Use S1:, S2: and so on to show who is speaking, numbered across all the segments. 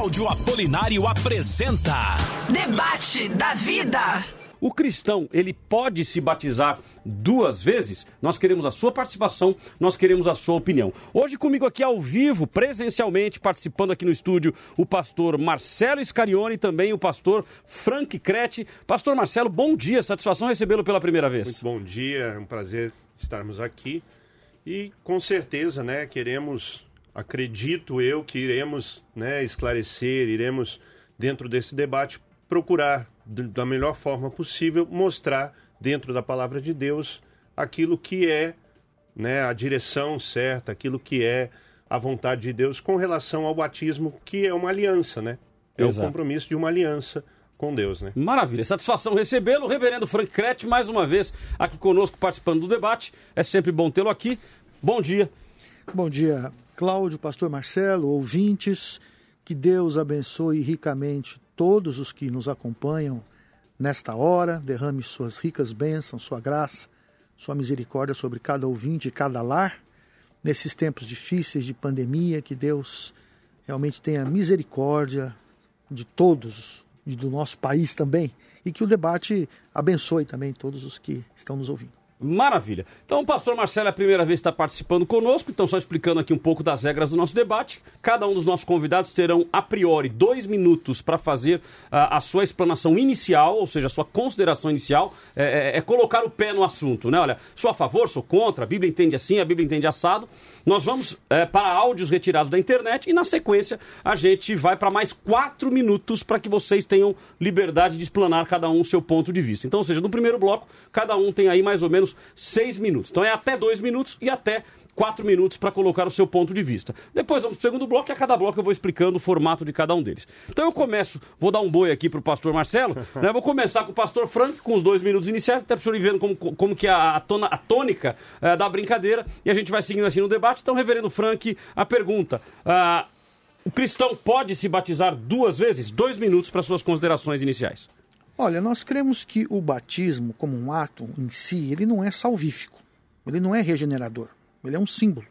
S1: Cláudio Apolinário apresenta
S2: Debate da Vida.
S3: O cristão, ele pode se batizar duas vezes? Nós queremos a sua participação, nós queremos a sua opinião. Hoje comigo aqui ao vivo, presencialmente, participando aqui no estúdio, o pastor Marcelo Scarione e também o pastor Frank Crete. Pastor Marcelo, bom dia, satisfação recebê-lo pela primeira vez.
S4: Muito bom dia, é um prazer estarmos aqui. E com certeza, né, queremos, acredito eu, que iremos né, esclarecer, iremos, dentro desse debate, procurar da melhor forma possível mostrar dentro da palavra de Deus aquilo que é né, a direção certa, aquilo que é a vontade de Deus com relação ao batismo, que é uma aliança, né? É
S3: Exato.
S4: o compromisso de uma aliança com Deus, né?
S3: Maravilha, satisfação recebê-lo, reverendo Frank Crete, mais uma vez aqui conosco participando do debate. É sempre bom tê-lo aqui. Bom dia.
S5: Bom dia, Cláudio, pastor Marcelo, ouvintes. Que Deus abençoe ricamente todos os que nos acompanham nesta hora, derrame suas ricas bênçãos, sua graça, sua misericórdia sobre cada ouvinte e cada lar. Nesses tempos difíceis de pandemia, que Deus realmente tenha misericórdia de todos, e do nosso país também, e que o debate abençoe também todos os que estão nos ouvindo.
S3: Maravilha. Então, o pastor Marcelo é a primeira vez que está participando conosco, então só explicando aqui um pouco das regras do nosso debate. Cada um dos nossos convidados terão, a priori, dois minutos para fazer uh, a sua explanação inicial, ou seja, a sua consideração inicial, é, é, é, colocar o pé no assunto, né? Olha, sou a favor, sou contra, a Bíblia entende assim, a Bíblia entende assado. Nós vamos é, para áudios retirados da internet e, na sequência, a gente vai para mais quatro minutos para que vocês tenham liberdade de explanar cada um o seu ponto de vista. Então, ou seja, no primeiro bloco, cada um tem aí mais ou menos seis minutos. Então é até dois minutos e até quatro minutos para colocar o seu ponto de vista. Depois vamos para o segundo bloco e a cada bloco eu vou explicando o formato de cada um deles. Então eu começo, vou dar um boi aqui para o pastor Marcelo, né? vou começar com o pastor Frank, com os dois minutos iniciais, até para o senhor ir vendo como, como que é a, tona, a tônica é, da brincadeira, e a gente vai seguindo assim no debate. Então, reverendo Frank, a pergunta... Ah, o cristão pode se batizar duas vezes? Dois minutos para suas considerações iniciais.
S5: Olha, nós cremos que o batismo, como um ato em si, ele não é salvífico, ele não é regenerador, ele é um símbolo.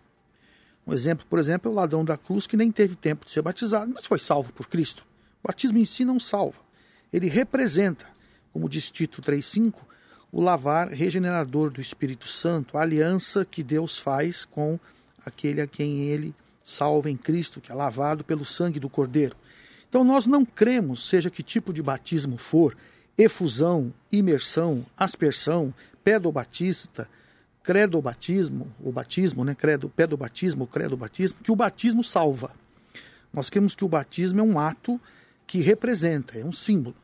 S5: Um exemplo, por exemplo, é o ladrão da cruz que nem teve tempo de ser batizado, mas foi salvo por Cristo. O batismo em si não salva, ele representa, como diz Tito 3,5, o lavar regenerador do Espírito Santo, a aliança que Deus faz com aquele a quem ele salva em Cristo, que é lavado pelo sangue do Cordeiro. Então nós não cremos, seja que tipo de batismo for, efusão, imersão, aspersão, pedobatista, credobatismo, o batismo, né, credo, pedobatismo, credobatismo, que o batismo salva. Nós cremos que o batismo é um ato que representa, é um símbolo.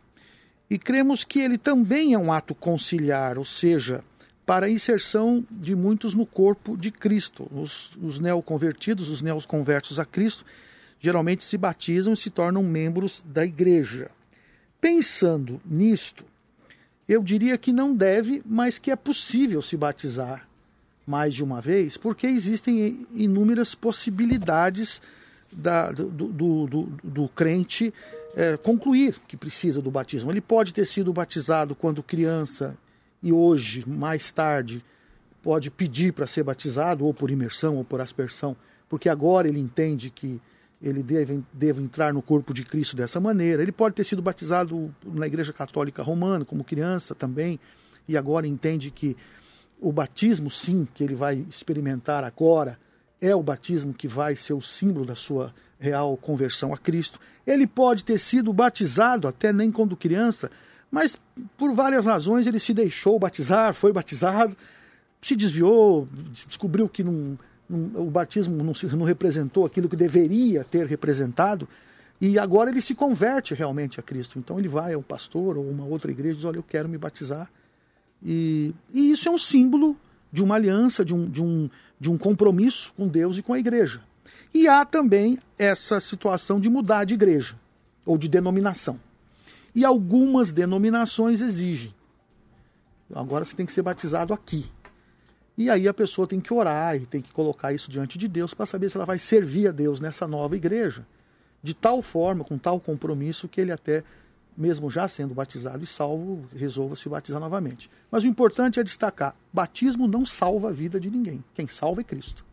S5: E cremos que ele também é um ato conciliar, ou seja, para a inserção de muitos no corpo de Cristo. Os, os neoconvertidos, os neoconversos a Cristo, geralmente se batizam e se tornam membros da igreja. Pensando nisto, eu diria que não deve, mas que é possível se batizar mais de uma vez, porque existem inúmeras possibilidades da, do, do, do, do, crente é, concluir que precisa do batismo. Ele pode ter sido batizado quando criança e hoje, mais tarde, pode pedir para ser batizado, ou por imersão, ou por aspersão, porque agora ele entende que ele deve, deve entrar no corpo de Cristo dessa maneira. Ele pode ter sido batizado na Igreja Católica Romana como criança também, e agora entende que o batismo, sim, que ele vai experimentar agora, é o batismo que vai ser o símbolo da sua real conversão a Cristo. Ele pode ter sido batizado até nem quando criança, mas por várias razões ele se deixou batizar, foi batizado, se desviou, descobriu que não o batismo não, se, não representou aquilo que deveria ter representado, e agora ele se converte realmente a Cristo. Então ele vai ao pastor ou uma outra igreja e diz: Olha, eu quero me batizar. E, e isso é um símbolo de uma aliança, de um, de, um, de um compromisso com Deus e com a igreja. E há também essa situação de mudar de igreja ou de denominação. E algumas denominações exigem. Agora você tem que ser batizado aqui. E aí a pessoa tem que orar e tem que colocar isso diante de Deus para saber se ela vai servir a Deus nessa nova igreja, de tal forma, com tal compromisso, que ele até, mesmo já sendo batizado e salvo, resolva se batizar novamente. Mas o importante é destacar: batismo não salva a vida de ninguém. Quem salva é Cristo.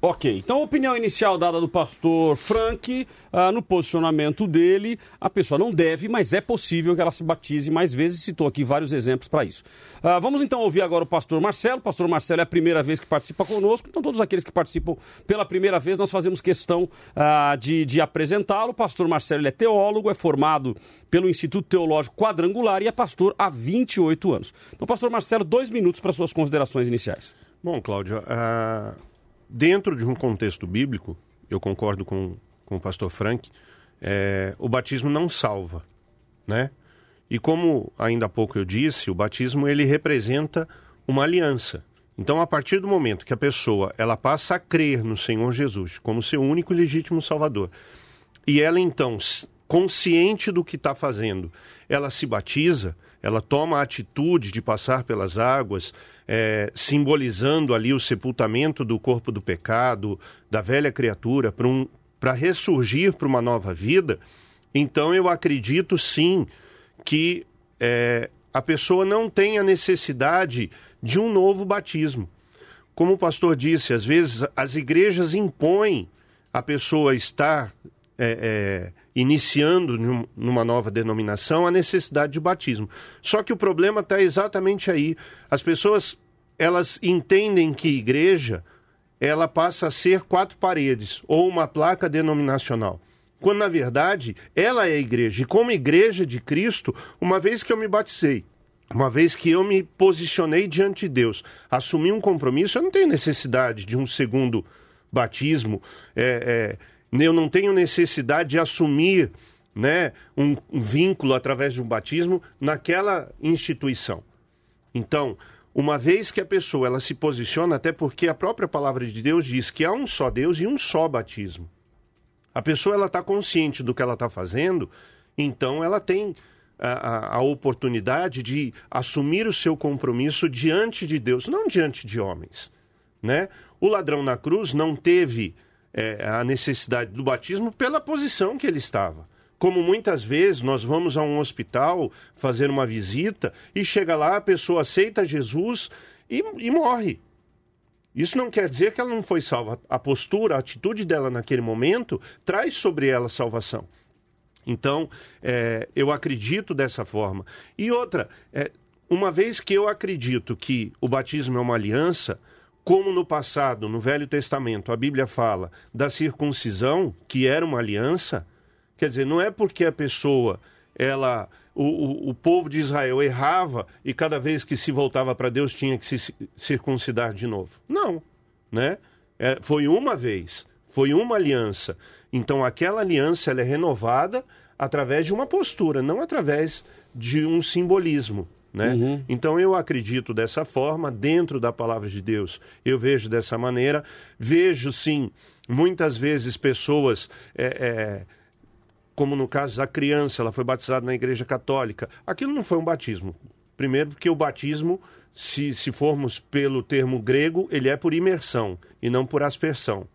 S3: Ok, então a opinião inicial dada do pastor Frank, ah, no posicionamento dele, a pessoa não deve, mas é possível que ela se batize mais vezes, citou aqui vários exemplos para isso. Ah, vamos então ouvir agora o pastor Marcelo. O pastor Marcelo é a primeira vez que participa conosco, então todos aqueles que participam pela primeira vez, nós fazemos questão ah, de, de apresentá-lo. O pastor Marcelo é teólogo, é formado pelo Instituto Teológico Quadrangular e é pastor há 28 anos. Então, pastor Marcelo, dois minutos para suas considerações iniciais.
S4: Bom, Cláudio, uh, dentro de um contexto bíblico, eu concordo com, com o pastor Frank, é, o batismo não salva, né? E como ainda há pouco eu disse, o batismo ele representa uma aliança. Então, a partir do momento que a pessoa ela passa a crer no Senhor Jesus como seu único e legítimo Salvador, e ela então consciente do que está fazendo, ela se batiza, ela toma a atitude de passar pelas águas, é, simbolizando ali o sepultamento do corpo do pecado, da velha criatura, para um, ressurgir para uma nova vida, então eu acredito sim que é, a pessoa não tem a necessidade de um novo batismo. Como o pastor disse, às vezes as igrejas impõem a pessoa estar é, é, iniciando numa nova denominação a necessidade de batismo. Só que o problema está exatamente aí. As pessoas elas entendem que igreja ela passa a ser quatro paredes ou uma placa denominacional. Quando na verdade ela é a igreja. E como igreja de Cristo, uma vez que eu me batizei, uma vez que eu me posicionei diante de Deus, assumi um compromisso, eu não tenho necessidade de um segundo batismo. É, é, eu não tenho necessidade de assumir né, um, um vínculo através de um batismo naquela instituição. Então, uma vez que a pessoa ela se posiciona, até porque a própria palavra de Deus diz que há um só Deus e um só batismo. A pessoa ela está consciente do que ela está fazendo, então ela tem a, a, oportunidade de assumir o seu compromisso diante de Deus, não diante de homens. Né? O ladrão na cruz não teve é, a necessidade do batismo pela posição que ele estava. Como muitas vezes nós vamos a um hospital fazer uma visita e chega lá, a pessoa aceita Jesus e, e morre. Isso não quer dizer que ela não foi salva. A postura, a atitude dela naquele momento traz sobre ela salvação. Então, é, eu acredito dessa forma. E outra, é, uma vez que eu acredito que o batismo é uma aliança, como no passado, no Velho Testamento, a Bíblia fala da circuncisão, que era uma aliança, quer dizer, não é porque a pessoa, ela, o, o, o povo de Israel errava e cada vez que se voltava para Deus tinha que se circuncidar de novo. Não, né? É, foi uma vez, foi uma aliança. Então aquela aliança ela é renovada através de uma postura, não através de um simbolismo. Né? Uhum. Então eu acredito dessa forma, dentro da palavra de Deus, eu vejo dessa maneira. Vejo sim, muitas vezes pessoas. É, é, como no caso da criança, ela foi batizada na igreja católica. Aquilo não foi um batismo. Primeiro, porque o batismo, se, se formos pelo termo grego, ele é por imersão e não por aspersão.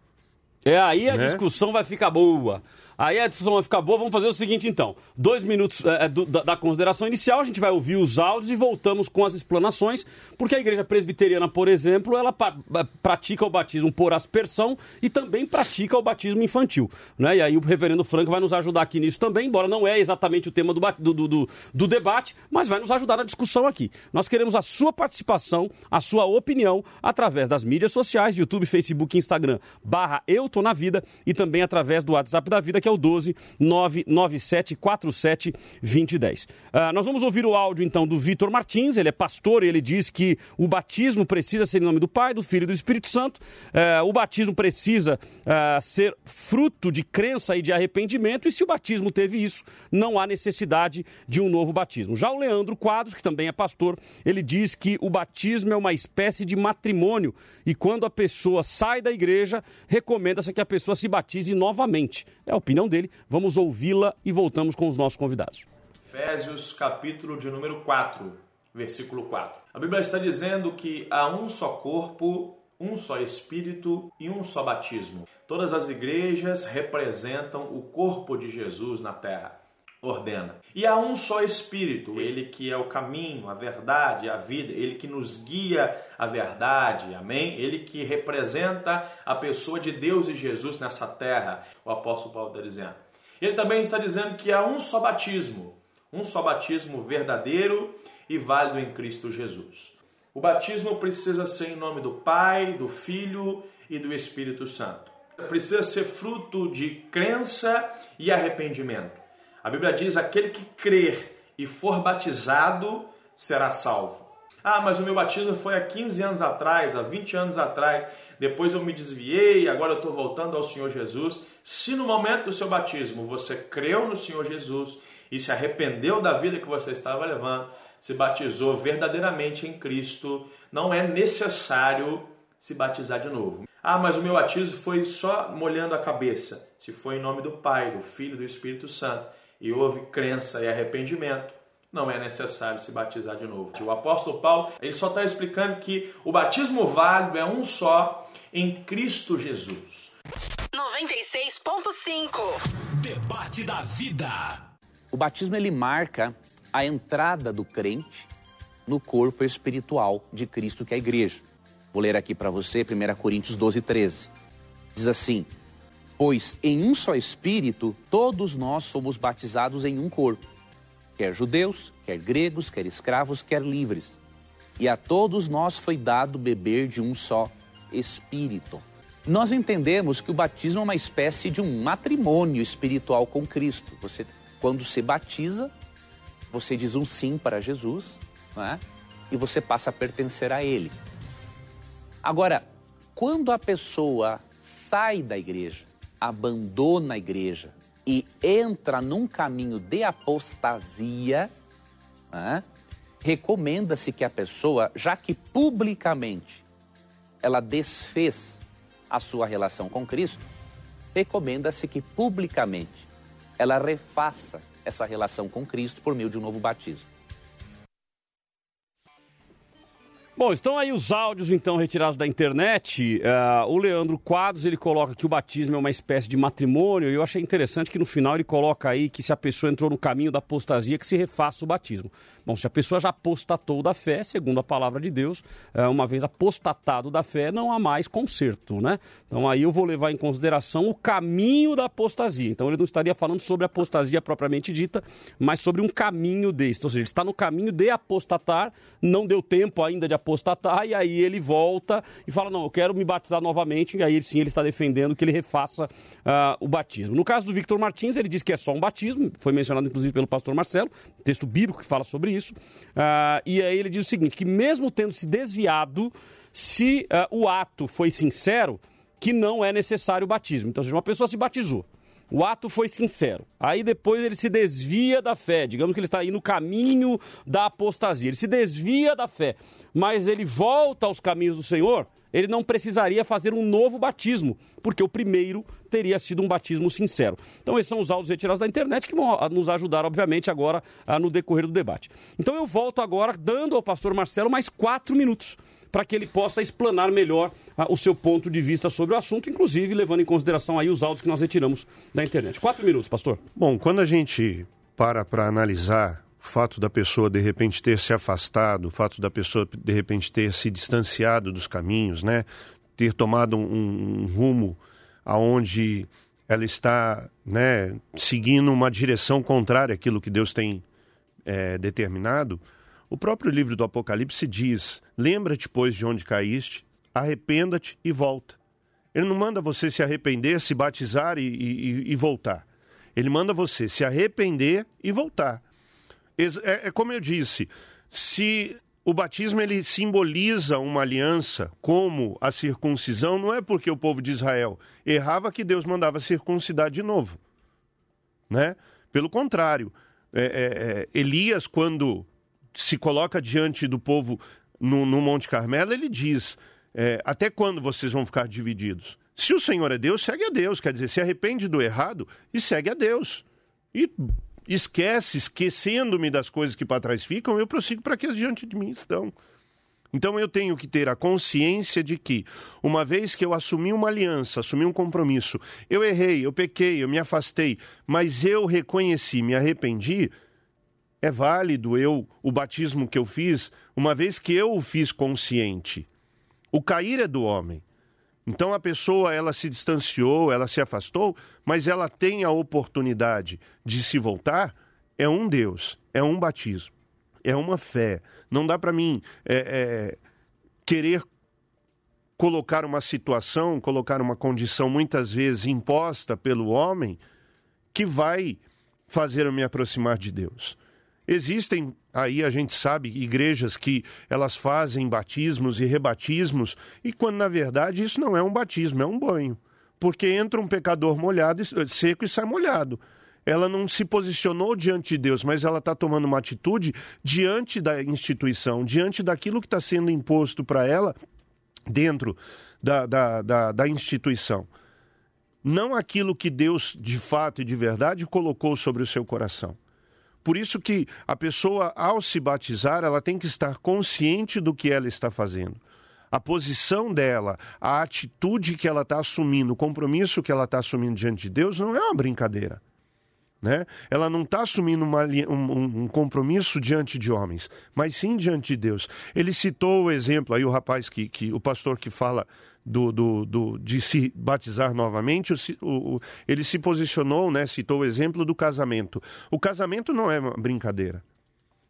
S3: É aí a né? discussão vai ficar boa. Aí a discussão vai ficar boa. Vamos fazer o seguinte, então. Dois minutos é, é, do, da, da, consideração inicial, a gente vai ouvir os áudios e voltamos com as explanações, porque a igreja presbiteriana, por exemplo, ela pa, é, pratica o batismo por aspersão e também pratica o batismo infantil. Né? E aí o reverendo Franco vai nos ajudar aqui nisso também, embora não é exatamente o tema do, do, do, do debate, mas vai nos ajudar na discussão aqui. Nós queremos a sua participação, a sua opinião, através das mídias sociais, YouTube, Facebook, Instagram, barra Eu Tô Na Vida, e também através do WhatsApp da Vida, que é é o 12 997 47 2010. Uh, nós vamos ouvir o áudio então do Vitor Martins, ele é pastor e ele diz que o batismo precisa ser em nome do Pai, do Filho e do Espírito Santo. Uh, o batismo precisa uh, ser fruto de crença e de arrependimento, e se o batismo teve isso, não há necessidade de um novo batismo. Já o Leandro Quadros, que também é pastor, ele diz que o batismo é uma espécie de matrimônio e quando a pessoa sai da igreja, recomenda-se que a pessoa se batize novamente. É a opinião opinião dele. Vamos ouvi-la e voltamos com os nossos convidados.
S6: Efésios, capítulo de número 4, versículo 4. A Bíblia está dizendo que há um só corpo, um só espírito e um só batismo. Todas as igrejas representam o corpo de Jesus na terra. Ordena. E há um só Espírito, ele que é o caminho, a verdade, a vida, ele que nos guia a verdade, amém? Ele que representa a pessoa de Deus e Jesus nessa terra, o apóstolo Paulo está dizendo. Ele também está dizendo que há um só batismo, um só batismo verdadeiro e válido em Cristo Jesus. O batismo precisa ser em nome do Pai, do Filho e do Espírito Santo. Precisa ser fruto de crença e arrependimento. A Bíblia diz: aquele que crer e for batizado será salvo. Ah, mas o meu batismo foi há 15 anos atrás, há 20 anos atrás, depois eu me desviei, agora eu estou voltando ao Senhor Jesus. Se no momento do seu batismo você creu no Senhor Jesus e se arrependeu da vida que você estava levando, se batizou verdadeiramente em Cristo, não é necessário se batizar de novo. Ah, mas o meu batismo foi só molhando a cabeça. Se foi em nome do Pai, do Filho e do Espírito Santo e houve crença e arrependimento, não é necessário se batizar de novo. O apóstolo Paulo ele só está explicando que o batismo válido é um só em Cristo Jesus.
S1: 96.5 Debate da vida.
S7: O batismo ele marca a entrada do crente no corpo espiritual de Cristo, que é a igreja. Vou ler aqui para você 1 Coríntios 12, 13. Diz assim: Pois em um só Espírito todos nós somos batizados em um corpo, quer judeus, quer gregos, quer escravos, quer livres. E a todos nós foi dado beber de um só Espírito. Nós entendemos que o batismo é uma espécie de um matrimônio espiritual com Cristo. Você, quando se batiza, você diz um sim para Jesus, é? e você passa a pertencer a Ele. Agora, quando a pessoa sai da igreja, abandona a igreja e entra num caminho de apostasia, né, recomenda-se que a pessoa, já que publicamente ela desfez a sua relação com Cristo, recomenda-se que publicamente ela refaça essa relação com Cristo por meio de um novo batismo.
S3: Bom, estão aí os áudios então retirados da internet. Uh, o Leandro Quadros ele coloca que o batismo é uma espécie de matrimônio e eu achei interessante que no final ele coloca aí que se a pessoa entrou no caminho da apostasia que se refaça o batismo. Bom, se a pessoa já apostatou da fé, segundo a palavra de Deus, uh, uma vez apostatado da fé, não há mais conserto, né? Então aí eu vou levar em consideração o caminho da apostasia. Então ele não estaria falando sobre apostasia propriamente dita, mas sobre um caminho desse. Ou seja, ele está no caminho de apostatar, não deu tempo ainda de apostatar, e aí ele volta e fala: Não, eu quero me batizar novamente, e aí sim ele está defendendo que ele refaça uh, o batismo. No caso do Victor Martins, ele diz que é só um batismo, foi mencionado inclusive pelo pastor Marcelo, texto bíblico que fala sobre isso, uh, e aí ele diz o seguinte: que mesmo tendo se desviado, se uh, o ato foi sincero, que não é necessário o batismo. Então, seja, uma pessoa se batizou. O ato foi sincero. Aí depois ele se desvia da fé. Digamos que ele está aí no caminho da apostasia. Ele se desvia da fé, mas ele volta aos caminhos do Senhor. Ele não precisaria fazer um novo batismo, porque o primeiro teria sido um batismo sincero. Então, esses são os áudios retirados da internet que vão nos ajudar, obviamente, agora no decorrer do debate. Então, eu volto agora dando ao pastor Marcelo mais quatro minutos para que ele possa explanar melhor ah, o seu ponto de vista sobre o assunto, inclusive levando em consideração aí os áudios que nós retiramos da internet. Quatro minutos, pastor.
S4: Bom, quando a gente para para analisar o fato da pessoa de repente ter se afastado, o fato da pessoa de repente ter se distanciado dos caminhos, né, ter tomado um, um rumo aonde ela está, né, seguindo uma direção contrária àquilo que Deus tem é, determinado, o próprio livro do Apocalipse diz: Lembra-te, pois, de onde caíste, arrependa-te e volta. Ele não manda você se arrepender, se batizar e, e, e voltar. Ele manda você se arrepender e voltar. É, é, como eu disse, se o batismo ele simboliza uma aliança, como a circuncisão, não é porque o povo de Israel errava que Deus mandava circuncidar de novo, né? Pelo contrário, é, é, é Elias quando se coloca diante do povo no, no Monte Carmelo, ele diz: é, Até quando vocês vão ficar divididos? Se o Senhor é Deus, segue a Deus. Quer dizer, se arrepende do errado e segue a Deus. E esquece, esquecendo-me das coisas que para trás ficam, eu prossigo para que as diante de mim estão. Então eu tenho que ter a consciência de que, uma vez que eu assumi uma aliança, assumi um compromisso, eu errei, eu pequei, eu me afastei, mas eu reconheci, me arrependi, é válido eu o batismo que eu fiz, uma vez que eu o fiz consciente. O cair é do homem. Então a pessoa ela se distanciou, ela se afastou, mas ela tem a oportunidade de se voltar. É um Deus, é um batismo, é uma fé. Não dá para mim é, é, querer colocar uma situação, colocar uma condição muitas vezes imposta pelo homem que vai fazer eu me aproximar de Deus. Existem aí a gente sabe igrejas que elas fazem batismos e rebatismos e quando na verdade isso não é um batismo, é um banho, porque entra um pecador molhado, seco e sai molhado. Ela não se posicionou diante de Deus, mas ela está tomando uma atitude diante da instituição, diante daquilo que está sendo imposto para ela dentro da, da, da, da instituição. Não aquilo que Deus de fato e de verdade colocou sobre o seu coração. Por isso que a pessoa, ao se batizar, ela tem que estar consciente do que ela está fazendo. A posição dela, a atitude que ela está assumindo, o compromisso que ela está assumindo diante de Deus não é uma brincadeira. Né? Ela não está assumindo uma, um, um, compromisso diante de homens, mas sim diante de Deus. Ele citou o exemplo aí, o rapaz que, que o pastor que fala do, do, do, de se batizar novamente, o, o, ele se posicionou, né, citou o exemplo do casamento. O casamento não é uma brincadeira.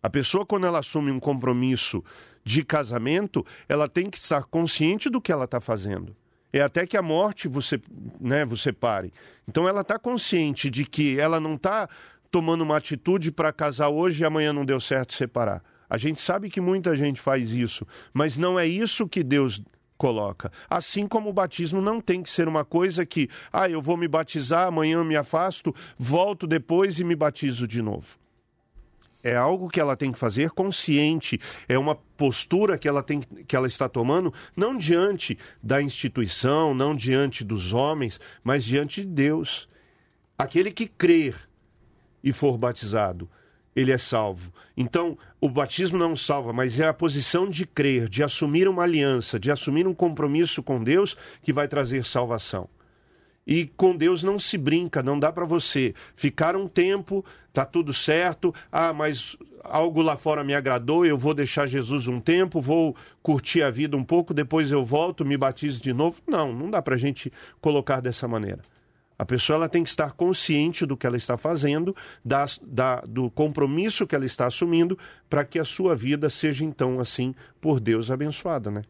S4: A pessoa, quando ela assume um compromisso de casamento, ela tem que estar consciente do que ela está fazendo. É até que a morte você, né, você pare. Então ela está consciente de que ela não está tomando uma atitude para casar hoje e amanhã não deu certo separar. A gente sabe que muita gente faz isso, mas não é isso que Deus coloca. Assim como o batismo não tem que ser uma coisa que, ah, eu vou me batizar, amanhã me afasto, volto depois e me batizo de novo. É algo que ela tem que fazer consciente, é uma postura que ela, tem, que ela está tomando, não diante da instituição, não diante dos homens, mas diante de Deus. Aquele que crer e for batizado ele é salvo. Então, o batismo não salva, mas é a posição de crer, de assumir uma aliança, de assumir um compromisso com Deus que vai trazer salvação. E com Deus não se brinca, não dá para você ficar um tempo, tá tudo certo, ah, mas algo lá fora me agradou, eu vou deixar Jesus um tempo, vou curtir a vida um pouco, depois eu volto, me batizo de novo. Não, não dá para a gente colocar dessa maneira. A pessoa ela tem que estar consciente do que ela está fazendo, da, da, do compromisso que ela está assumindo, para que a sua vida seja, então, assim, por Deus abençoada, né?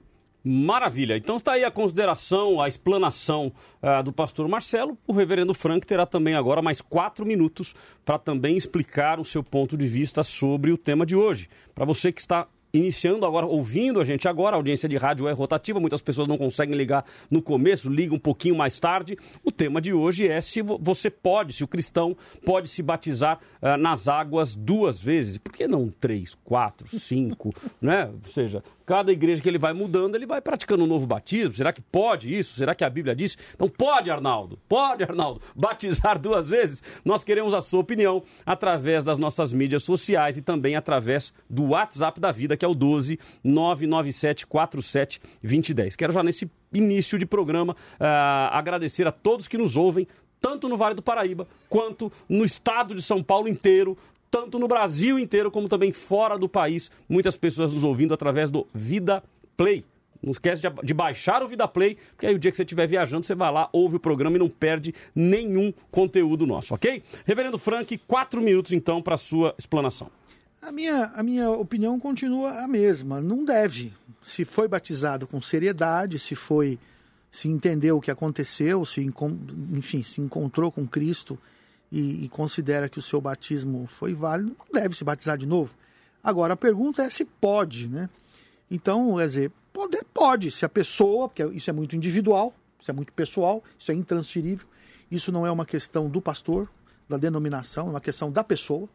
S3: Maravilha. Então está aí a consideração, a explanação uh, do pastor Marcelo. O reverendo Frank terá também agora mais quatro minutos para também explicar o seu ponto de vista sobre o tema de hoje. Para você que está iniciando agora, ouvindo a gente agora, a audiência de rádio é rotativa, muitas pessoas não conseguem ligar no começo, ligam um pouquinho mais tarde. O tema de hoje é se você pode, se o cristão pode se batizar uh, nas águas duas vezes. Por que não três, quatro, cinco, né? Ou seja, cada igreja que ele vai mudando, ele vai praticando um novo batismo. Será que pode isso? Será que a Bíblia diz? Então pode, Arnaldo, pode, Arnaldo, batizar duas vezes? Nós queremos a sua opinião através das nossas mídias sociais e também através do WhatsApp da vida, que é o 12 997 47 2010. Quero já nesse início de programa uh, agradecer a todos que nos ouvem, tanto no Vale do Paraíba quanto no estado de São Paulo inteiro, tanto no Brasil inteiro como também fora do país. Muitas pessoas nos ouvindo através do Vida Play. Não esquece de, de, baixar o Vida Play, porque aí o dia que você estiver viajando, você vai lá, ouve o programa e não perde nenhum conteúdo nosso, ok? Reverendo Frank, quatro minutos então para sua explanação.
S5: A minha, a minha opinião continua a mesma. Não deve. Se foi batizado com seriedade, se foi, se entendeu o que aconteceu, se enfim, se encontrou com Cristo e, e, considera que o seu batismo foi válido, não deve se batizar de novo. Agora, a pergunta é se pode, né? Então, quer dizer, pode, pode se a pessoa, porque isso é muito individual, isso é muito pessoal, isso é intransferível, isso não é uma questão do pastor, da denominação, é uma questão da pessoa.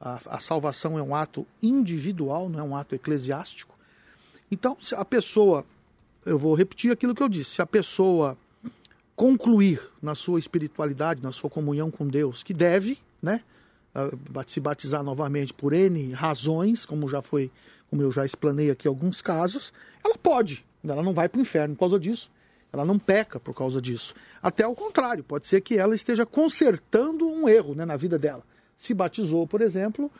S5: A, a salvação é um ato individual, não é um ato eclesiástico. Então, se a pessoa, eu vou repetir aquilo que eu disse, se a pessoa concluir na sua espiritualidade, na sua comunhão com Deus, que deve, né, se batizar novamente por N razões, como já foi como eu já explanei aqui alguns casos, ela pode, ela não vai para o inferno por causa disso, ela não peca por causa disso. Até o contrário, pode ser que ela esteja consertando um erro né, na vida dela. Se batizou, por exemplo,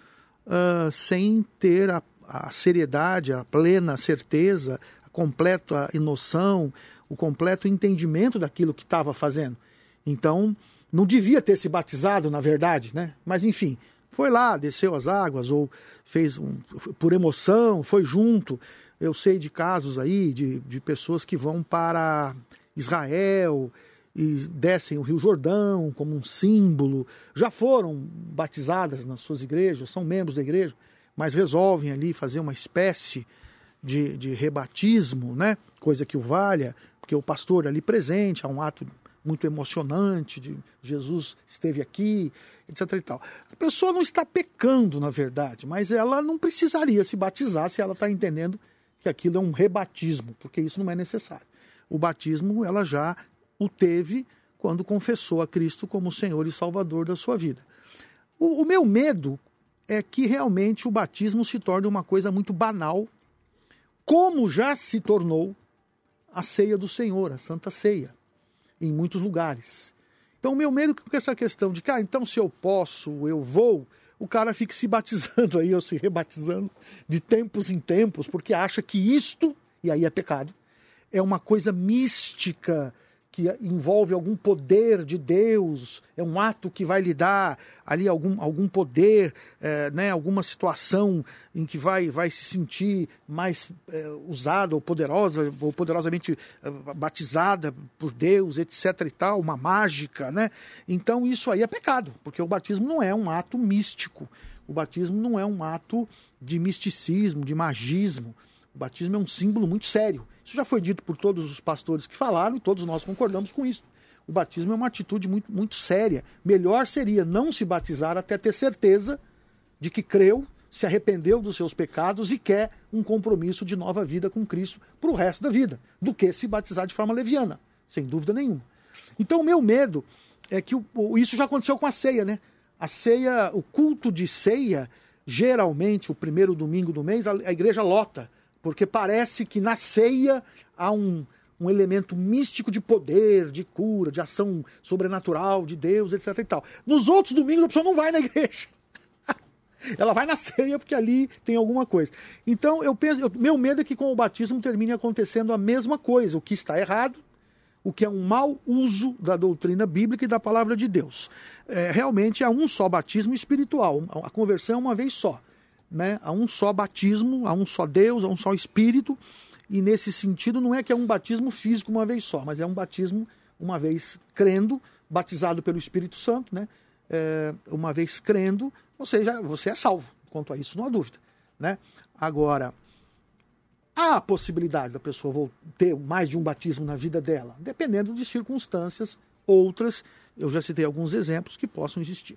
S5: uh, sem ter a, a seriedade, a plena certeza, a completa noção, o completo entendimento daquilo que estava fazendo. Então, não devia ter se batizado, na verdade, né? Mas enfim, foi lá, desceu as águas ou fez um, por emoção, foi junto. Eu sei de casos aí de, de pessoas que vão para Israel e descem o Rio Jordão como um símbolo, já foram batizadas nas suas igrejas, são membros da igreja, mas resolvem ali fazer uma espécie de, de rebatismo, né? coisa que o valha, porque o pastor ali presente, há um ato muito emocionante de Jesus esteve aqui, etc. E tal. A pessoa não está pecando, na verdade, mas ela não precisaria se batizar se ela está entendendo que aquilo é um rebatismo, porque isso não é necessário. O batismo ela já o teve quando confessou a Cristo como Senhor e Salvador da sua vida. O, o meu medo é que realmente o batismo se torne uma coisa muito banal, como já se tornou a ceia do Senhor, a Santa Ceia, em muitos lugares. Então, o meu medo é com essa questão de que, ah, então se eu posso, eu vou, o cara fica se batizando aí, ou se rebatizando de tempos em tempos, porque acha que isto, e aí é pecado, é uma coisa mística, que envolve algum poder de Deus, é um ato que vai lhe dar ali algum, algum poder, é, né, alguma situação em que vai, vai se sentir mais é, usada ou poderosa, ou poderosamente é, batizada por Deus, etc. e tal, uma mágica, né? Então isso aí é pecado, porque o batismo não é um ato místico, o batismo não é um ato de misticismo, de magismo. O batismo é um símbolo muito sério. Isso já foi dito por todos os pastores que falaram e todos nós concordamos com isso. O batismo é uma atitude muito, muito séria. Melhor seria não se batizar até ter certeza de que creu, se arrependeu dos seus pecados e quer um compromisso de nova vida com Cristo para o resto da vida, do que se batizar de forma leviana, sem dúvida nenhuma. Então, o meu medo é que o, isso já aconteceu com a ceia, né? A ceia, o culto de ceia, geralmente, o primeiro domingo do mês, a, a igreja lota porque parece que na ceia há um, um elemento místico de poder, de cura, de ação sobrenatural de Deus, etc. E tal. Nos outros domingos a pessoa não vai na igreja. Ela vai na ceia porque ali tem alguma coisa. Então eu penso, eu, meu medo é que com o batismo termine acontecendo a mesma coisa, o que está errado, o que é um mau uso da doutrina bíblica e da palavra de Deus. É, realmente há um só batismo espiritual, a conversão é uma vez só né, a um só batismo, a um só Deus, a um só Espírito. E nesse sentido, não é que é um batismo físico uma vez só, mas é um batismo uma vez crendo, batizado pelo Espírito Santo, né? É, uma vez crendo, você já você é salvo. Quanto a isso, não há dúvida. Né? Agora, há a possibilidade da pessoa ter mais de um batismo na vida dela, dependendo de circunstâncias, outras, eu já citei alguns exemplos que possam existir.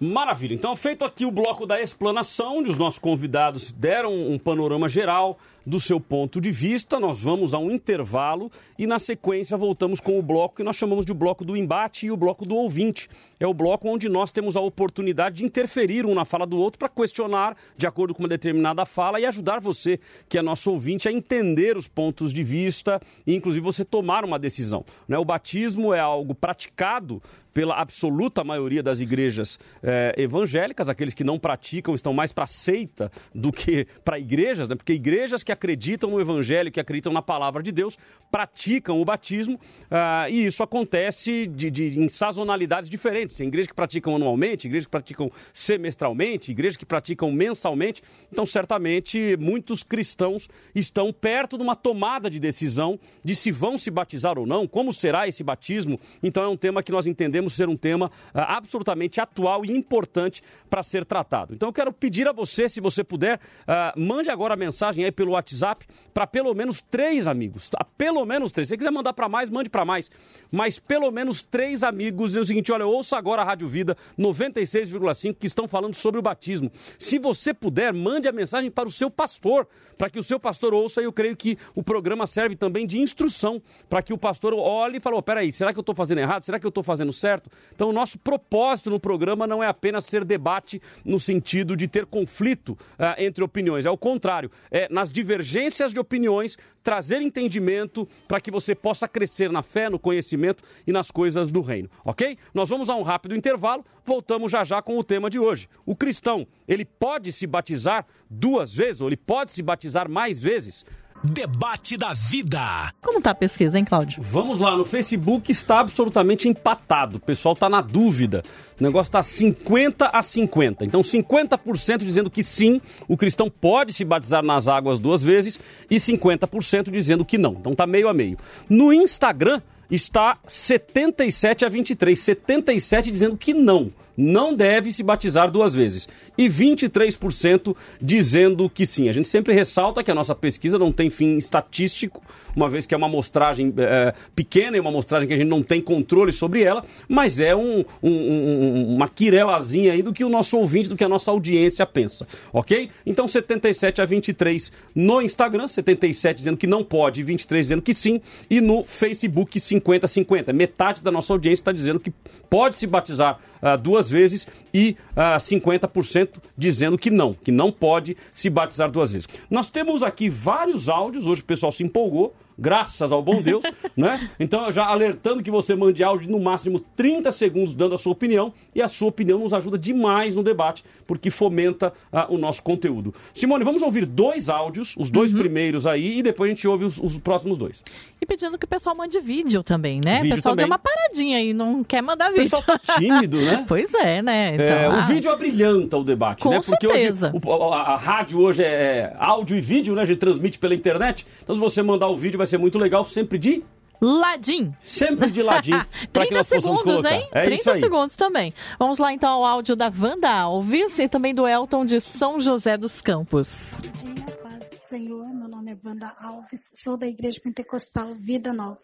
S3: Maravilha. Então, feito aqui o bloco da explanação, onde os nossos convidados deram um panorama geral do seu ponto de vista, nós vamos a um intervalo e, na sequência, voltamos com o bloco que nós chamamos de bloco do embate e o bloco do ouvinte. É o bloco onde nós temos a oportunidade de interferir um na fala do outro para questionar de acordo com uma determinada fala e ajudar você, que é nosso ouvinte, a entender os pontos de vista e, inclusive, você tomar uma decisão. Né? O batismo é algo praticado pela absoluta maioria das igrejas é, evangélicas, aqueles que não praticam estão mais para seita do que para igrejas, né? porque igrejas que acreditam no evangelho, que acreditam na palavra de Deus, praticam o batismo uh, e isso acontece de, de, em sazonalidades diferentes. Tem igrejas que praticam anualmente, igrejas que praticam semestralmente, igrejas que praticam mensalmente. Então, certamente, muitos cristãos estão perto de uma tomada de decisão de se vão se batizar ou não, como será esse batismo. Então, é um tema que nós entendemos ser um tema uh, absolutamente atual e importante para ser tratado. Então eu quero pedir a você, se você puder, uh, mande agora a mensagem aí pelo WhatsApp para pelo menos três amigos. Tá? Pelo menos três. Se você quiser mandar para mais, mande para mais. Mas pelo menos três amigos. É o seguinte: olha, ouça agora a Rádio Vida 96,5 que estão falando sobre o batismo. Se você puder, mande a mensagem para o seu pastor, para que o seu pastor ouça. E eu creio que o programa serve também de instrução para que o pastor olhe e fale: oh, peraí, será que eu estou fazendo errado? Será que eu estou fazendo certo? Então, o nosso propósito no programa não é apenas ser debate no sentido de ter conflito uh, entre opiniões. É o contrário. É nas divergências de opiniões trazer entendimento para que você possa crescer na fé, no conhecimento e nas coisas do reino, ok? Nós vamos a um rápido intervalo, voltamos já já com o tema de hoje. O cristão, ele pode se batizar duas vezes ou ele pode se batizar mais vezes?
S1: Debate da vida.
S8: Como tá a pesquisa, hein, Cláudio?
S3: Vamos lá, no Facebook está absolutamente empatado. O pessoal está na dúvida. O negócio está 50 a 50. Então, 50% dizendo que sim, o cristão pode se batizar nas águas duas vezes e 50% dizendo que não. Então, tá meio a meio. No Instagram está 77 a 23. 77 dizendo que não não deve se batizar duas vezes. E 23% dizendo que sim. A gente sempre ressalta que a nossa pesquisa não tem fim estatístico, uma vez que é uma amostragem é, pequena e uma amostragem que a gente não tem controle sobre ela, mas é um, um, um, uma quirelazinha aí do que o nosso ouvinte, do que a nossa audiência pensa, ok? Então 77 a 23 no Instagram, 77 dizendo que não pode e 23 dizendo que sim, e no Facebook 50 a 50. Metade da nossa audiência está dizendo que pode se batizar uh, duas vezes e ah, 50% dizendo que não, que não pode se batizar duas vezes. Nós temos aqui vários áudios, hoje o pessoal se empolgou graças ao bom Deus, né? Então, já alertando que você mande áudio no máximo 30 segundos dando a sua opinião, e a sua opinião nos ajuda demais no debate, porque fomenta uh, o nosso conteúdo. Simone, vamos ouvir dois áudios, os dois uhum. primeiros aí, e depois a gente ouve os, os, próximos dois.
S8: E pedindo que o pessoal mande vídeo também, né? Vídeo o pessoal também. deu uma paradinha aí, não quer mandar vídeo. O pessoal
S3: tá tímido, né?
S8: pois é, né?
S3: Então, é, ah, o vídeo abrilhanta o debate,
S8: com
S3: né?
S8: Porque certeza.
S3: hoje o, a, a, rádio hoje é áudio e vídeo, né? A gente transmite pela internet. Então, se você mandar o vídeo, vai ser muito legal, sempre de
S8: Ladim.
S3: Sempre de ladinho.
S8: 30 segundos, hein? É 30 segundos também. Vamos lá então ao áudio da Wanda Alves e também do Elton de São José dos Campos.
S9: Bom dia, paz do Senhor. Meu nome é Wanda Alves, sou da Igreja Pentecostal Vida Nova.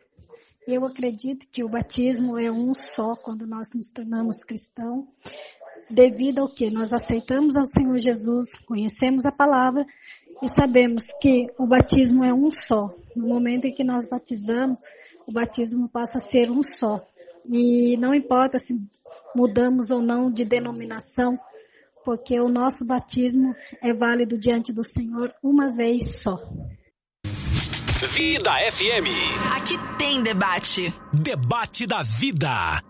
S9: Eu acredito que o batismo é um só quando nós nos tornamos cristãos, devido ao que nós aceitamos ao Senhor Jesus, conhecemos a palavra e sabemos que o batismo é um só. No momento em que nós batizamos, o batismo passa a ser um só. E não importa se mudamos ou não de denominação, porque o nosso batismo é válido diante do Senhor uma vez só.
S1: Vida FM.
S2: Aqui tem debate.
S1: Debate da vida.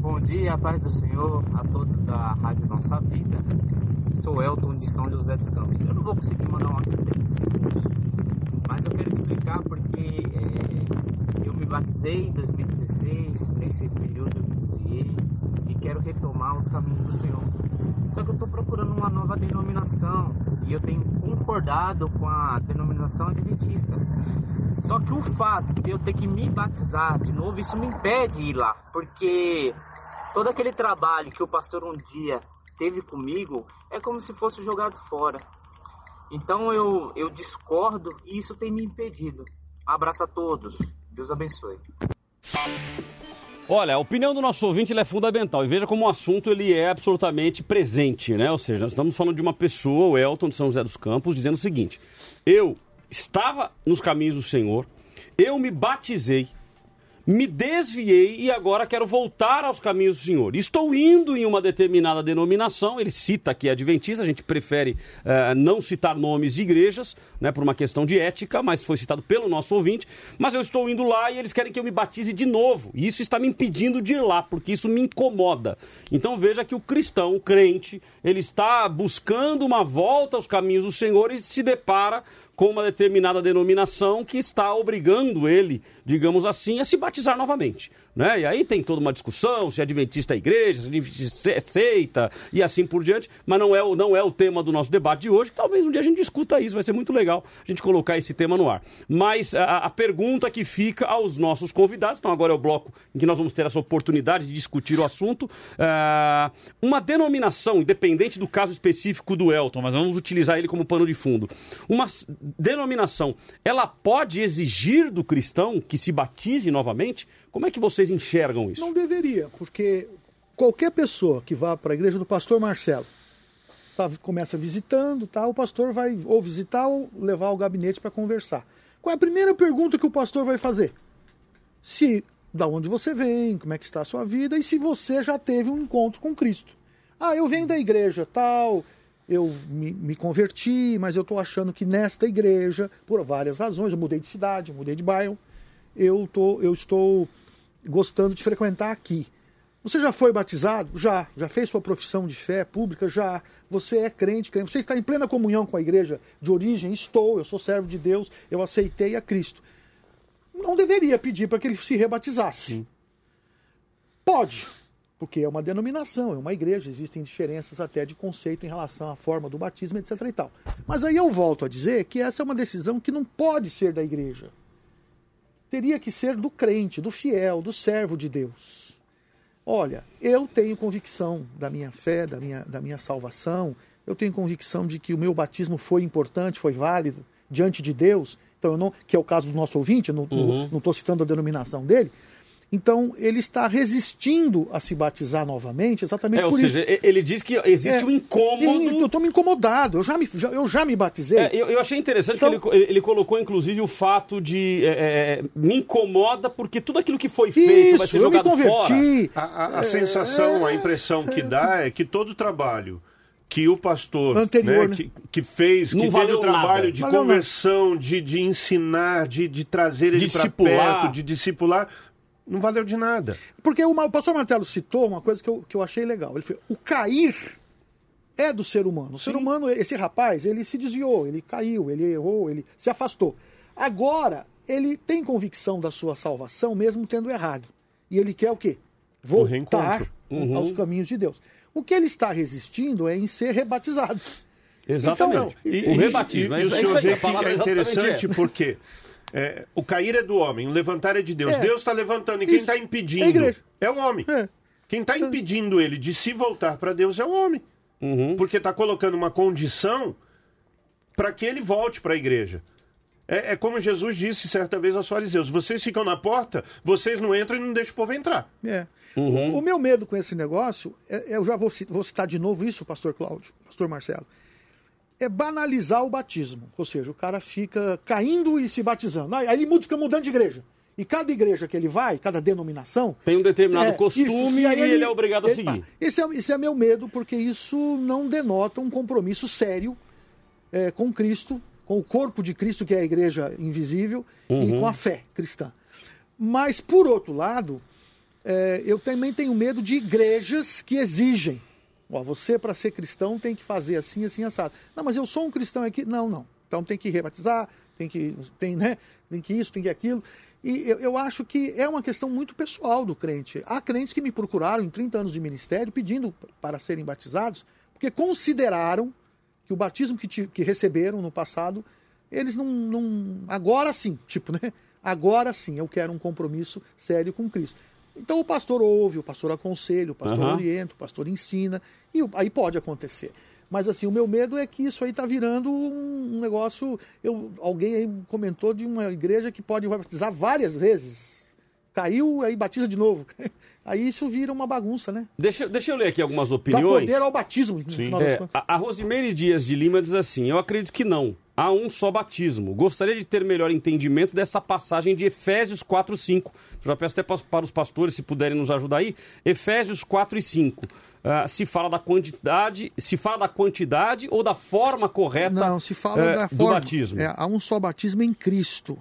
S10: Bom dia, paz do Senhor a todos da Rádio Nossa Vida. Sou Elton de São José dos Campos. Eu não vou conseguir mandar uma 30 segundos, mas eu quero explicar porque é, eu me batizei em 2016, nesse período eu iniciei e quero retomar os caminhos do Senhor. Só que eu estou procurando uma nova denominação e eu tenho concordado com a denominação adventista. Só que o fato de eu ter que me batizar de novo, isso me impede de ir lá, porque todo aquele trabalho que o pastor um dia teve comigo é como se fosse jogado fora. Então eu, eu discordo e isso tem me impedido. Abraço a todos. Deus abençoe.
S3: Olha, a opinião do nosso ouvinte é fundamental. E veja como o assunto ele é absolutamente presente, né? Ou seja, nós estamos falando de uma pessoa, o Elton de São José dos Campos, dizendo o seguinte: Eu estava nos caminhos do Senhor, eu me batizei, me desviei e agora quero voltar aos caminhos do Senhor. Estou indo em uma determinada denominação, ele cita aqui a Adventista, a gente prefere uh, não citar nomes de igrejas, né, por uma questão de ética, mas foi citado pelo nosso ouvinte. Mas eu estou indo lá e eles querem que eu me batize de novo. E isso está me impedindo de ir lá, porque isso me incomoda. Então veja que o cristão, o crente, ele está buscando uma volta aos caminhos do Senhor e se depara com uma determinada denominação que está obrigando ele, digamos assim, a se batizar novamente. Né? E aí tem toda uma discussão se adventista é igreja, se adventista é seita e assim por diante, mas não é, o, não é o tema do nosso debate de hoje, talvez um dia a gente discuta isso, vai ser muito legal a gente colocar esse tema no ar. Mas a, a pergunta que fica aos nossos convidados, então agora é o bloco em que nós vamos ter essa oportunidade de discutir o assunto, uh, uma denominação, independente do caso específico do Elton, mas vamos utilizar ele como pano de fundo, uma denominação, ela pode exigir do cristão que se batize novamente? Como é que vocês enxergam isso?
S5: Não deveria, porque qualquer pessoa que vá para a igreja do pastor Marcelo, tá, começa visitando, tá, o pastor vai ou visitar ou levar ao gabinete para conversar. Qual é a primeira pergunta que o pastor vai fazer? Se da onde você vem, como é que está a sua vida e se você já teve um encontro com Cristo. Ah, eu venho da igreja tal, eu me, me converti, mas eu estou achando que nesta igreja, por várias razões, eu mudei de cidade, mudei de bairro, eu, tô, eu estou gostando de frequentar aqui. Você já foi batizado? Já. Já fez sua profissão de fé pública? Já. Você é crente, crente. Você está em plena comunhão com a igreja de origem? Estou. Eu sou servo de Deus. Eu aceitei a Cristo. Não deveria pedir para que ele se rebatizasse. Sim. Pode porque é uma denominação, é uma igreja, existem diferenças até de conceito em relação à forma do batismo, etc. E tal. Mas aí eu volto a dizer que essa é uma decisão que não pode ser da igreja. Teria que ser do crente, do fiel, do servo de Deus. Olha, eu tenho convicção da minha fé, da minha, da minha salvação, eu tenho convicção de que o meu batismo foi importante, foi válido diante de Deus, então eu não, que é o caso do nosso ouvinte, eu não estou uhum. citando a denominação dele, então, ele está resistindo a se batizar novamente, exatamente
S3: é,
S5: por
S3: seja,
S5: isso.
S3: Ele diz que existe é, um incômodo.
S5: Eu estou me incomodado, eu já me, já, eu já me batizei. É,
S3: eu, eu, achei interessante então, que ele, ele, colocou, inclusive, o fato de é, é, me incomoda porque tudo aquilo que foi feito
S5: isso,
S3: vai ser jogado
S5: eu me converti.
S3: fora.
S4: A, a, a sensação, a impressão que dá é que todo trabalho que o pastor Anterior, né, né? Que, que, fez, Não que teve o trabalho nada. de valeu conversão, de, de ensinar, de, de trazer ele para perto, de discipular, não valeu de nada.
S5: Porque o, o pastor Martelo citou uma coisa que eu, que eu achei legal. Ele falou, o cair é do ser humano. O Sim. ser humano, esse rapaz, ele se desviou, ele caiu, ele errou, ele se afastou. Agora, ele tem convicção da sua salvação, mesmo tendo errado. E ele quer o quê? Voltar uhum. aos caminhos de Deus. O que ele está resistindo é em ser rebatizado.
S3: Exatamente. Então, e, o rebatismo.
S4: E, e, e o senhor vê que é interessante porque é, o cair é do homem, o levantar é de Deus. É. Deus está levantando e quem está impedindo é, é, o homem. É. Quem está impedindo ele de se voltar para Deus é o homem. Uhum. Porque está colocando uma condição para que ele volte para a igreja. É, é, como Jesus disse certa vez aos fariseus: vocês ficam na porta, vocês não entram e não deixam o povo entrar.
S5: É. Uhum. O, o, meu medo com esse negócio, é, eu já vou, vou citar de novo isso, pastor Cláudio, pastor Marcelo é banalizar o batismo. Ou seja, o cara fica caindo e se batizando. Aí ele muda, fica mudando de igreja. E cada igreja que ele vai, cada denominação.
S3: Tem um determinado é, costume isso, e, ele, ele, é obrigado a seguir.
S5: Esse é, esse é meu medo, porque isso não denota um compromisso sério é, com Cristo, com o corpo de Cristo, que é a igreja invisível, uhum. e com a fé cristã. Mas, por outro lado, é, eu também tenho medo de igrejas que exigem Ó, você, para ser cristão, tem que fazer assim, assim, assado. Não, mas eu sou um cristão aqui. Não, não. Então tem que rebatizar, tem que, tem, né, tem que isso, tem que aquilo. E eu, eu, acho que é uma questão muito pessoal do crente. Há crentes que me procuraram em 30 anos de ministério pedindo para serem batizados, porque consideraram que o batismo que, te, que receberam no passado, eles não, não. Agora sim, tipo, né? Agora sim, eu quero um compromisso sério com Cristo. Então o pastor ouve, o pastor aconselha, o pastor uhum. orienta, o pastor ensina, e aí pode acontecer. Mas assim, o meu medo é que isso aí está virando um negócio. Eu, alguém aí comentou de uma igreja que pode batizar várias vezes. Caiu, aí batiza de novo. Aí isso vira uma bagunça, né?
S3: Deixa, deixa eu ler aqui algumas opiniões.
S5: Dá poder ao batismo, no
S3: Sim. final é, das contas. A, a Rosimeire Dias de Lima diz assim: Eu acredito que não há um só batismo. Gostaria de ter melhor entendimento dessa passagem de Efésios 4 e 5. Já peço até para os pastores, se puderem nos ajudar aí. Efésios 4 e 5. Uh, ah, se fala da quantidade, se fala da quantidade ou da forma correta
S5: Não, se fala uh, da do forma, batismo. É, há um só batismo em Cristo.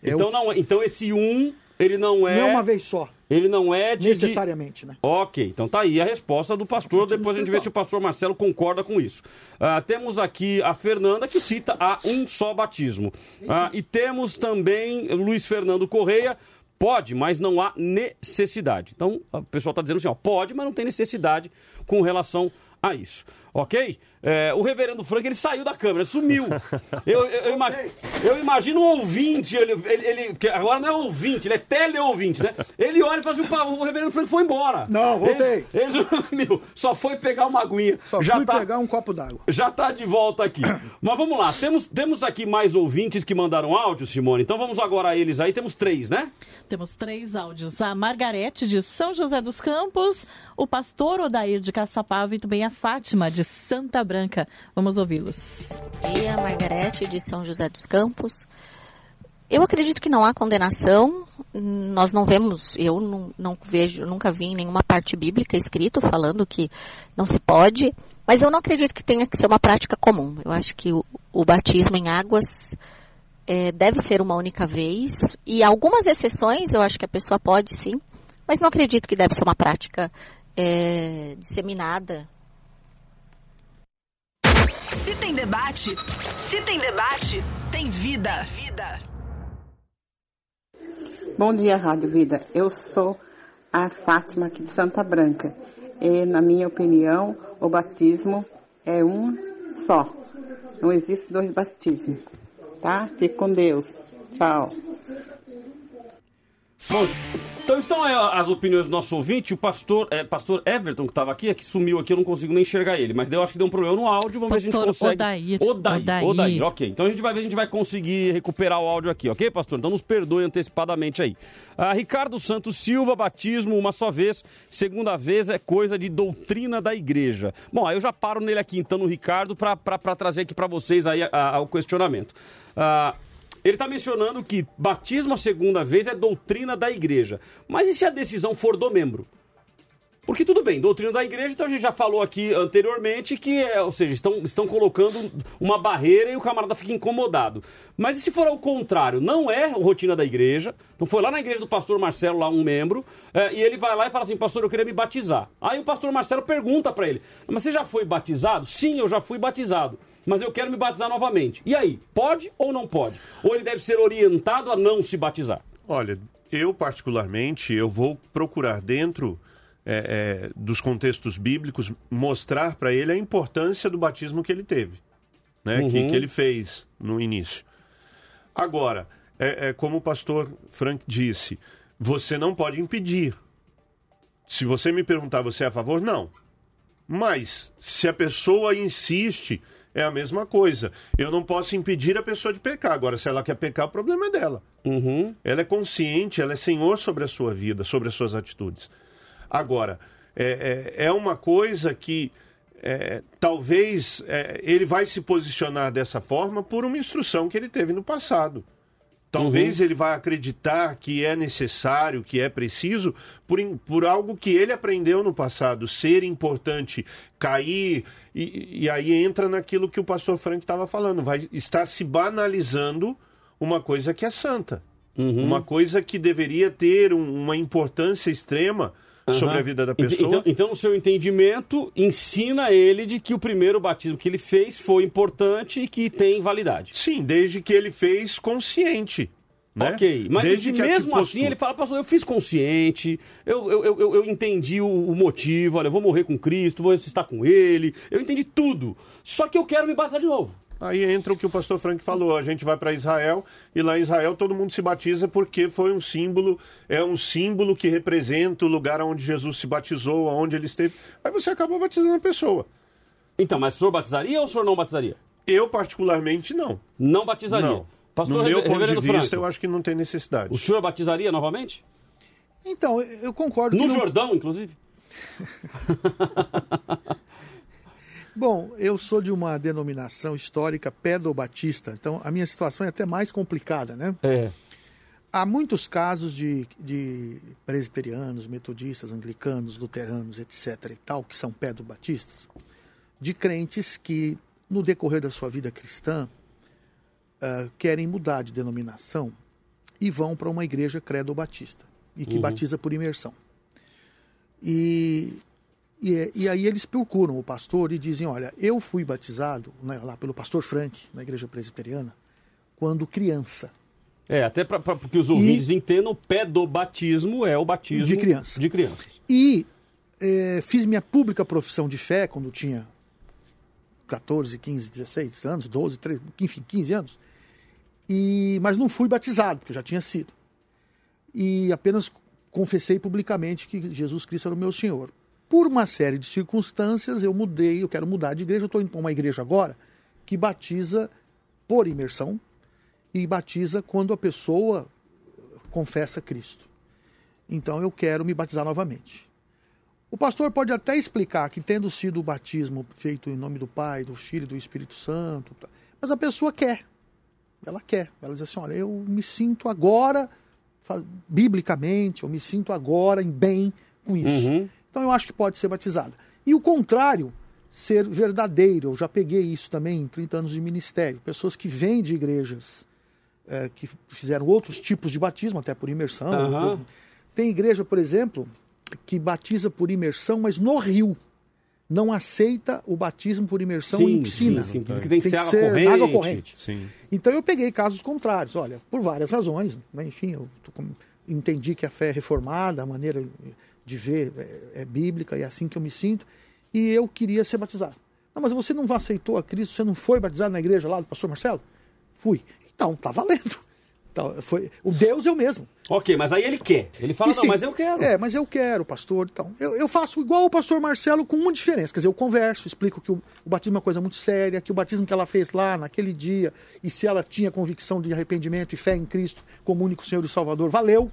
S3: É então, o... não, então esse um, ele não é...
S5: Não é uma vez só.
S3: Ele não é de.
S5: Necessariamente, né?
S3: Ok, então tá aí a resposta do pastor. Depois a gente vê se o pastor Marcelo concorda com isso. Uh, temos aqui a Fernanda que cita a um só batismo. Uh, e temos também Luiz Fernando Correia. Pode, mas não há necessidade. Então, o pessoal está dizendo assim, ó, pode, mas não tem necessidade com relação a isso. Ok? É, o reverendo Frank, ele saiu da câmera, sumiu. Eu, eu, eu, imagino, eu imagino um ouvinte, ele, ele, ele, agora não é ouvinte, ele é teleouvinte, né? Ele olha e fala assim, o reverendo Frank foi embora.
S5: Não, voltei.
S3: Ele, ele sumiu, só foi pegar uma aguinha.
S5: Só
S3: já
S5: fui
S3: tá,
S5: pegar um copo d'água.
S3: Já tá de volta aqui. Mas vamos lá, temos, temos aqui mais ouvintes que mandaram áudio, Simone. Então vamos agora a eles aí, temos três, né?
S8: Temos três áudios. A Margarete de São José dos Campos, o pastor Odair de Caçapava e também a Fátima de Santa Branca. Vamos ouvi-los.
S11: E a Margarete de São José dos Campos. Eu acredito que não há condenação. Nós não vemos, eu não, não vejo, nunca vi em nenhuma parte bíblica escrito falando que não se pode. Mas eu não acredito que tenha que ser uma prática comum. Eu acho que o, o batismo em águas é, deve ser uma única vez. E algumas exceções eu acho que a pessoa pode sim. Mas não acredito que deve ser uma prática é, disseminada
S2: se tem debate, se tem debate, tem vida. Vida.
S12: Bom dia, Rádio Vida. Eu sou a Fátima aqui de Santa Branca. E, na minha opinião, o batismo é um só. Não existe dois batismos. Tá? Fique com Deus. Tchau.
S3: Bom, então estão aí as opiniões do nosso ouvinte. O pastor, é, pastor Everton, que estava aqui, é que sumiu aqui, eu não consigo nem enxergar ele. Mas eu acho que deu um problema no áudio. Vamos pastor ver se a gente consegue.
S8: Odair.
S3: Odair. Odair. Odair. Ok. Então a gente vai ver se a gente vai conseguir recuperar o áudio aqui, ok, pastor? Então nos perdoe antecipadamente aí. Ah, Ricardo Santos Silva, batismo uma só vez, segunda vez é coisa de doutrina da igreja. Bom, aí eu já paro nele aqui, então, no Ricardo, para trazer aqui para vocês aí a, a, o questionamento. Ah, ele está mencionando que batismo a segunda vez é doutrina da igreja. Mas e se a decisão for do membro? Porque tudo bem, doutrina da igreja, então a gente já falou aqui anteriormente que, é, ou seja, estão, estão colocando uma barreira e o camarada fica incomodado. Mas e se for ao contrário, não é rotina da igreja, então foi lá na igreja do pastor Marcelo, lá um membro, é, e ele vai lá e fala assim, pastor, eu queria me batizar. Aí o pastor Marcelo pergunta para ele, mas você já foi batizado? Sim, eu já fui batizado mas eu quero me batizar novamente. E aí, pode ou não pode? Ou ele deve ser orientado a não se batizar?
S4: Olha, eu particularmente, eu vou procurar dentro é, é, dos contextos bíblicos mostrar para ele a importância do batismo que ele teve, né? Uhum. Que, que ele fez no início. Agora, é, é como o pastor Frank disse, você não pode impedir. Se você me perguntar, você é a favor? Não. Mas, se a pessoa insiste é a mesma coisa. Eu não posso impedir a pessoa de pecar. Agora, se ela quer pecar, o problema é dela.
S3: Uhum.
S4: Ela é consciente, ela é senhor sobre a sua vida, sobre as suas atitudes. Agora, é, é, é uma coisa que é, talvez é, ele vai se posicionar dessa forma por uma instrução que ele teve no passado. Talvez uhum. ele vá acreditar que é necessário, que é preciso, por, por algo que ele aprendeu no passado, ser importante, cair, e, e aí entra naquilo que o pastor Frank estava falando, vai estar se banalizando uma coisa que é santa. Uhum. Uma coisa que deveria ter um, uma importância extrema uhum. sobre a vida da pessoa.
S3: Então, então, o seu entendimento ensina ele de que o primeiro batismo que ele fez foi importante e que tem validade.
S4: Sim, desde que ele fez consciente. Né?
S3: Ok, mas Desde mesmo assim ele fala, pastor, eu fiz consciente, eu, eu, eu, eu entendi o, o, motivo, olha, eu vou morrer com Cristo, vou estar com Ele, eu entendi tudo, só que eu quero me batizar de novo.
S4: Aí entra o que o pastor Frank falou, a gente vai para Israel e lá em Israel todo mundo se batiza porque foi um símbolo, é um símbolo que representa o lugar onde Jesus se batizou, onde ele esteve. Aí você acaba batizando a pessoa.
S3: Então, mas o senhor batizaria ou o senhor não batizaria?
S4: Eu particularmente não.
S3: Não batizaria? Não.
S4: Pastor no meu ponto de vista, Franco, eu acho que não tem necessidade.
S3: O senhor batizaria novamente?
S5: Então, eu concordo.
S3: No
S5: não...
S3: Jordão, inclusive?
S5: Bom, eu sou de uma denominação histórica pedobatista, então a minha situação é até mais complicada, né?
S3: É.
S5: Há muitos casos de, de presbiterianos, metodistas, anglicanos, luteranos, etc. e tal, que são pedobatistas, de crentes que, no decorrer da sua vida cristã, uh, querem mudar de denominação e vão para uma igreja credo-batista e que uhum. batiza por imersão. E, e, e, aí eles procuram o pastor e dizem: Olha, eu fui batizado né, lá pelo pastor Frank, na igreja presbiteriana, quando criança.
S3: É, até para que os ouvintes entendam, o pé do batismo é o batismo
S5: De criança.
S3: De crianças.
S5: E eh, fiz minha pública profissão de fé quando tinha 14, 15, 16 anos, 12, 13, enfim, 15 anos. E, mas não fui batizado, porque eu já tinha sido. E apenas confessei publicamente que Jesus Cristo era o meu Senhor. Por uma série de circunstâncias, eu mudei, eu quero mudar de igreja. Eu estou indo para uma igreja agora que batiza por imersão e batiza quando a pessoa confessa Cristo. Então eu quero me batizar novamente. O pastor pode até explicar que, tendo sido o batismo feito em nome do Pai, do Filho e do Espírito Santo, tá, mas a pessoa quer. Ela quer. Ela diz assim: olha, eu me sinto agora, biblicamente, eu me sinto agora em bem com isso.
S3: Uhum.
S5: Então eu acho que pode ser batizada. E o contrário, ser verdadeiro. Eu já peguei isso também em 30 anos de ministério. Pessoas que vêm de igrejas é, que fizeram outros tipos de batismo, até por imersão.
S3: Uhum.
S5: Tem igreja, por exemplo, que batiza por imersão, mas no rio. Não aceita o batismo por imersão
S3: sim,
S5: em piscina.
S3: Sim, sim. Por isso que tem que,
S5: tem
S3: ser, água,
S5: ser
S3: corrente.
S5: água corrente.
S4: Sim.
S5: Então eu peguei casos contrários, olha, por várias razões. Né? Enfim, eu entendi que a fé é reformada, a maneira de ver é, é bíblica, e é assim que eu me sinto, e eu queria ser batizado. Não, mas você não aceitou a Cristo, você não foi batizado na igreja lá do pastor Marcelo? Fui. Então, tá valendo. Então, foi, o Deus é o mesmo.
S3: Ok, mas aí ele quer. Ele fala,
S5: E
S3: não,
S5: sim,
S3: mas eu quero.
S5: É, mas eu quero, pastor. Então, eu, eu faço igual o pastor Marcelo com uma diferença. Quer dizer, eu converso, explico que o, o batismo é uma coisa muito séria, que o batismo que ela fez lá naquele dia, e se ela tinha convicção de arrependimento e fé em Cristo como único Senhor e Salvador, valeu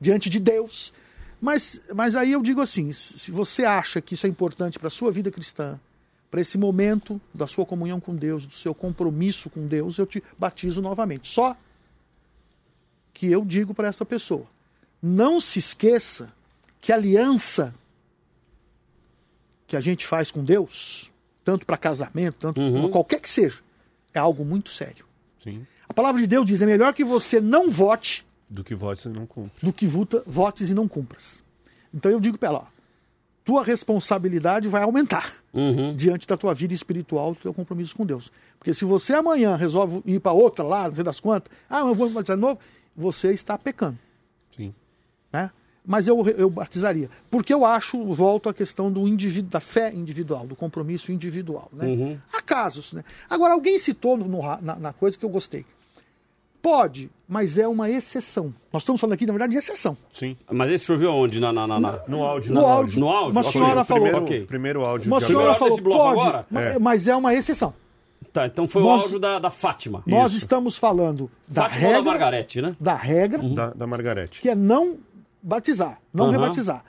S5: diante de Deus. Mas, mas aí eu digo assim: se você acha que isso é importante para a sua vida cristã, para esse momento da sua comunhão com Deus, do seu compromisso com Deus, eu te batizo novamente. Só que eu digo para essa pessoa: não se esqueça que a aliança que a gente faz com Deus, tanto para casamento, tanto
S3: Uhum.
S5: qualquer que seja, é algo muito sério.
S4: Sim.
S5: A palavra de Deus diz: é melhor que você não vote
S4: Do que vote não cumpre.
S5: do que vuta- votes e não cumpras. Então eu digo para ela: ó, tua responsabilidade vai aumentar
S3: Uhum.
S5: diante da tua vida espiritual, do teu compromisso com Deus. Porque se você amanhã resolve ir para outra lá, não sei das quantas, ah, eu vou batizar de novo, você está pecando.
S4: Sim.
S5: Né? Mas eu, eu batizaria. Porque eu acho, volto à questão do indivíduo, da fé individual, do compromisso individual. Né?
S3: Uhum.
S5: Há casos. Né? Agora, alguém citou no- na, na coisa que eu gostei. Pode, mas é uma exceção. Nós estamos falando aqui, na verdade, de exceção.
S4: Sim.
S3: Mas esse choveu onde? Na, na, na, na-
S4: No áudio.
S5: No áudio.
S3: No áudio?
S5: Uma
S3: Ok.
S5: senhora
S4: o primeiro,
S5: falou.
S3: Ok.
S4: primeiro áudio
S5: Uma senhora
S3: agora.
S5: falou, pode,
S3: agora?
S5: ma-
S4: É.
S5: mas é uma exceção.
S3: Tá, então foi
S5: Nós-
S3: o áudio da, da Fátima.
S5: Nós
S4: Isso.
S5: estamos falando da
S3: Fátima ou
S5: regra,
S3: da Margarete, né?
S5: da regra
S4: da, da Margarete.
S5: que é não batizar, não
S3: Aham.
S5: rebatizar.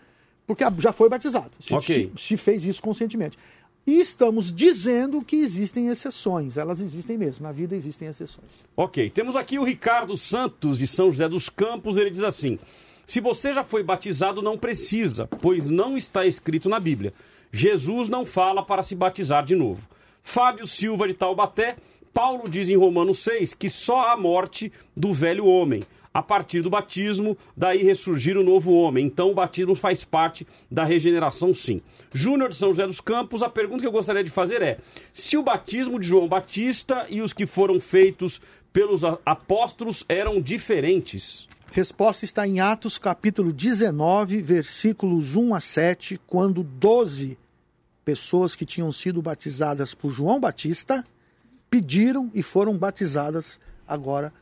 S5: Porque já foi batizado. Se,
S3: Ok.
S5: se- se fez isso conscientemente. E estamos dizendo que existem exceções. Elas existem mesmo. Na vida existem exceções.
S3: Ok, temos aqui o Ricardo Santos, de São José dos Campos. Ele diz assim: Se você já foi batizado, não precisa, pois não está escrito na Bíblia. Jesus não fala para se batizar de novo. Fábio Silva, de Taubaté. Paulo diz em Romanos 6 que só há morte do velho homem. A partir do batismo, daí ressurgir o novo homem. Então o batismo faz parte da regeneração, sim. Júnior de São José dos Campos, a pergunta que eu gostaria de fazer é: se o batismo de João Batista e os que foram feitos pelos apóstolos eram diferentes?
S5: Resposta está em Atos capítulo 19, versículos 1 a 7, quando 12 pessoas que tinham sido batizadas por João Batista pediram e foram batizadas agora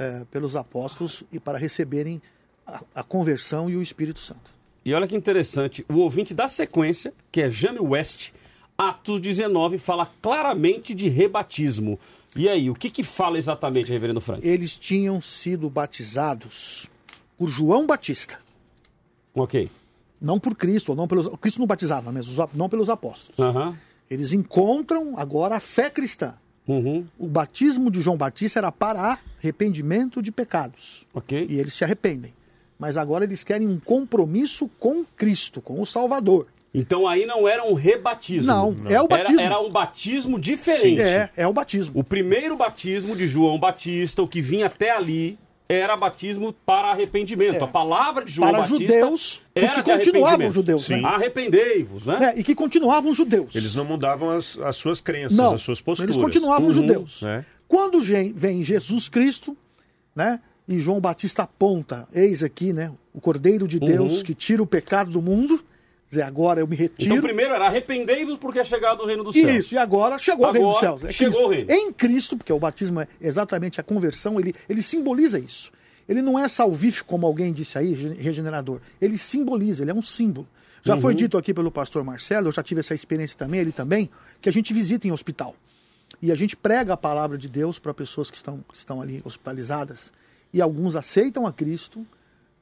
S5: eh, pelos apóstolos e para receberem a, a conversão e o Espírito Santo.
S3: E olha que interessante, o ouvinte da sequência, que é Jamie West, Atos 19, fala claramente de rebatismo. E aí, o que, que fala exatamente, reverendo Frank?
S5: Eles tinham sido batizados por João Batista,
S3: Ok.
S5: não por Cristo, ou não pelos Cristo não batizava mesmo, não pelos apóstolos.
S3: Aham.
S5: Eles encontram agora a fé cristã.
S3: Uhum.
S5: O batismo de João Batista era para arrependimento de pecados.
S3: Ok.
S5: E eles se arrependem. Mas agora eles querem um compromisso com Cristo, com o Salvador.
S3: Então aí não era um rebatismo.
S5: Não, é o batismo.
S3: Era, era um batismo diferente.
S5: É, é o batismo.
S3: O primeiro batismo de João Batista, o que vinha até ali, era batismo para arrependimento.
S5: É.
S3: A palavra de João
S5: Para
S3: Batista
S5: judeus,
S3: era
S5: porque
S3: de
S5: continuavam judeus, né?
S3: Arrependei-vos, né?
S5: É, e que continuavam judeus.
S4: Eles não mudavam as, as suas crenças,
S5: Não,
S4: as suas posturas.
S5: eles continuavam
S3: Uhum.
S5: judeus.
S4: né?
S5: Quando vem Jesus Cristo, né? e João Batista aponta, eis aqui, né, o Cordeiro de Deus
S3: Uhum.
S5: que tira o pecado do mundo, dizer, agora eu me retiro.
S3: Então, primeiro era arrependei-vos porque é chegado o reino dos céus.
S5: Isso, e agora chegou o reino dos
S3: Agora
S5: céus. É
S3: chegou
S5: Cristo.
S3: o reino.
S5: Em Cristo, porque o batismo é exatamente a conversão, ele, ele simboliza isso. Ele não é salvífico, como alguém disse aí, re- regenerador. Ele simboliza, ele é um símbolo. Já foi
S3: Uhum.
S5: dito aqui pelo pastor Marcelo, eu já tive essa experiência também, ele também, que a gente visita em hospital. E a gente prega a palavra de Deus para pessoas que estão, que estão ali hospitalizadas. E alguns aceitam a Cristo,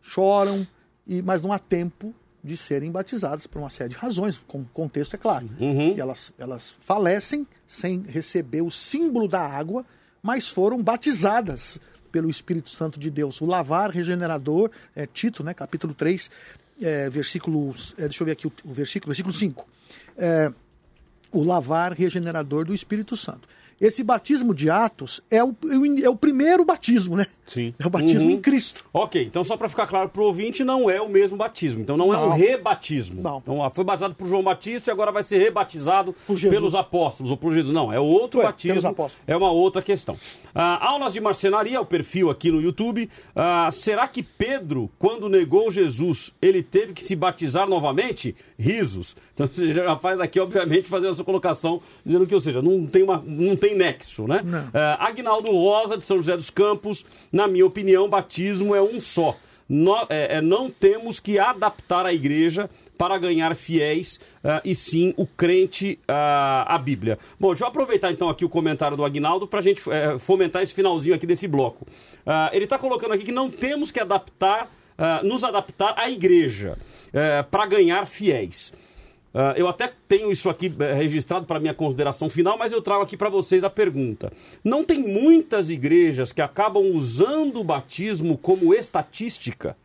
S5: choram, e, mas não há tempo de serem batizadas por uma série de razões, com contexto é claro. E elas, elas falecem sem receber o símbolo da água, mas foram batizadas pelo Espírito Santo de Deus. O lavar regenerador, é, Tito, né, capítulo 3, é, versículos, é, deixa eu ver aqui o, o versículo, versículo 5. É, o lavar regenerador do Espírito Santo. Esse batismo de Atos é o, é o primeiro batismo, né?
S4: Sim.
S5: É o batismo
S3: Uhum.
S5: em Cristo.
S3: Ok, então só para ficar claro pro ouvinte, não é o mesmo batismo. Então não, é um
S5: Não.
S3: rebatismo.
S5: Não.
S3: Então ah, foi batizado por João Batista e agora vai ser rebatizado pelos apóstolos ou por Jesus. Não, é outro
S5: Ué,
S3: batismo. É uma outra questão. Ah, aulas de marcenaria, o perfil aqui no YouTube. Ah, será que Pedro, quando negou Jesus, ele teve que se batizar novamente? Risos. Então você já faz aqui, obviamente, fazendo a sua colocação, dizendo que, ou seja, não tem, uma, não tem nexo, né? Ah, Agnaldo Rosa, de São José dos Campos, na minha opinião, batismo é um só. Nó- é, é, não temos que adaptar a igreja para ganhar fiéis ah, e sim o crente ah, à Bíblia. Bom, deixa eu aproveitar então aqui o comentário do Agnaldo para a gente eh, fomentar esse finalzinho aqui desse bloco. Ele está colocando aqui que não temos que adaptar, nos adaptar à igreja para ganhar fiéis. Ah, eu até tenho isso aqui eh, registrado para minha consideração final, mas eu trago aqui para vocês a pergunta. Não tem muitas igrejas que acabam usando o batismo como estatística?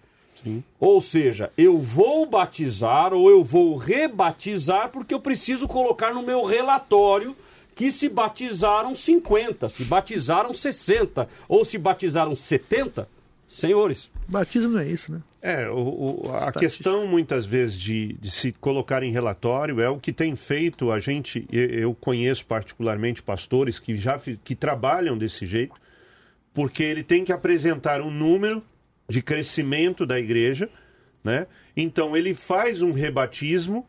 S3: Ou seja, eu vou batizar ou eu vou rebatizar porque eu preciso colocar no meu relatório que se batizaram 50, se batizaram 60 ou se batizaram 70. Senhores,
S5: Batismo não é isso, né?
S4: É, o- o- a questão muitas vezes de, de se colocar em relatório é o que tem feito a gente. Eu, conheço particularmente pastores que já que trabalham desse jeito, porque ele tem que apresentar um número de crescimento da igreja, né? Então ele faz um rebatismo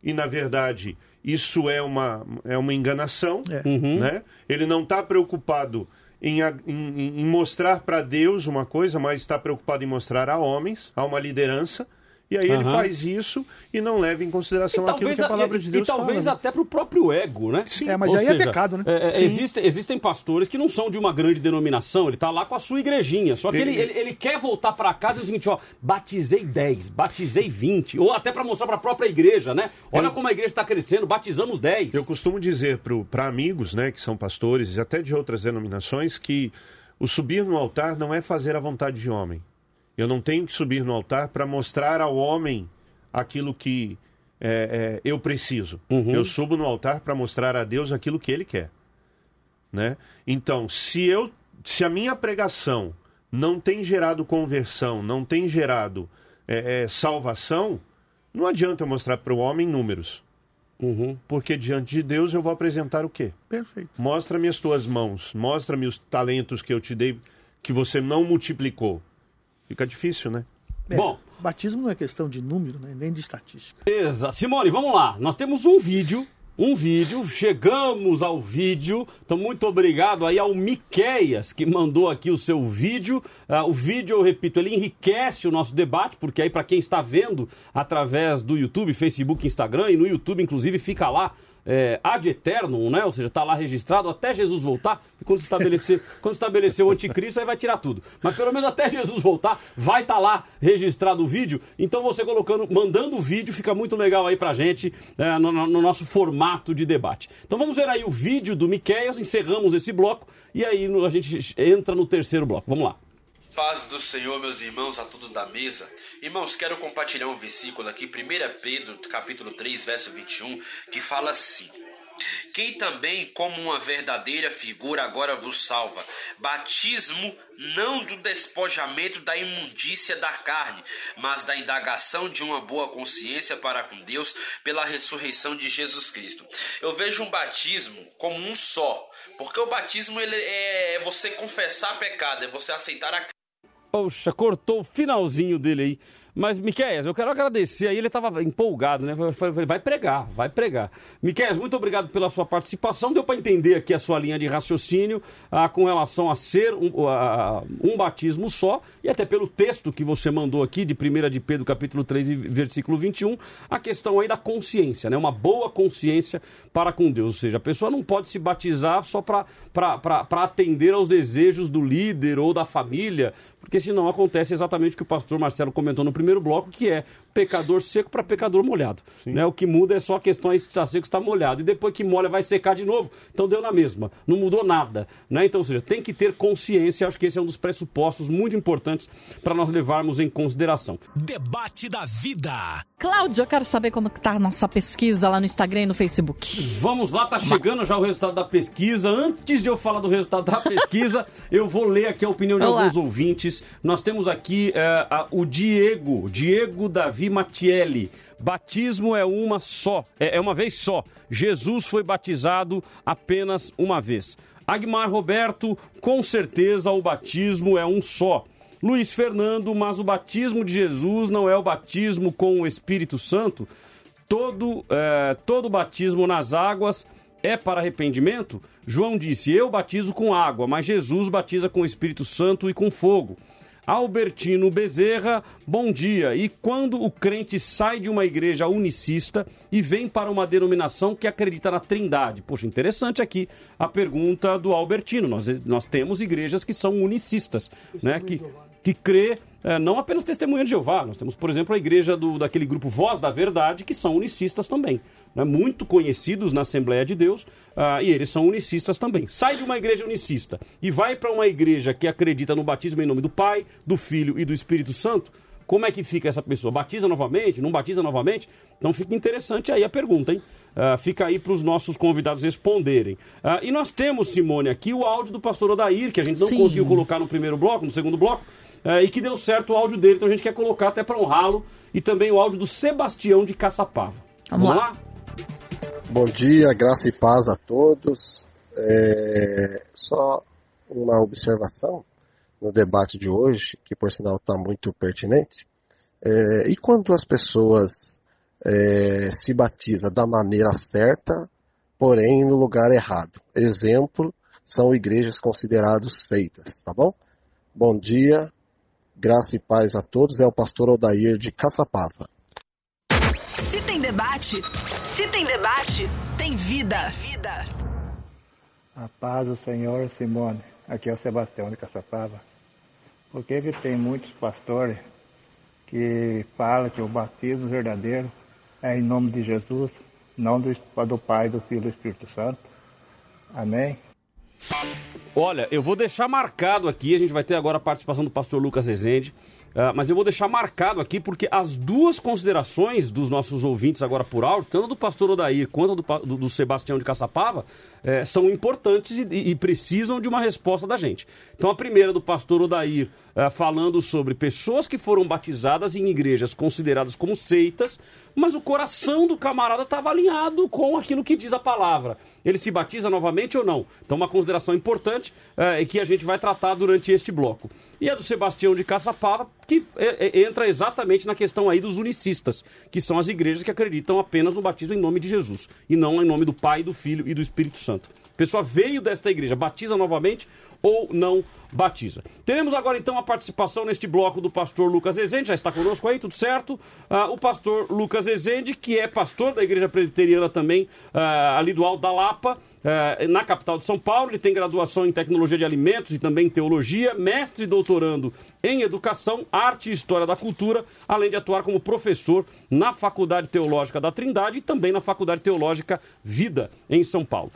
S4: e na verdade isso é uma, é uma enganação,
S5: É.
S4: né? Ele não está preocupado em, em- em mostrar para Deus uma coisa, mas está preocupado em mostrar a homens, a uma liderança. E aí ele
S3: Aham.
S4: faz isso e não leva em consideração
S3: E
S4: aquilo
S3: talvez,
S4: que a palavra
S3: e-
S4: de Deus
S3: e talvez
S4: fala. né?
S3: até pro próprio ego, né?
S5: É, mas
S3: Ou
S5: aí é pecado, né?
S3: é, é,
S5: Sim.
S3: existem, pastores que não são de uma grande denominação, ele tá lá com a sua igrejinha. Só que ele,
S4: Ele-
S3: ele, ele quer voltar para casa e o seguinte, ó, batizei 10, batizei 20, ou até para mostrar para a própria igreja, né? Olha como a igreja está crescendo, batizamos 10.
S4: Eu costumo dizer para amigos, né, que são pastores e até de outras denominações, que o subir no altar não é fazer a vontade de homem. Eu não tenho que subir no altar para mostrar ao homem aquilo que é, é, eu preciso. Eu subo no altar para mostrar a Deus aquilo que Ele quer, né? Então, se eu, se a minha pregação não tem gerado conversão, não tem gerado é, é, salvação, não adianta eu mostrar para o homem números. Porque diante de Deus eu vou apresentar o quê?
S5: Perfeito.
S4: Mostra-me as tuas mãos, mostra-me os talentos que eu te dei, que você não multiplicou. Fica difícil, né?
S5: É,
S3: Bom.
S5: Batismo não é questão de número, né? nem de estatística.
S3: Beleza. Simone, vamos lá. Nós temos um vídeo. Um vídeo, chegamos ao vídeo. Então, muito obrigado aí ao Miqueias que mandou aqui o seu vídeo. Ah, o vídeo, eu repito, ele enriquece o nosso debate, porque aí, para quem está vendo através do YouTube, Facebook, Instagram, e no YouTube, inclusive, fica lá é, ad eternum, né? Ou seja, está lá registrado até Jesus voltar. E quando estabelecer, quando estabelecer o anticristo, aí vai tirar tudo. Mas pelo menos até Jesus voltar, vai estar lá registrado o vídeo. Então você colocando, mandando o vídeo, fica muito legal aí pra gente é, no, no- no nosso formato de debate. Então vamos ver aí o vídeo do Miqueias, encerramos esse bloco e aí no- a gente entra no terceiro bloco. Vamos lá.
S13: Paz do Senhor, meus irmãos, a tudo da mesa. Irmãos, quero compartilhar um versículo aqui, 1 Pedro, capítulo 3, verso 21, que fala assim: Quem também, como uma verdadeira figura, agora vos salva. Batismo não do despojamento da imundícia da carne, mas da indagação de uma boa consciência para com Deus pela ressurreição de Jesus Cristo. Eu vejo um batismo como um só, porque o batismo ele é você confessar pecado, é você aceitar a
S3: Poxa, cortou o finalzinho dele aí. Mas, Miquel, eu quero agradecer aí, ele estava empolgado, né? Vai pregar, vai pregar. Miquel, muito obrigado pela sua participação. Deu para entender aqui a sua linha de raciocínio ah, com relação a ser um, um, batismo só, e até pelo texto que você mandou aqui, de 1 de Pedro, capítulo 3, versículo 21, a questão aí da consciência, né? Uma boa consciência para com Deus. Ou seja, a pessoa não pode se batizar só para atender aos desejos do líder ou da família, porque senão acontece exatamente o que o pastor Marcelo comentou no primeiro bloco, que é pecador seco para pecador molhado. Né? O que muda é só a questão aí se está seco está molhado. E depois que molha vai secar de novo. Então deu na mesma. Não mudou nada. Né? Então, ou seja, tem que ter consciência. Acho que esse é um dos pressupostos muito importantes para nós levarmos em consideração.
S1: Debate da vida.
S8: Cláudio, eu quero saber como está a nossa pesquisa lá no Instagram e no Facebook.
S3: Vamos lá, tá chegando já o resultado da pesquisa. Antes de eu falar do resultado da pesquisa, eu vou ler aqui a opinião de Olá. alguns ouvintes nós temos aqui é, a, o Diego, Diego Davi Matielli. Batismo é uma só, é, é uma vez só. Jesus foi batizado apenas uma vez. Agmar Roberto, com certeza o batismo é um só. Luiz Fernando, mas o batismo de Jesus não é o batismo com o Espírito Santo? Todo, é, todo batismo nas águas é para arrependimento? João disse: Eu batizo com água, mas Jesus batiza com o Espírito Santo e com fogo. Albertino Bezerra, bom dia. E quando o crente sai de uma igreja unicista e vem para uma denominação que acredita na Trindade? Poxa, interessante aqui a pergunta do Albertino. Nós, nós temos igrejas que são unicistas, né? Que, que crê é, não apenas testemunha de Jeová, nós temos, por exemplo, a igreja do, daquele grupo Voz da Verdade, que são unicistas também, né? muito conhecidos na Assembleia de Deus, uh, e eles são unicistas também. Sai de uma igreja unicista e vai para uma igreja que acredita no batismo em nome do Pai, do Filho e do Espírito Santo, como é que fica essa pessoa? Batiza novamente? Não batiza novamente? Então fica interessante aí a pergunta, hein? Uh, fica aí para os nossos convidados responderem. Uh, e nós temos, Simone, aqui o áudio do pastor Odair, que a gente não Sim. conseguiu colocar no primeiro bloco, no segundo bloco, e que deu certo o áudio dele. Então a gente quer colocar até para honrá-lo e também o áudio do Sebastião de Caçapava. Vamos, Vamos lá? lá?
S14: Bom dia, graça e paz a todos. É, só uma observação no debate de hoje, que por sinal está muito pertinente. É, e quando as pessoas é, se batizam da maneira certa, porém no lugar errado? Exemplo, são igrejas consideradas seitas, tá bom? Bom dia, Graça e paz a todos. É o pastor Odair de Caçapava.
S2: Se tem debate, se tem debate, tem vida. Vida.
S15: A paz do Senhor, Simone. Aqui é o Sebastião de Caçapava. Porque que tem muitos pastores que falam que o batismo verdadeiro é em nome de Jesus, não do, do Pai, do Filho e do Espírito Santo. Amém?
S3: Olha, eu vou deixar marcado aqui, a gente vai ter agora a participação do pastor Lucas Rezende. Uh, mas eu vou deixar marcado aqui porque as duas considerações dos nossos ouvintes agora por áudio, tanto do pastor Odair quanto do, do, do Sebastião de Caçapava, eh, são importantes e, e, precisam de uma resposta da gente. Então a primeira do pastor Odair uh, falando sobre pessoas que foram batizadas em igrejas consideradas como seitas, mas o coração do camarada estava alinhado com aquilo que diz a palavra. Ele se batiza novamente ou não? Então uma consideração importante uh, que a gente vai tratar durante este bloco. E a do Sebastião de Caçapava, que é, é, entra exatamente na questão aí dos unicistas, que são as igrejas que acreditam apenas no batismo em nome de Jesus, e não em nome do Pai, do Filho e do Espírito Santo. A pessoa veio desta igreja, batiza novamente ou não batiza. Teremos agora então a participação neste bloco do pastor Lucas Ezende, já está conosco aí, tudo certo? Uh, o pastor Lucas Ezende, que é pastor da igreja presbiteriana também, uh, ali do Alto da Lapa, uh, na capital de São Paulo. Ele tem graduação em tecnologia de alimentos e também em teologia, mestre e doutorando em educação, arte e história da cultura, além de atuar como professor na Faculdade Teológica da Trindade e também na Faculdade Teológica Vida, em São Paulo.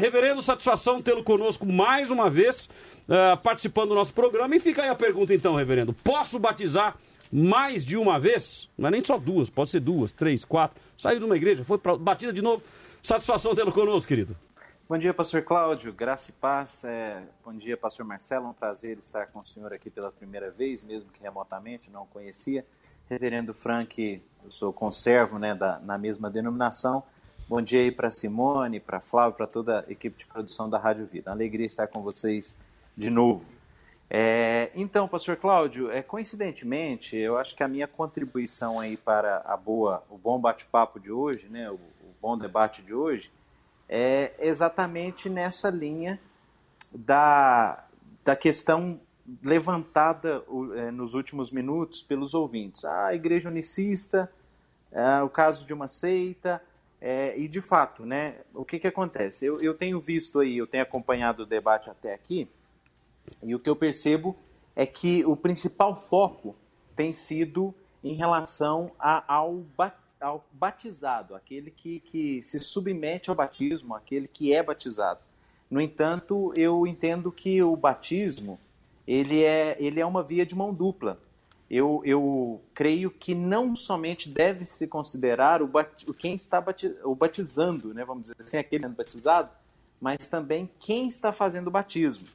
S3: reverendo, satisfação tê-lo conosco mais uma vez uh, participando do nosso programa. E fica aí a pergunta então, reverendo: posso batizar mais de uma vez? Não é nem só duas, pode ser duas, três, quatro. Saiu de uma igreja, foi para batiza de novo. Satisfação tê-lo conosco, querido.
S16: Bom dia, pastor Cláudio, graça e paz. É, bom dia, pastor Marcelo, um prazer estar com o senhor aqui pela primeira vez, mesmo que remotamente, não o conhecia. Reverendo Frank, eu sou conservo né, da, na mesma denominação. Bom dia aí para Simone, para Flávio, para toda a equipe de produção da Rádio Vida. Uma alegria estar com vocês de novo. É, então, pastor Cláudio, é, coincidentemente, eu acho que a minha contribuição aí para a boa, o bom bate-papo de hoje, né, o, o, bom debate de hoje, é exatamente nessa linha da, da questão levantada é, nos últimos minutos pelos ouvintes. Ah, a igreja unicista, é, o caso de uma seita, é, e de fato, né, o que, que acontece? Eu, eu tenho visto aí, eu tenho acompanhado o debate até aqui, e o que eu percebo é que o principal foco tem sido em relação a, ao, ao, batizado, aquele que, que se submete ao batismo, aquele que é batizado. No entanto, eu entendo que o batismo ele é, ele é uma via de mão dupla. Eu, eu creio que não somente deve se considerar o, bat, quem está bati, o batizando, né, vamos dizer assim, aquele batizado, mas também quem está fazendo o batismo.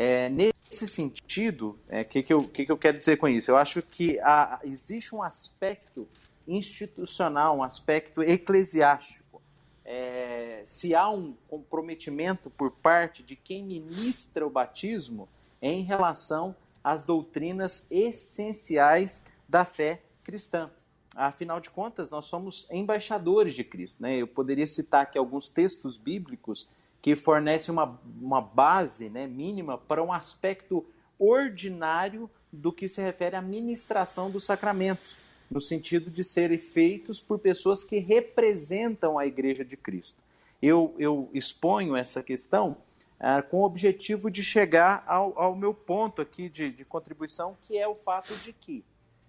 S16: É, nesse sentido, o é, que, que, eu, que, que eu quero dizer com isso? Eu acho que há, existe um aspecto institucional, um aspecto eclesiástico. É, se há um comprometimento por parte de quem ministra o batismo em relação às doutrinas essenciais da fé cristã. Afinal de contas, nós somos embaixadores de Cristo. Né? Eu poderia citar aqui alguns textos bíblicos que fornece uma, uma base né, mínima para um aspecto ordinário do que se refere à ministração dos sacramentos, no sentido de serem feitos por pessoas que representam a Igreja de Cristo. Eu, eu exponho essa questão ah, com o objetivo de chegar ao, ao meu ponto aqui de, de contribuição, que é o fato de que,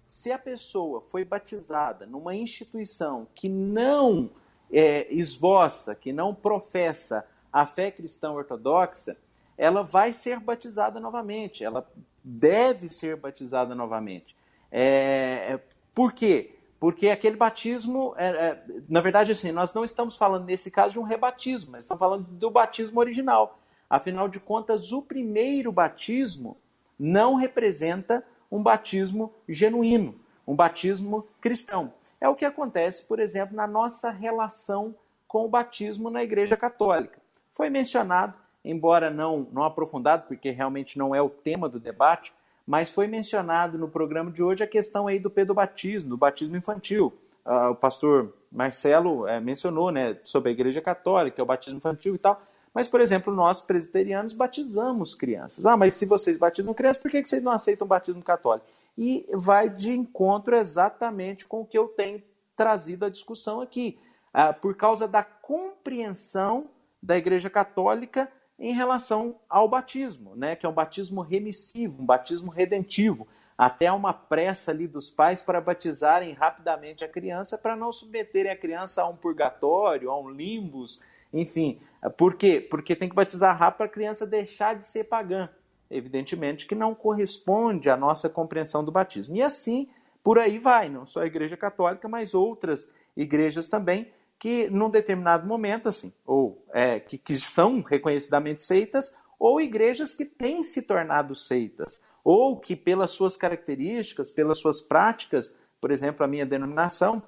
S16: se a pessoa foi batizada numa instituição que não é, esboça, que não professa a fé cristã ortodoxa, ela vai ser batizada novamente, ela deve ser batizada novamente. É, é, por quê? Porque aquele batismo, é, é, na verdade, assim, nós não estamos falando nesse caso de um rebatismo, nós estamos falando do batismo original. Afinal de contas, o primeiro batismo não representa um batismo genuíno, um batismo cristão. É o que acontece, por exemplo, na nossa relação com o batismo na Igreja Católica. Foi mencionado, embora não, não aprofundado, porque realmente não é o tema do debate, mas foi mencionado no programa de hoje a questão aí do pedobatismo, do batismo infantil. Uh, o pastor Marcelo é, mencionou né, sobre a Igreja Católica, o batismo infantil e tal. Mas, por exemplo, nós presbiterianos batizamos crianças. Ah, mas se vocês batizam crianças, por que vocês não aceitam o batismo católico? E vai de encontro exatamente com o que eu tenho trazido à discussão aqui. Ah, por causa da compreensão da Igreja Católica em relação ao batismo, né, que é um batismo remissivo, um batismo redentivo, até uma pressa ali dos pais para batizarem rapidamente a criança para não submeterem a criança a um purgatório, a um limbus, enfim. Por quê? Porque tem que batizar rápido para a criança deixar de ser pagã. Evidentemente que não corresponde à nossa compreensão do batismo. E assim, por aí vai, não só a Igreja Católica, mas outras igrejas também que num determinado momento, assim, ou é, que, que são reconhecidamente seitas, ou igrejas que têm se tornado seitas, ou que pelas suas características, pelas suas práticas, por exemplo, a minha denominação,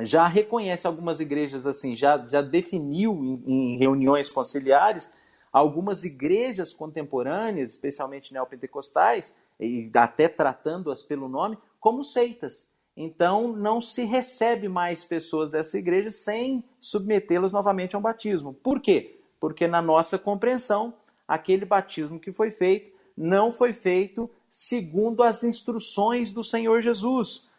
S16: já reconhece algumas igrejas assim, já, já definiu em, em reuniões conciliares algumas igrejas contemporâneas, especialmente neopentecostais, e até tratando-as pelo nome, como seitas. Então, não se recebe mais pessoas dessa igreja sem submetê-las novamente a um batismo. Por quê? Porque, na nossa compreensão, aquele batismo que foi feito não foi feito segundo as instruções do Senhor Jesus.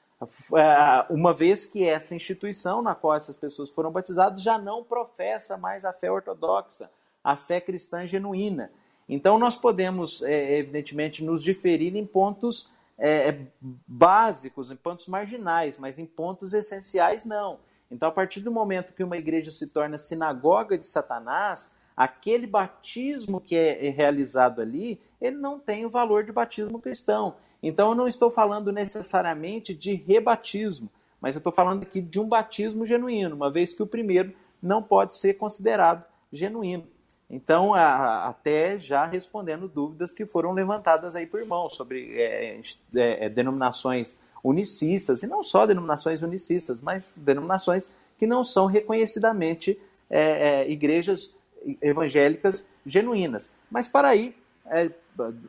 S16: É, uma vez que essa instituição na qual essas pessoas foram batizadas já não professa mais a fé ortodoxa, a fé cristã genuína. Então, nós podemos, é, evidentemente, nos diferir em pontos é, é, básicos, em pontos marginais, mas em pontos essenciais não. Então, a partir do momento que uma igreja se torna sinagoga de Satanás, aquele batismo que é, é realizado ali, ele não tem o valor de batismo cristão. Então, eu não estou falando necessariamente de rebatismo, mas eu estou falando aqui de um batismo genuíno, uma vez que o primeiro não pode ser considerado genuíno. Então, a, até já respondendo dúvidas que foram levantadas aí por irmãos sobre é, é, é, denominações unicistas, e não só denominações unicistas, mas denominações que não são reconhecidamente é, é igrejas evangélicas genuínas. Mas para aí, é,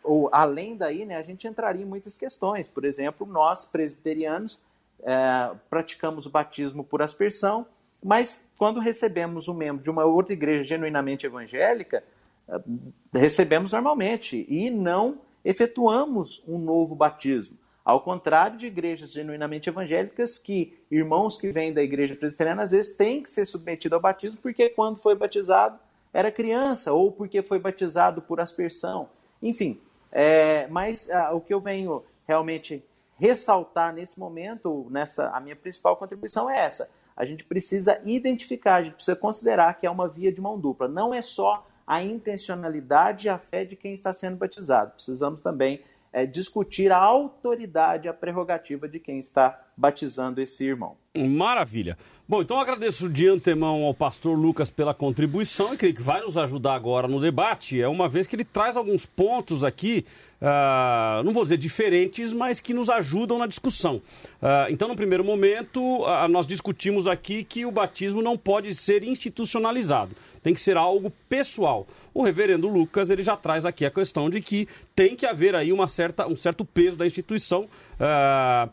S16: ou além daí, né, a gente entraria em muitas questões. Por exemplo, nós, presbiterianos, praticamos o batismo por aspersão, mas quando recebemos um membro de uma outra igreja genuinamente evangélica, é, recebemos normalmente e não efetuamos um novo batismo. Ao contrário de igrejas genuinamente evangélicas, que irmãos que vêm da igreja presbiteriana às vezes têm que ser submetidos ao batismo porque quando foi batizado era criança ou porque foi batizado por aspersão. Enfim, é, mas ah, o que eu venho realmente ressaltar nesse momento, nessa a minha principal contribuição é essa. A gente precisa identificar, a gente precisa considerar que é uma via de mão dupla. Não é só a intencionalidade e a fé de quem está sendo batizado. Precisamos também é, discutir a autoridade, a prerrogativa de quem está batizando esse irmão.
S3: Maravilha. Bom, então agradeço de antemão ao pastor Lucas pela contribuição e creio que vai nos ajudar agora no debate, é uma vez que ele traz alguns pontos aqui, uh, não vou dizer diferentes, mas que nos ajudam na discussão. Uh, então, no primeiro momento, uh, nós discutimos aqui que o batismo não pode ser institucionalizado, tem que ser algo pessoal. O reverendo Lucas, ele já traz aqui a questão de que tem que haver aí uma certa, um certo peso da instituição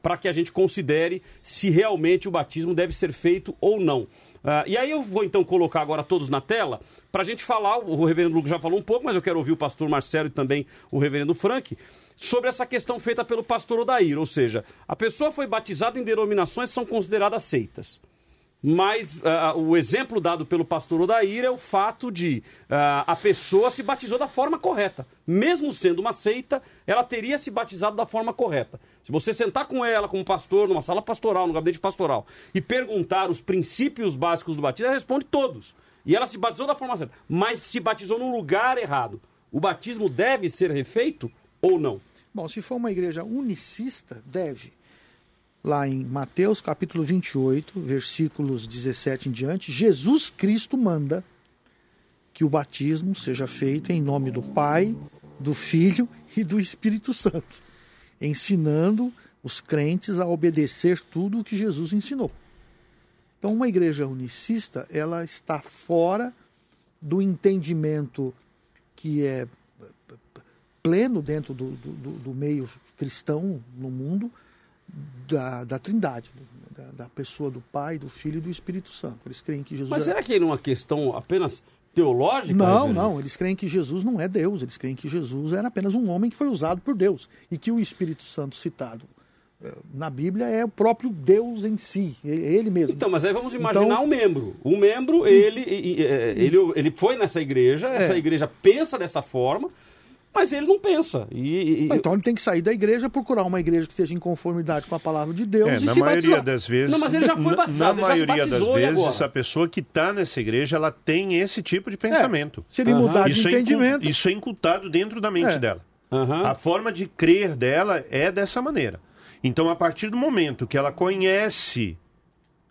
S3: para que a gente considere se realmente o batismo deve ser feito ou não. Uh, e aí eu vou então colocar agora todos na tela para a gente falar, o reverendo Lucas já falou um pouco, mas eu quero ouvir o pastor Marcelo e também o reverendo Frank, sobre essa questão feita pelo pastor Odair, ou seja, a pessoa foi batizada em denominações que são consideradas seitas. Mas uh, o exemplo dado pelo pastor Odair é o fato de uh, a pessoa se batizou da forma correta. Mesmo sendo uma seita, ela teria se batizado da forma correta. Se você sentar com ela como pastor, numa sala pastoral, no gabinete pastoral, e perguntar os princípios básicos do batismo, ela responde todos. E ela se batizou da forma certa, mas se batizou no lugar errado. O batismo deve ser refeito ou não?
S5: Bom, se for uma igreja unicista, deve lá em Mateus capítulo 28, versículos 17 em diante, Jesus Cristo manda que o batismo seja feito em nome do Pai, do Filho e do Espírito Santo, ensinando os crentes a obedecer tudo o que Jesus ensinou. Então, uma igreja unicista, ela está fora do entendimento que é pleno dentro do, do, do meio cristão no mundo, da, da Trindade, da, da, pessoa do Pai, do Filho e do Espírito Santo. Eles creem que Jesus.
S3: Mas
S5: é
S3: será que é uma questão apenas teológica?
S5: Não, não. Eles creem que Jesus não é Deus. Eles creem que Jesus era apenas um homem que foi usado por Deus e que o Espírito Santo citado eh, na Bíblia é o próprio Deus em si, ele mesmo.
S3: Então, mas aí vamos imaginar então, um membro. Um membro, ele, ele, ele foi nessa igreja, essa é. igreja pensa dessa forma, mas ele não pensa. E,
S5: e, então ele tem que sair da igreja, procurar uma igreja que esteja em conformidade com a palavra de Deus
S4: é,
S5: e
S4: na
S5: se
S4: maioria
S5: batizar.
S4: das vezes.
S3: Não, mas ele já foi batizado.
S4: Na maioria das vezes, a pessoa que está nessa igreja, ela tem esse tipo de pensamento.
S5: É, se ele uhum. mudar de
S4: isso
S5: entendimento.
S4: É isso é incultado dentro da mente é. dela. Uhum. A forma de crer dela é dessa maneira. Então, a partir do momento que ela conhece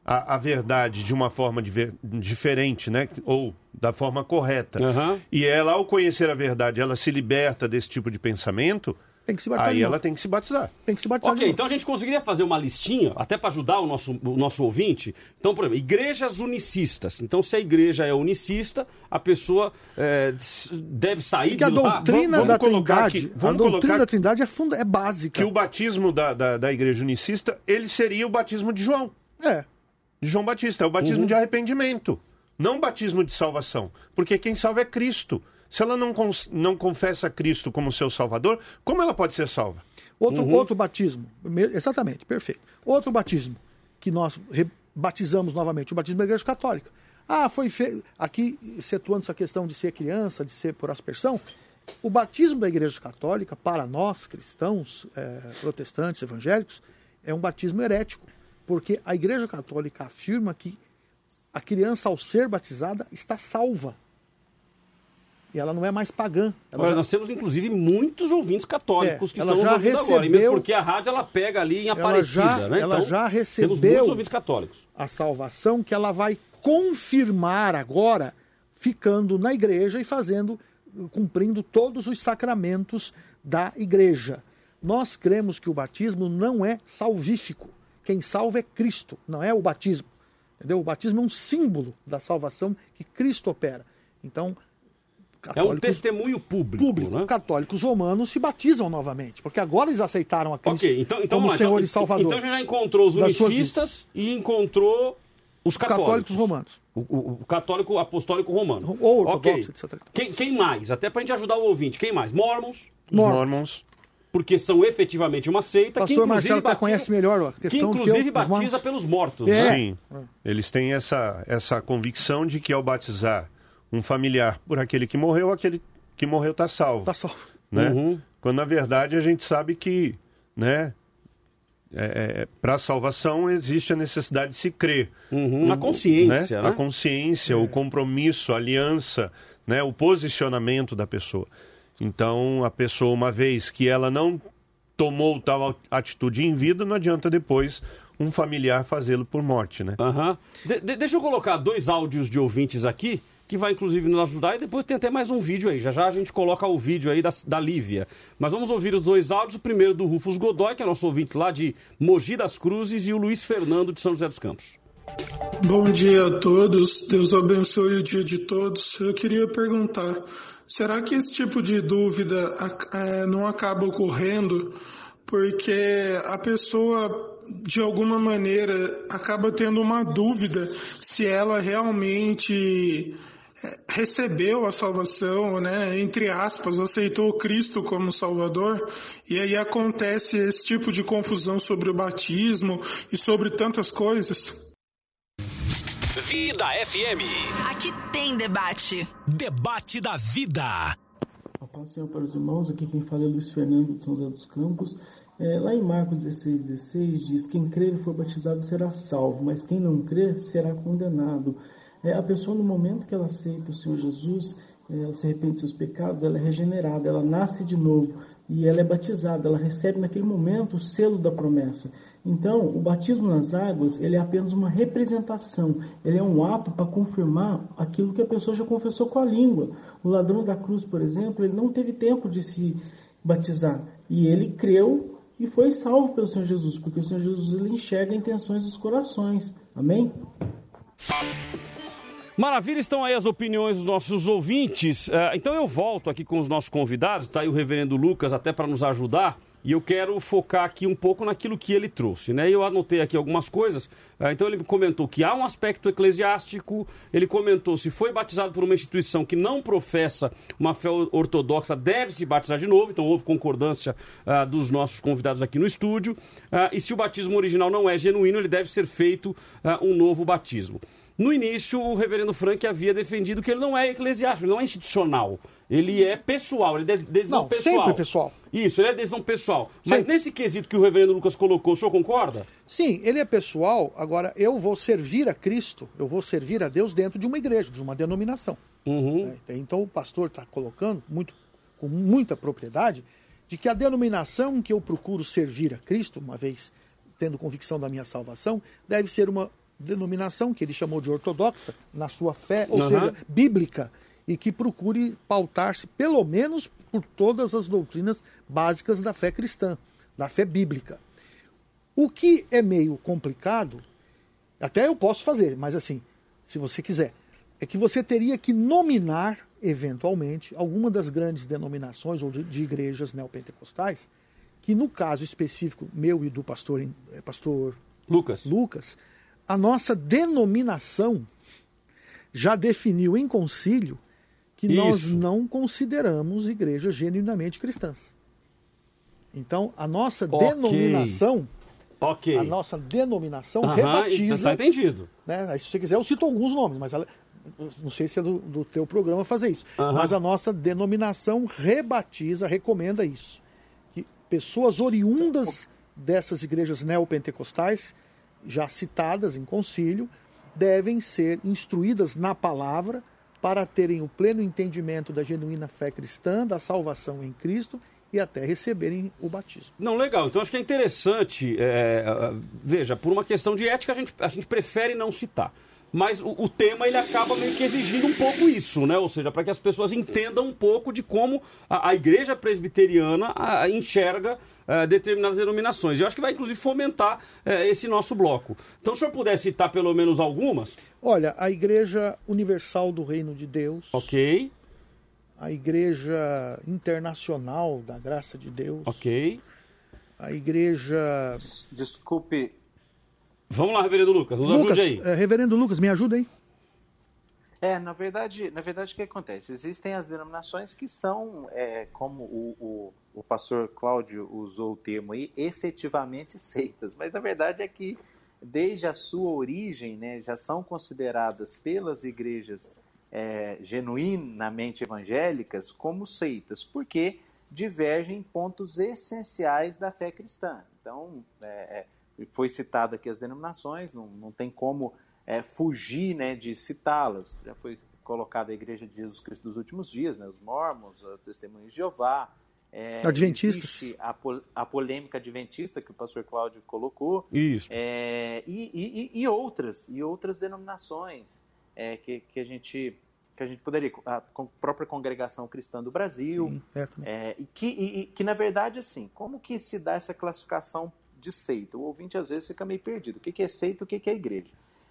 S4: a, a verdade de uma forma diferente, né? Ou da forma correta. Uhum. E ela, ao conhecer a verdade, ela se liberta desse tipo de pensamento.
S5: Tem que se batizar.
S4: Aí ela tem que se batizar.
S5: Tem que se batizar.
S3: Ok, então a gente conseguiria fazer uma listinha, até para ajudar o nosso, o nosso ouvinte. Então, por exemplo, igrejas unicistas. Então, se a igreja é unicista, a pessoa é, deve sair
S5: que a doutrina
S4: vamos,
S5: da
S4: vamos
S5: Trindade,
S4: vamos
S5: a doutrina da Trindade é, funda, é básica.
S4: Que o batismo da, da, da igreja unicista, ele seria o batismo de João.
S5: É.
S4: De João Batista, é o batismo uhum. de arrependimento. Não batismo de salvação. Porque quem salva é Cristo. Se ela não, não confessa Cristo como seu Salvador, como ela pode ser salva?
S5: Outro, uhum. outro batismo, exatamente, perfeito. Outro batismo que nós batizamos novamente, o batismo da Igreja Católica. Ah, foi feito. Aqui, excetuando essa questão de ser criança, de ser por aspersão, o batismo da Igreja Católica, para nós cristãos, é, protestantes, evangélicos, é um batismo herético, porque a Igreja Católica afirma que a criança, ao ser batizada, está salva. E ela não é mais pagã.
S3: Olha, já... Nós temos, inclusive, muitos ouvintes católicos é, que estão
S5: já
S3: ouvindo
S5: recebeu...
S3: agora. E mesmo porque a rádio ela pega ali em Aparecida,
S5: ela já,
S3: né?
S5: Ela
S3: então,
S5: já recebeu
S3: temos muitos ouvintes católicos.
S5: a salvação que ela vai confirmar agora, ficando na igreja e fazendo, cumprindo todos os sacramentos da igreja. Nós cremos que o batismo não é salvífico. Quem salva é Cristo, não é o batismo. Entendeu? O batismo é um símbolo da salvação que Cristo opera. Então, católicos,
S3: testemunho público.
S5: público.
S3: né?
S5: Católicos romanos se batizam novamente, porque agora eles aceitaram a Cristo
S3: Ok, então, então,
S5: como
S3: lá,
S5: Senhor
S3: então,
S5: e Salvador.
S3: Então já encontrou os unicistas e encontrou os católicos.
S5: católicos romanos.
S3: O, o- o católico apostólico romano.
S5: Ou
S3: Ok.
S5: ortodoxos, etc.
S3: Quem, quem mais? Até pra gente ajudar o ouvinte. Quem mais? Mormons.
S4: Mormons.
S3: Porque são efetivamente uma seita que
S5: Pastor
S3: inclusive
S5: Marcelo
S3: batiza,
S5: conhece melhor a
S3: que inclusive
S5: eu- os
S3: batiza pelos mortos.
S5: É.
S3: né?
S4: Sim. Eles têm essa, essa convicção de que ao batizar um familiar por aquele que morreu, aquele que morreu está salvo.
S5: Tá salvo.
S4: Né?
S3: Uhum.
S4: Quando na verdade a gente sabe que, né, para a salvação existe a necessidade de se crer.
S3: Uhum. A consciência, né?
S4: A consciência, o compromisso, a aliança, né, o posicionamento da pessoa. Então, a pessoa, uma vez que ela não tomou tal atitude em vida, não adianta depois um familiar fazê-lo por morte, né?
S3: Aham. De- de- deixa eu colocar dois áudios de ouvintes aqui, que vai inclusive nos ajudar, e depois tem até mais um vídeo aí. Já já a gente coloca o vídeo aí da, da Lívia. Mas vamos ouvir os dois áudios. O primeiro do Rufus Godoy, que é nosso ouvinte lá de Mogi das Cruzes, e o Luiz Fernando de São José dos Campos.
S17: Bom dia a todos, Deus abençoe o dia de todos. Eu queria perguntar: será que esse tipo de dúvida eh, não acaba ocorrendo porque a pessoa, de alguma maneira, acaba tendo uma dúvida se ela realmente eh, recebeu a salvação, né, entre aspas, aceitou Cristo como Salvador, e aí acontece esse tipo de confusão sobre o batismo e sobre tantas coisas?
S1: Vida FM.
S2: Aqui tem debate.
S1: Debate da vida.
S18: A paz do Senhor para os irmãos, aqui quem fala é Luiz Fernando de São José dos Campos. É, lá em Marcos 16, 16 diz: Quem crer e for batizado será salvo, mas quem não crer será condenado. É, a pessoa, no momento que ela aceita o Senhor Jesus, é, ela se arrepende dos seus pecados, ela é regenerada, ela nasce de novo e ela é batizada, ela recebe naquele momento o selo da promessa. Então, o batismo nas águas, ele é apenas uma representação, ele é um ato para confirmar aquilo que a pessoa já confessou com a língua. O ladrão da cruz, por exemplo, ele não teve tempo de se batizar e ele creu e foi salvo pelo Senhor Jesus, porque o Senhor Jesus ele enxerga intenções dos corações. Amém?
S3: Maravilha, estão aí as opiniões dos nossos ouvintes. Eh, então eu volto aqui com os nossos convidados, tá aí o reverendo Lucas até para nos ajudar. E eu quero focar aqui um pouco naquilo que ele trouxe, né? Eu anotei aqui algumas coisas. Eh, então ele comentou que há um aspecto eclesiástico, ele comentou se foi batizado por uma instituição que não professa uma fé ortodoxa, deve se batizar de novo. Então houve concordância ah, dos nossos convidados aqui no estúdio. Ah, e se o batismo original não é genuíno, ele deve ser feito ah, um novo batismo. No início, o reverendo Frank havia defendido que ele não é eclesiástico, ele não é institucional. Ele é pessoal, ele é de- decisão
S5: Não,
S3: pessoal.
S5: sempre pessoal.
S3: Isso, ele é decisão pessoal. Mas
S5: Sempre.
S3: nesse quesito que o reverendo Lucas colocou, o senhor concorda?
S5: Sim, ele é pessoal. Agora, eu vou servir a Cristo, eu vou servir a Deus dentro de uma igreja, de uma denominação. né? Então, o pastor está colocando muito, com muita propriedade de que a denominação que eu procuro servir a Cristo, uma vez tendo convicção da minha salvação, deve ser uma denominação que ele chamou de ortodoxa na sua fé, ou
S19: Aham.
S5: seja, bíblica, e que procure pautar-se pelo menos por todas as doutrinas básicas da fé cristã, da fé bíblica. O que é meio complicado, até eu posso fazer, mas assim, se você quiser, é que você teria que nominar, eventualmente, alguma das grandes denominações ou de, de igrejas neopentecostais, que no caso específico meu e do pastor, eh, pastor
S3: Lucas.
S5: Lucas, a nossa denominação já definiu em concílio que nós
S3: Isso.
S5: não consideramos igrejas genuinamente cristãs. Então, a nossa
S3: Ok.
S5: denominação,
S3: Ok.
S5: a nossa denominação
S3: Aham,
S5: rebatiza.
S3: tá entendido.
S5: Né? Aí, se você quiser, eu cito alguns nomes, mas ela- não sei se é do, do teu programa fazer isso.
S3: Aham.
S5: Mas a nossa denominação rebatiza, recomenda isso. Que pessoas oriundas dessas igrejas neopentecostais, já citadas em concílio, devem ser instruídas na palavra para terem o pleno entendimento da genuína fé cristã, da salvação em Cristo e até receberem o batismo.
S3: Não, legal. Então acho que é interessante. é, ah, veja, por uma questão de ética, a gente, a gente prefere não citar. Mas o, o tema ele acaba meio que exigindo um pouco isso, né? Ou seja, para que as pessoas entendam um pouco de como a, a igreja presbiteriana ah, enxerga ah, determinadas denominações. Eu acho que vai, inclusive, fomentar eh, esse nosso bloco. Então, se o senhor puder citar pelo menos algumas.
S5: Olha, a Igreja Universal do Reino de Deus.
S3: Ok.
S5: a Igreja Internacional da Graça de Deus.
S3: Ok.
S5: A Igreja.
S16: Desculpe.
S3: Vamos lá, Reverendo Lucas, nos
S5: Lucas,
S3: ajude aí.
S5: é, Reverendo Lucas, me ajuda aí.
S16: É, na verdade, na verdade, o que acontece? Existem as denominações que são, é, como o, o, o pastor Cláudio usou o termo aí, efetivamente seitas. Mas na verdade é que, desde a sua origem, né, já são consideradas pelas igrejas é, genuinamente evangélicas como seitas, porque divergem em pontos essenciais da fé cristã. Então, é, é, foi citado aqui as denominações, não, não tem como é, fugir né, de citá-las. Já foi colocada a Igreja de Jesus Cristo dos últimos dias, né, os mormons, a Testemunhos de Jeová. É,
S5: Adventistas.
S16: existe A, pol a polêmica adventista que o pastor Cláudio colocou.
S3: Isso.
S16: É, e, e, e, outras, e outras denominações é, que, que, a gente, que a gente poderia. A própria Congregação Cristã do Brasil.
S5: Sim, é,
S16: é, e, que, e, que, na verdade, assim, como que se dá essa classificação de seita? O ouvinte às vezes fica meio perdido. O que é seita o que é igreja?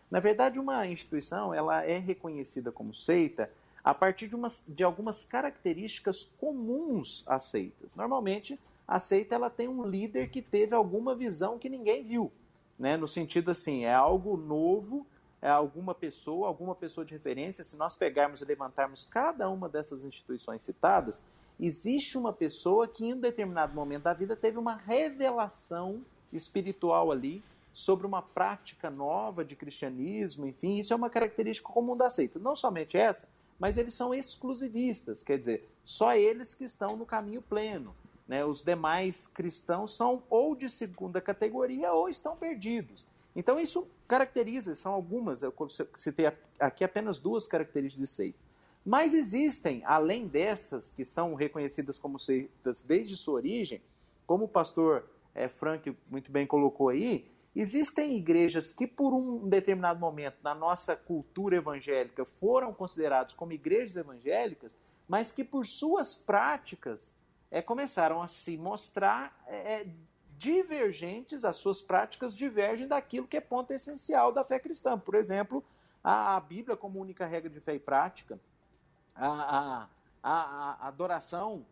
S16: Na verdade, uma instituição ela é reconhecida como seita a partir de, umas, de algumas características comuns às seitas. Normalmente, a seita ela tem um líder que teve alguma visão que ninguém viu, né? No sentido assim, é algo novo, é alguma pessoa, alguma pessoa de referência. Se nós pegarmos e levantarmos cada uma dessas instituições citadas, existe uma pessoa que em um determinado momento da vida teve uma revelação espiritual ali sobre uma prática nova de cristianismo, enfim, isso é uma característica comum da seita. Não somente essa, mas eles são exclusivistas, quer dizer, só eles que estão no caminho pleno. Né? Os demais cristãos são ou de segunda categoria ou estão perdidos. Então isso caracteriza, são algumas, eu citei aqui apenas duas características de seita. Mas existem, além dessas, que são reconhecidas como seitas desde sua origem, como o pastor é, Frank muito bem colocou aí, Existem igrejas que, por um determinado momento na nossa cultura evangélica, foram consideradas como igrejas evangélicas, mas que, por suas práticas, é, começaram a se mostrar é, divergentes, as suas práticas divergem daquilo que é ponto essencial da fé cristã. Por exemplo, a, a Bíblia como única regra de fé e prática, a, a, a adoração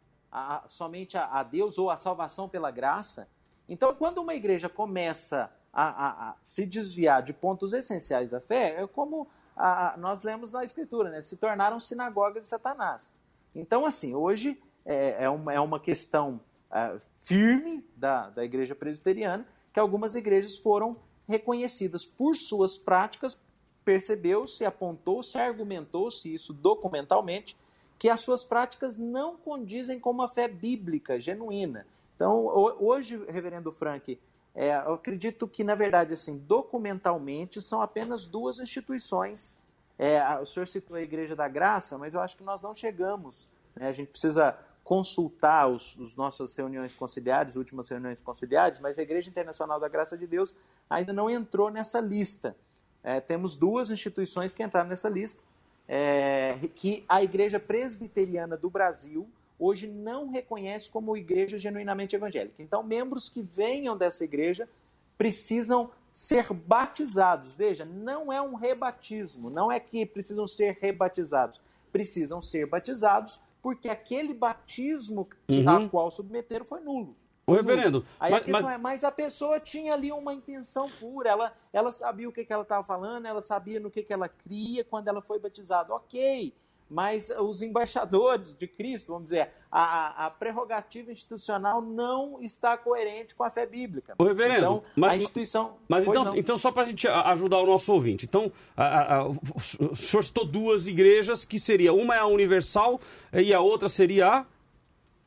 S16: somente a Deus ou a salvação pela graça. Então, quando uma igreja começa a, a, a, se desviar de pontos essenciais da fé, é como a, nós lemos na Escritura, né? se tornaram sinagogas de Satanás. Então, assim, hoje é, é, uma, é uma questão é, firme da, da igreja presbiteriana que algumas igrejas foram reconhecidas por suas práticas, percebeu-se, apontou-se, argumentou-se isso documentalmente, que as suas práticas não condizem com uma fé bíblica genuína. Então, hoje, reverendo Frank, é, eu acredito que, na verdade, assim, documentalmente, são apenas duas instituições. É, o senhor citou a Igreja da Graça, mas eu acho que nós não chegamos. Né? A gente precisa consultar os, os nossas reuniões conciliares, últimas reuniões conciliares, mas a Igreja Internacional da Graça de Deus ainda não entrou nessa lista. É, temos duas instituições que entraram nessa lista, é, que a Igreja Presbiteriana do Brasil hoje não reconhece como igreja genuinamente evangélica. Então, membros que venham dessa igreja precisam ser batizados. Veja, não é um rebatismo, não é que precisam ser rebatizados, precisam ser batizados porque aquele batismo uhum. a qual submeteram foi nulo.
S3: O reverendo.
S16: Aí
S3: mas,
S16: a questão
S3: mas...
S16: é, mas a pessoa tinha ali uma intenção pura, ela, ela sabia o que, que ela estava falando, ela sabia no que, que ela cria quando ela foi batizada. Ok, mas os embaixadores de Cristo, vamos dizer, a, a prerrogativa institucional não está coerente com a fé bíblica.
S3: O reverendo,
S16: então,
S3: mas,
S16: a instituição.
S3: Mas então, então, só para a gente ajudar o nosso ouvinte. Então, a, a, o senhor citou duas igrejas que seria, uma é a Universal e a outra seria a.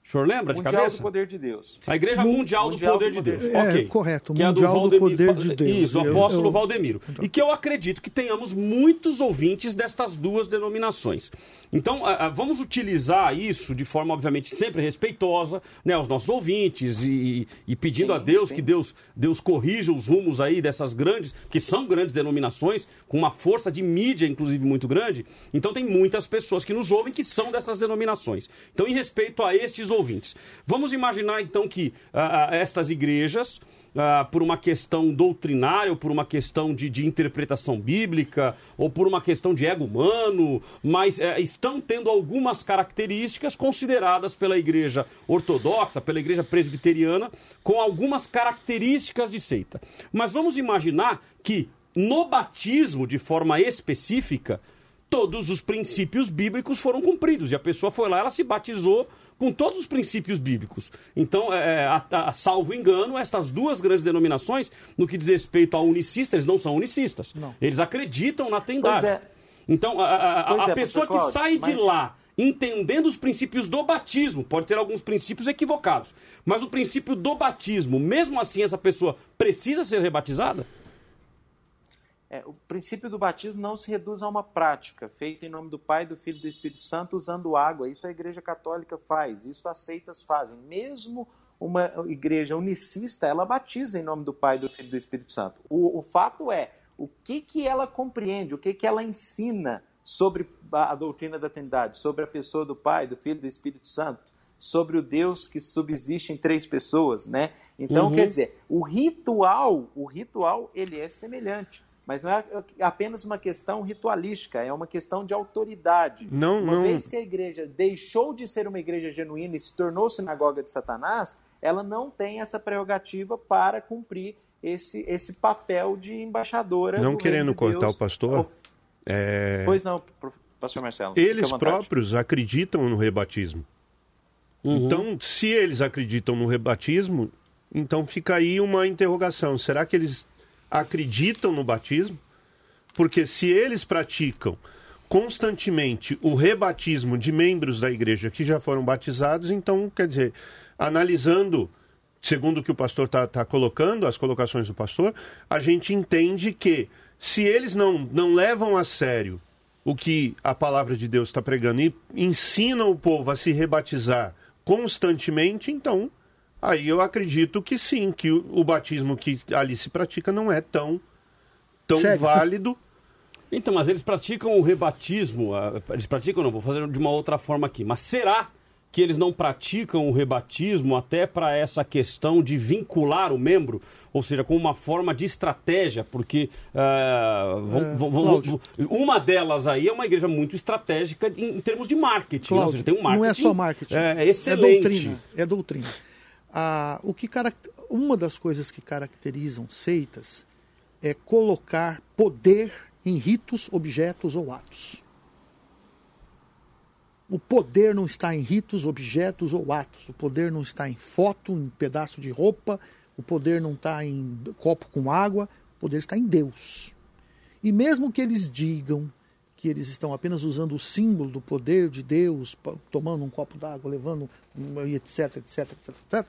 S3: O senhor lembra de
S16: mundial
S3: cabeça?
S16: do Poder de Deus.
S3: A Igreja Mundial,
S16: mundial
S3: do Poder
S16: do
S3: de. Deus.
S5: É,
S3: ok.
S5: correto,
S3: Que é
S5: Mundial do
S3: Valdemiro-
S5: Poder de Deus.
S3: Isso, o
S5: Eu-
S3: apóstolo
S5: eu-
S3: Valdemiro. E que eu acredito que tenhamos muitos ouvintes destas duas denominações. Então, vamos utilizar isso de forma, obviamente, sempre respeitosa, né, aos nossos ouvintes e, e pedindo a Deus que Deus, Deus corrija os rumos aí dessas grandes, que são grandes denominações, com uma força de mídia, inclusive, muito grande. Então, tem muitas pessoas que nos ouvem que são dessas denominações. Então, em respeito a estes ouvintes, vamos imaginar, então, que ah, ah, estas igrejas ah, por uma questão doutrinária, ou por uma questão de, de interpretação bíblica, ou por uma questão de ego humano, mas eh, estão tendo algumas características consideradas pela igreja ortodoxa, pela igreja presbiteriana, com algumas características de seita. Mas vamos imaginar que no batismo, de forma específica, todos os princípios bíblicos foram cumpridos. E a pessoa foi lá, ela se batizou com todos os princípios bíblicos. Então, é, a, a, salvo engano, estas duas grandes denominações, no que diz respeito a unicista, eles não são unicistas.
S5: Não.
S3: Eles acreditam na trindade.
S16: Pois é.
S3: Então, a, a- a-
S16: é,
S3: pessoa
S16: pastor
S3: que
S16: Cláudio,
S3: sai de
S16: mas-
S3: lá entendendo os princípios do batismo, pode ter alguns princípios equivocados, mas o princípio do batismo, mesmo assim, essa pessoa precisa ser rebatizada?
S16: É, o princípio do batismo não se reduz a uma prática feita em nome do Pai, do Filho e do Espírito Santo usando água. Isso a Igreja Católica faz, isso as seitas fazem. Mesmo uma igreja unicista, ela batiza em nome do Pai, do Filho e do Espírito Santo. O, o fato é, o que, que ela compreende, o que, que ela ensina sobre a, doutrina da Trindade, sobre a pessoa do Pai, do Filho e do Espírito Santo, sobre o Deus que subsiste em três pessoas, né? Então,
S19: Uhum.
S16: quer dizer, o ritual, o ritual, ele é semelhante. Mas não é apenas uma questão ritualística, é uma questão de autoridade.
S4: Não,
S16: uma
S4: não.
S16: vez que a igreja deixou de ser uma igreja genuína e se tornou sinagoga de Satanás, ela não tem essa prerrogativa para cumprir esse, esse papel de embaixadora.
S4: Não
S16: do
S4: querendo
S16: de
S4: cortar
S16: Deus.
S4: o pastor, é,
S16: Pois não, pastor Marcelo.
S4: eles próprios acreditam no rebatismo.
S3: Uhum.
S4: Então, se eles acreditam no rebatismo, então fica aí uma interrogação. Será que eles acreditam no batismo? Porque se eles praticam constantemente o rebatismo de membros da igreja que já foram batizados, então, quer dizer, analisando, segundo o que o pastor está colocando, as colocações do pastor, a gente entende que se eles não, não levam a sério o que a palavra de Deus está pregando e ensinam o povo a se rebatizar constantemente, então aí eu acredito que sim, que o, o batismo que ali se pratica não é tão, tão válido.
S3: Então, mas eles praticam o rebatismo, eles praticam, não, vou fazer de uma outra forma aqui, mas será que eles não praticam o rebatismo até para essa questão de vincular o membro, ou seja, com uma forma de estratégia, porque ah, vão-
S5: É,
S3: vão- vão- uma delas aí é uma igreja muito estratégica em, em termos de marketing, ou
S5: Cláudio,
S3: seja, tem um marketing
S5: não é só marketing.
S3: é, excelente.
S5: É doutrina. É doutrina. Ah, o que. Uma das coisas que caracterizam seitas é colocar poder em ritos, objetos ou atos. O poder não está em ritos, objetos ou atos. O poder não está em foto, em pedaço de roupa. O poder não está em copo com água. O poder está em Deus. E mesmo que eles digam que eles estão apenas usando o símbolo do poder de Deus, tomando um copo d'água, levando, etc, etc, etc, etc,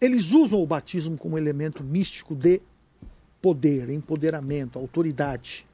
S5: eles usam o batismo como elemento místico de poder, empoderamento, autoridade.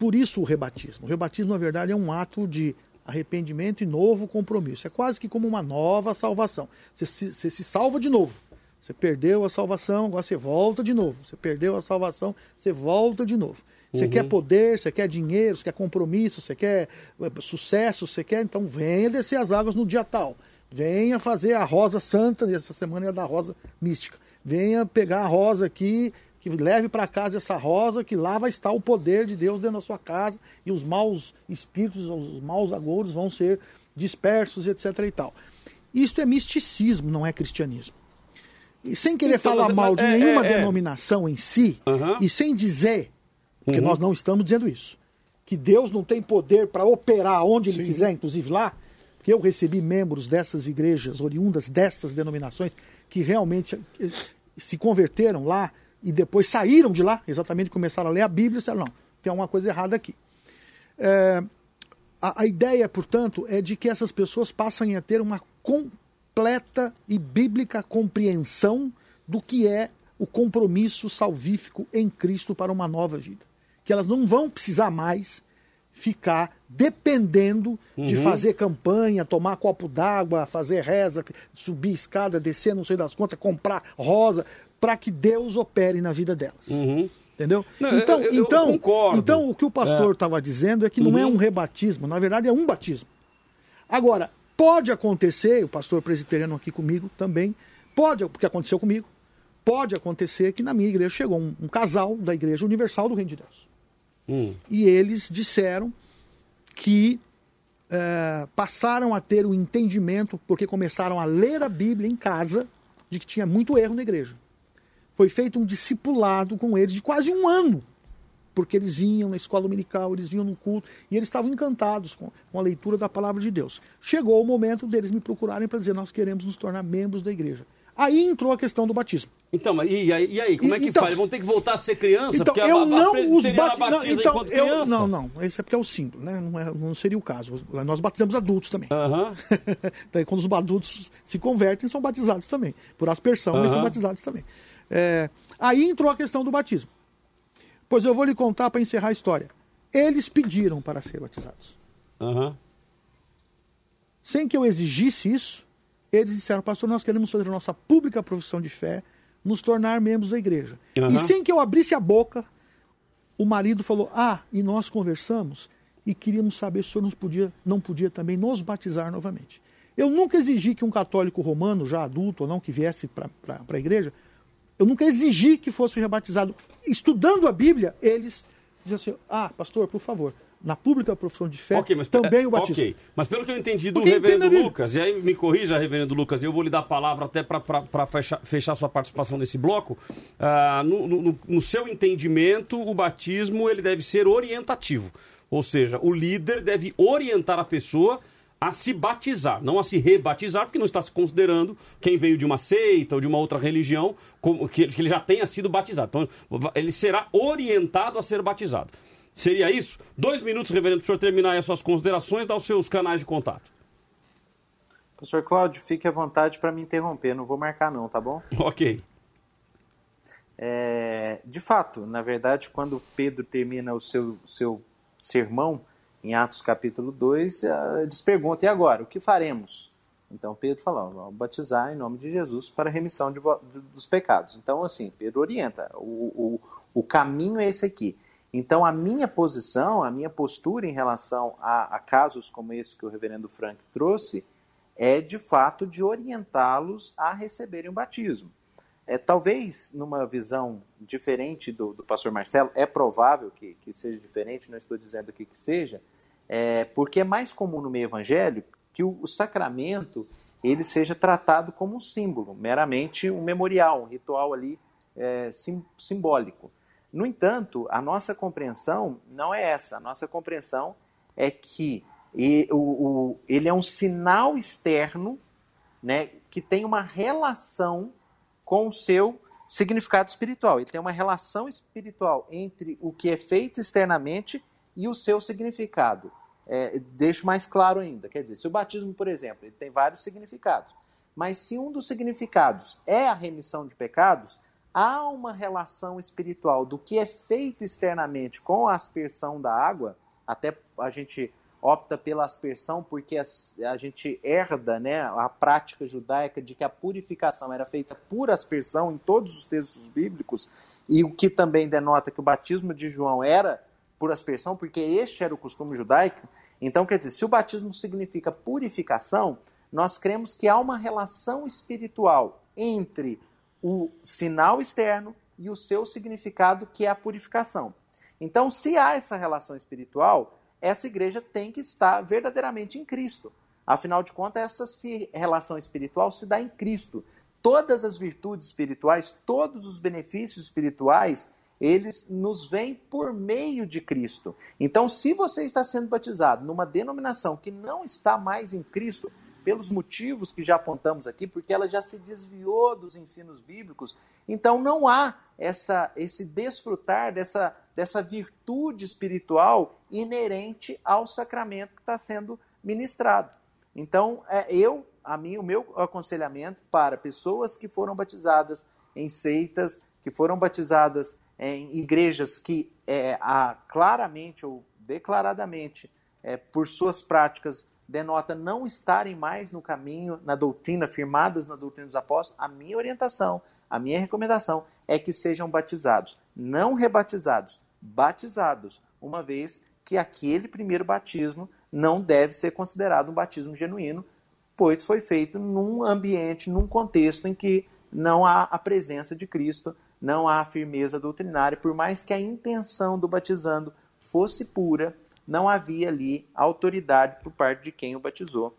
S5: Por isso o rebatismo. O rebatismo, na verdade, é um ato de arrependimento e novo compromisso. É quase que como uma nova salvação. Você se, você se salva de novo. Você perdeu a salvação, agora você volta de novo. Você perdeu a salvação, você volta de novo. Você
S19: Uhum.
S5: quer poder, você quer dinheiro, você quer compromisso, você quer eh, sucesso, você quer. Então venha descer as águas no dia tal. Venha fazer a rosa santa, essa semana é da rosa mística. Venha pegar a rosa aqui, que leve para casa essa rosa, que lá vai estar o poder de Deus dentro da sua casa e os maus espíritos, os maus agouros vão ser dispersos, etc. e tal. Isto é misticismo, não é cristianismo. E sem querer
S19: Então,
S5: falar
S19: mas-
S5: mal de
S19: é-
S5: nenhuma
S19: é- é.
S5: denominação em si, e sem dizer, porque
S19: Uhum.
S5: nós não estamos dizendo isso, que Deus não tem poder para operar onde Ele quiser, inclusive lá, porque eu recebi membros dessas igrejas, oriundas destas denominações, que realmente eh, se converteram lá e depois saíram de lá, exatamente começaram a ler a Bíblia e disseram, não, tem alguma coisa errada aqui. É, a, a ideia, portanto, é de que essas pessoas passem a ter uma completa e bíblica compreensão do que é o compromisso salvífico em Cristo para uma nova vida. Que elas não vão precisar mais ficar dependendo de
S19: Uhum.
S5: fazer campanha, tomar copo d'água, fazer reza, subir escada, descer, não sei das contas, comprar rosa, para que Deus opere na vida delas. Entendeu?
S3: Não,
S5: então,
S3: eu- eu
S5: então,
S3: concordo.
S5: então, o que o pastor
S3: É.
S5: estava dizendo é que não é
S3: Uhum.
S5: um rebatismo, na verdade é um batismo. Agora, pode acontecer, o pastor presbiteriano aqui comigo também, pode, porque aconteceu comigo, pode acontecer que na minha igreja chegou um, um casal da Igreja Universal do Reino de Deus.
S3: Hum.
S5: E eles disseram que eh, passaram a ter o entendimento, porque começaram a ler a Bíblia em casa, de que tinha muito erro na igreja. Foi feito um discipulado com eles de quase um ano, porque eles vinham na escola dominical, eles vinham no culto, e eles estavam encantados com, com a leitura da palavra de Deus. Chegou o momento deles me procurarem para dizer: nós queremos nos tornar membros da igreja. Aí entrou a questão do batismo.
S3: Então, mas e, aí, e aí, como é que
S5: Então-
S3: faz? Vão ter que voltar a ser criança?
S5: Então,
S3: porque
S5: eu
S3: a, a
S5: não os bati... não, então, eu,
S3: criança?
S5: não, não, esse é porque é o símbolo, né? Não, é- não seria o caso. Nós batizamos adultos também. Então, quando os adultos se convertem, são batizados também. Por aspersão, eles são batizados também. É, aí entrou a questão do batismo. Pois eu vou lhe contar para encerrar a história. Eles pediram para ser batizados.
S3: Aham.
S5: Sem que eu exigisse isso, eles disseram, pastor, nós queremos fazer a nossa pública profissão de fé, nos tornar membros da igreja.
S3: Aham.
S5: E sem que eu abrisse a boca, o marido falou, ah, e nós conversamos e queríamos saber se o senhor nos podia, não podia também nos batizar novamente. Eu nunca exigi que um católico romano, já adulto ou não, que viesse para a igreja, eu nunca exigi que fosse rebatizado. Estudando a Bíblia, eles diziam assim, ah, pastor, por favor, na pública profissão de fé,
S3: Ok, mas
S5: também o batismo.
S3: ok. Mas pelo que eu entendi do
S5: Porque
S3: reverendo Lucas, e aí me corrija, reverendo Lucas, eu vou lhe dar a palavra até para fechar, fechar sua participação nesse bloco. Ah, no, no- no seu entendimento, o batismo ele deve ser orientativo. Ou seja, o líder deve orientar a pessoa a se batizar, não a se rebatizar, porque não está se considerando quem veio de uma seita ou de uma outra religião, como, que, ele já tenha sido batizado. Então, ele será orientado a ser batizado. Seria isso? Dois minutos, reverendo, para o senhor terminar aí as suas considerações, dar os seus canais de contato.
S16: Professor Cláudio, fique à vontade para me interromper, não vou marcar não, tá bom?
S3: Ok.
S16: É, de fato, na verdade, quando Pedro termina o seu, seu sermão, em Atos capítulo 2, eh, eles perguntam, e agora, o que faremos? Então Pedro fala, "Ó, vamos batizar em nome de Jesus para a remissão de dos pecados. Então, assim, Pedro orienta, o, o, o caminho é esse aqui. Então, a minha posição, a minha postura em relação a, a casos como esse que o reverendo Frank trouxe, é de fato de orientá-los a receberem o batismo. É, talvez numa visão diferente do, do pastor Marcelo, é provável que, que seja diferente, não estou dizendo aqui que seja, é, porque é mais comum no meio evangélico que o, o sacramento ele seja tratado como um símbolo, meramente um memorial, um ritual ali é, sim- simbólico. No entanto, a nossa compreensão não é essa. A nossa compreensão é que ele é um sinal externo né, que tem uma relação com o seu significado espiritual. Ele tem uma relação espiritual entre o que é feito externamente e o seu significado. É, deixo mais claro ainda. Quer dizer, se o batismo, por exemplo, ele tem vários significados, mas se um dos significados é a remissão de pecados, há uma relação espiritual do que é feito externamente com a aspersão da água, até a gente opta pela aspersão porque as- a gente herda né, a prática judaica de que a purificação era feita por aspersão em todos os textos bíblicos, e o que também denota que o batismo de João era por aspersão, porque este era o costume judaico. Então, quer dizer, se o batismo significa purificação, nós cremos que há uma relação espiritual entre o sinal externo e o seu significado, que é a purificação. Então, se há essa relação espiritual, essa igreja tem que estar verdadeiramente em Cristo. Afinal de contas, essa relação espiritual se dá em Cristo. Todas as virtudes espirituais, todos os benefícios espirituais, eles nos vêm por meio de Cristo. Então, se você está sendo batizado numa denominação que não está mais em Cristo, pelos motivos que já apontamos aqui, porque ela já se desviou dos ensinos bíblicos, então não há essa, esse desfrutar dessa, dessa virtude espiritual inerente ao sacramento que está sendo ministrado. Então, é, eu, a mim, o meu aconselhamento para pessoas que foram batizadas em seitas, que foram batizadas em igrejas que é, a, claramente ou declaradamente, é, por suas práticas, denota não estarem mais no caminho, na doutrina, firmadas na doutrina dos apóstolos, a minha orientação, a minha recomendação é que sejam batizados, não rebatizados, batizados, uma vez que aquele primeiro batismo não deve ser considerado um batismo genuíno, pois foi feito num ambiente, num contexto em que não há a presença de Cristo, não há a firmeza doutrinária, por mais que a intenção do batizando fosse pura, não havia ali autoridade por parte de quem o batizou,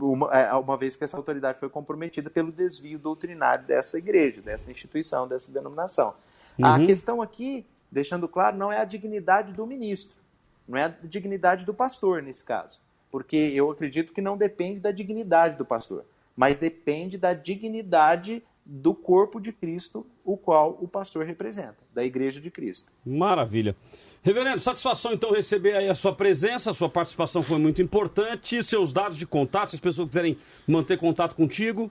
S16: uma, é, uma, vez que essa autoridade foi comprometida pelo desvio doutrinário dessa igreja, dessa instituição, dessa denominação. Uhum. A questão aqui, deixando claro, não é a dignidade do ministro, não é a dignidade do pastor nesse caso, porque eu acredito que não depende da dignidade do pastor, mas depende da dignidade do corpo de Cristo, o qual o pastor representa, da igreja de Cristo.
S3: Maravilha. Reverendo, satisfação então receber aí a sua presença, a sua participação foi muito importante, seus dados de contato, se as pessoas quiserem manter contato contigo.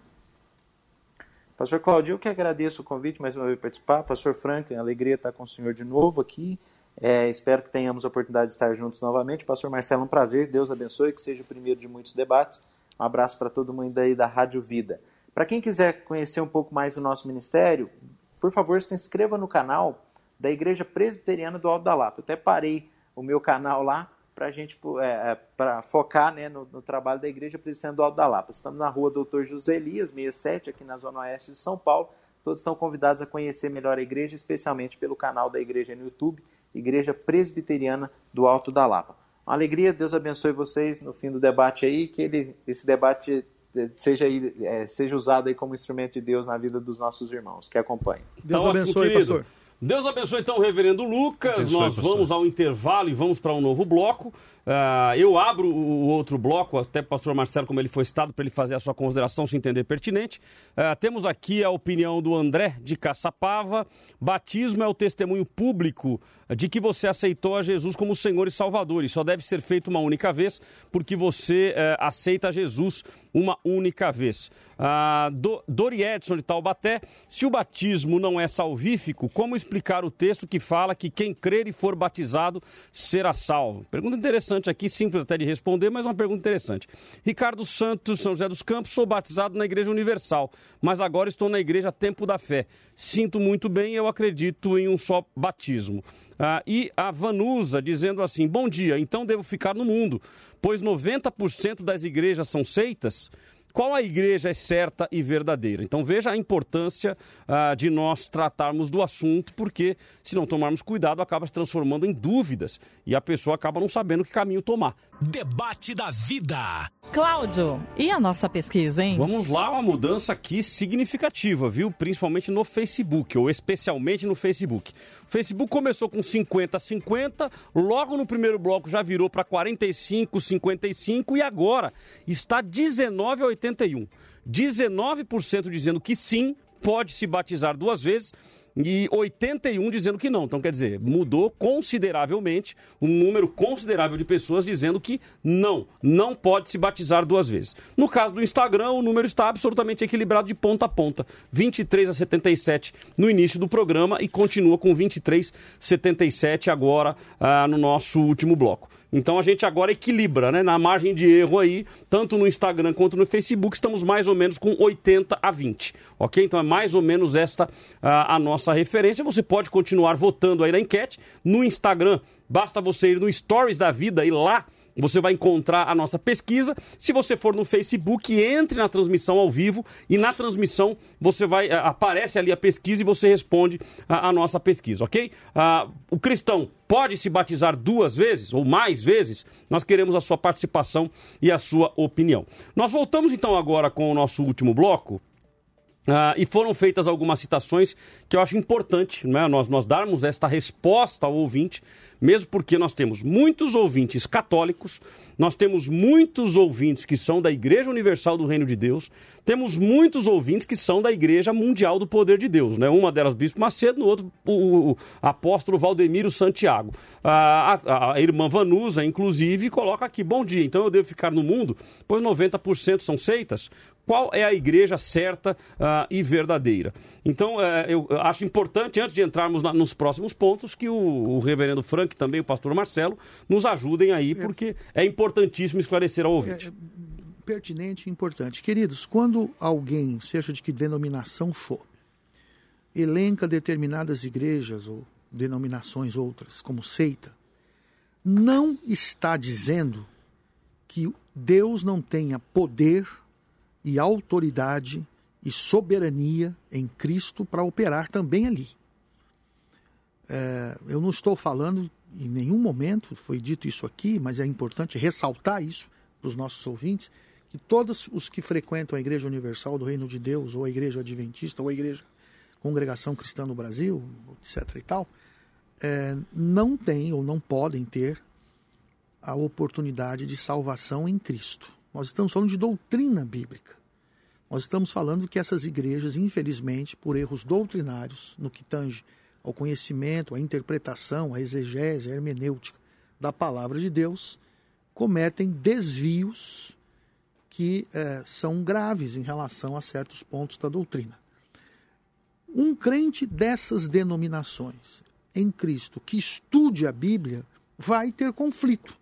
S16: Pastor Claudio, eu que agradeço o convite mais uma vez participar. Pastor Franklin, alegria estar com o senhor de novo aqui. É, espero que tenhamos a oportunidade de estar juntos novamente. Pastor Marcelo, um prazer. Deus abençoe, que seja o primeiro de muitos debates. Um abraço para todo mundo aí da Rádio Vida. Para quem quiser conhecer um pouco mais do nosso ministério, por favor, se inscreva no canal da Igreja Presbiteriana do Alto da Lapa. Eu até parei o meu canal lá para a gente é, é para focar né, no, no, trabalho da Igreja Presbiteriana do Alto da Lapa. Estamos na rua Doutor José Elias, 67, aqui na Zona Oeste de São Paulo. Todos estão convidados a conhecer melhor a igreja, especialmente pelo canal da igreja no YouTube, Igreja Presbiteriana do Alto da Lapa. Uma alegria, Deus abençoe vocês no fim do debate aí, que ele, esse debate seja, aí, é, seja usado aí como instrumento de Deus na vida dos nossos irmãos que acompanham.
S5: Deus então, abençoe, pastor.
S3: Deus abençoe então o reverendo Lucas. Abençoe, Nós pastor. vamos ao intervalo e vamos para um novo bloco. Uh, eu abro o outro bloco, até pastor Marcelo, como ele foi citado, para ele fazer a sua consideração, se entender pertinente. Uh, temos aqui a opinião do André de Caçapava. Batismo é o testemunho público de que você aceitou a Jesus como Senhor e Salvador. E só deve ser feito uma única vez, porque você uh, aceita Jesus uma única vez. Ah, do, Dori Edson de Taubaté, se o batismo não é salvífico, como explicar o texto que fala que quem crer e for batizado será salvo? Pergunta interessante interessante aqui, simples até de responder, mas uma pergunta interessante. Ricardo Santos, São José dos Campos, sou batizado na Igreja Universal, mas agora estou na Igreja Tempo da Fé. Sinto muito bem, eu acredito em um só batismo. Ah, e a Vanusa dizendo assim: Bom dia, então devo ficar no mundo, pois 90% das igrejas são seitas qual a igreja é certa e verdadeira. Então veja a importância uh, de nós tratarmos do assunto, porque se não tomarmos cuidado, acaba se transformando em dúvidas e a pessoa acaba não sabendo que caminho tomar.
S1: Debate da vida.
S8: Cláudio, e a nossa pesquisa, hein?
S3: Vamos lá, uma mudança aqui significativa, viu? Principalmente no Facebook, ou especialmente no Facebook. O Facebook começou com 50-50, logo no primeiro bloco já virou para 45-55 e agora está 19 a 81. 19% dizendo que sim, pode se batizar duas vezes e 81 dizendo que não. Então, quer dizer, mudou consideravelmente um número considerável de pessoas dizendo que não, não pode se batizar duas vezes. No caso do Instagram, o número está absolutamente equilibrado de ponta a ponta, 23 a 77 no início do programa e continua com 23 a 77 agora ah, no nosso último bloco. Então a gente agora equilibra, né? Na margem de erro aí, tanto no Instagram quanto no Facebook, estamos mais ou menos com 80 a 20. Ok? Então é mais ou menos esta a, a nossa referência. Você pode continuar votando aí na enquete. No Instagram, basta você ir no Stories da Vida e lá você vai encontrar a nossa pesquisa. Se você for no Facebook, entre na transmissão ao vivo e na transmissão você vai eh, aparece ali a pesquisa e você responde a, a nossa pesquisa, ok? Ah, o cristão pode se batizar duas vezes ou mais vezes? Nós queremos a sua participação e a sua opinião. Nós voltamos então agora com o nosso último bloco. Uh, e foram feitas algumas citações que eu acho importante é? nós, nós darmos esta resposta ao ouvinte, mesmo porque nós temos muitos ouvintes católicos, nós temos muitos ouvintes que são da Igreja Universal do Reino de Deus, temos muitos ouvintes que são da Igreja Mundial do Poder de Deus. Né? Uma delas, Bispo Macedo, no outro, o, o, o apóstolo Valdemiro Santiago. Uh, a, a, irmã Vanusa, inclusive, coloca aqui: bom dia, então eu devo ficar no mundo, pois 90% são seitas qual é a igreja certa uh, e verdadeira. Então, uh, eu acho importante, antes de entrarmos na, nos próximos pontos, que o, o, reverendo Frank, também o pastor Marcelo, nos ajudem aí, é. porque é importantíssimo esclarecer ao ouvinte. É, é
S5: pertinente e importante. Queridos, quando alguém, seja de que denominação for, elenca determinadas igrejas ou denominações outras como seita, não está dizendo que Deus não tenha poder e autoridade e soberania em Cristo para operar também ali. É, eu não estou falando em nenhum momento, foi dito isso aqui, mas é importante ressaltar isso para os nossos ouvintes, que todos os que frequentam a Igreja Universal do Reino de Deus, ou a Igreja Adventista, ou a Igreja Congregação Cristã no Brasil, etc. e tal, é, não têm ou não podem ter a oportunidade de salvação em Cristo. Nós estamos falando de doutrina bíblica. Nós estamos falando que essas igrejas, infelizmente, por erros doutrinários, no que tange ao conhecimento, à interpretação, à exegese, à hermenêutica da palavra de Deus, cometem desvios que eh, são graves em relação a certos pontos da doutrina. Um crente dessas denominações em Cristo que estude a Bíblia vai ter conflito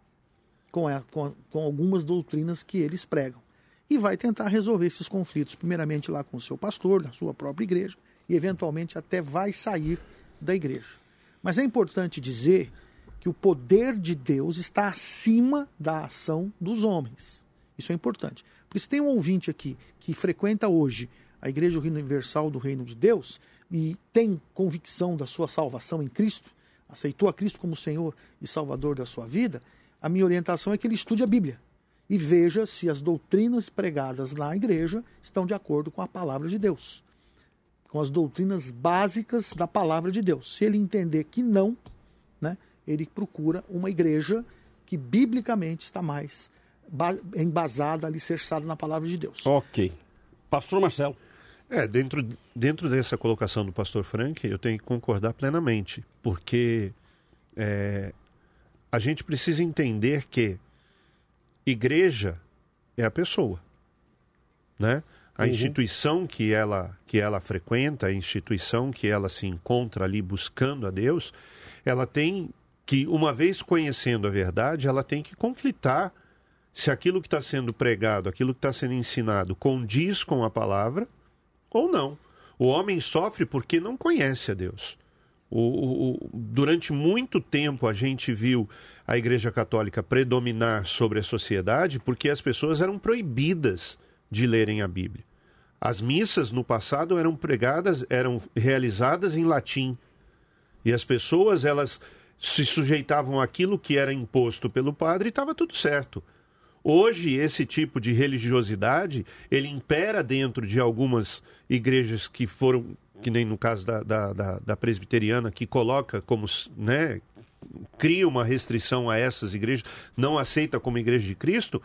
S5: com, a, com, com algumas doutrinas que eles pregam e vai tentar resolver esses conflitos, primeiramente lá com o seu pastor, da sua própria igreja, e eventualmente até vai sair da igreja. Mas é importante dizer que o poder de Deus está acima da ação dos homens. Isso é importante. Porque se tem um ouvinte aqui que frequenta hoje a Igreja Universal do Reino de Deus e tem convicção da sua salvação em Cristo, aceitou a Cristo como Senhor e Salvador da sua vida, a minha orientação é que ele estude a Bíblia e veja se as doutrinas pregadas na igreja estão de acordo com a palavra de Deus, com as doutrinas básicas da palavra de Deus. Se ele entender que não, né, ele procura uma igreja que biblicamente está mais embasada, alicerçada na palavra de Deus.
S3: Ok. Pastor Marcelo.
S4: É, dentro, dentro dessa colocação do pastor Frank, eu tenho que concordar plenamente, porque é, a gente precisa entender que igreja é a pessoa, né? A uhum. instituição que ela que ela frequenta, a instituição que ela se encontra ali buscando a Deus, ela tem que uma vez conhecendo a verdade, ela tem que conflitar se aquilo que está sendo pregado, aquilo que está sendo ensinado, condiz com a palavra ou não. O homem sofre porque não conhece a Deus. O, o, durante muito tempo a gente viu a Igreja Católica predominar sobre a sociedade porque as pessoas eram proibidas de lerem a Bíblia. As missas no passado eram pregadas, eram realizadas em latim. E as pessoas, elas se sujeitavam àquilo que era imposto pelo padre e estava tudo certo. Hoje, esse tipo de religiosidade, ele impera dentro de algumas igrejas que foram, que nem no caso da, da, da, da presbiteriana, que coloca como, né, cria uma restrição a essas igrejas, não aceita como igreja de Cristo,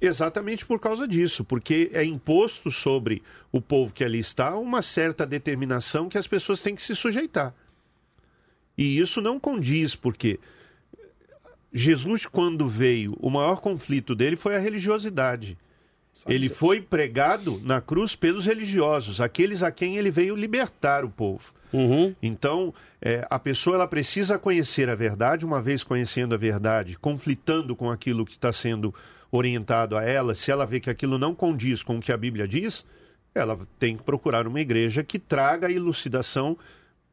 S4: exatamente por causa disso, porque é imposto sobre o povo que ali está uma certa determinação que as pessoas têm que se sujeitar. E isso não condiz, porque Jesus, quando veio, o maior conflito dele foi a religiosidade. Ele foi pregado na cruz pelos religiosos, aqueles a quem ele veio libertar o povo.
S3: Uhum.
S4: Então, é, a pessoa ela precisa conhecer a verdade, uma vez conhecendo a verdade, conflitando com aquilo que está sendo orientado a ela, se ela vê que aquilo não condiz com o que a Bíblia diz, ela tem que procurar uma igreja que traga a elucidação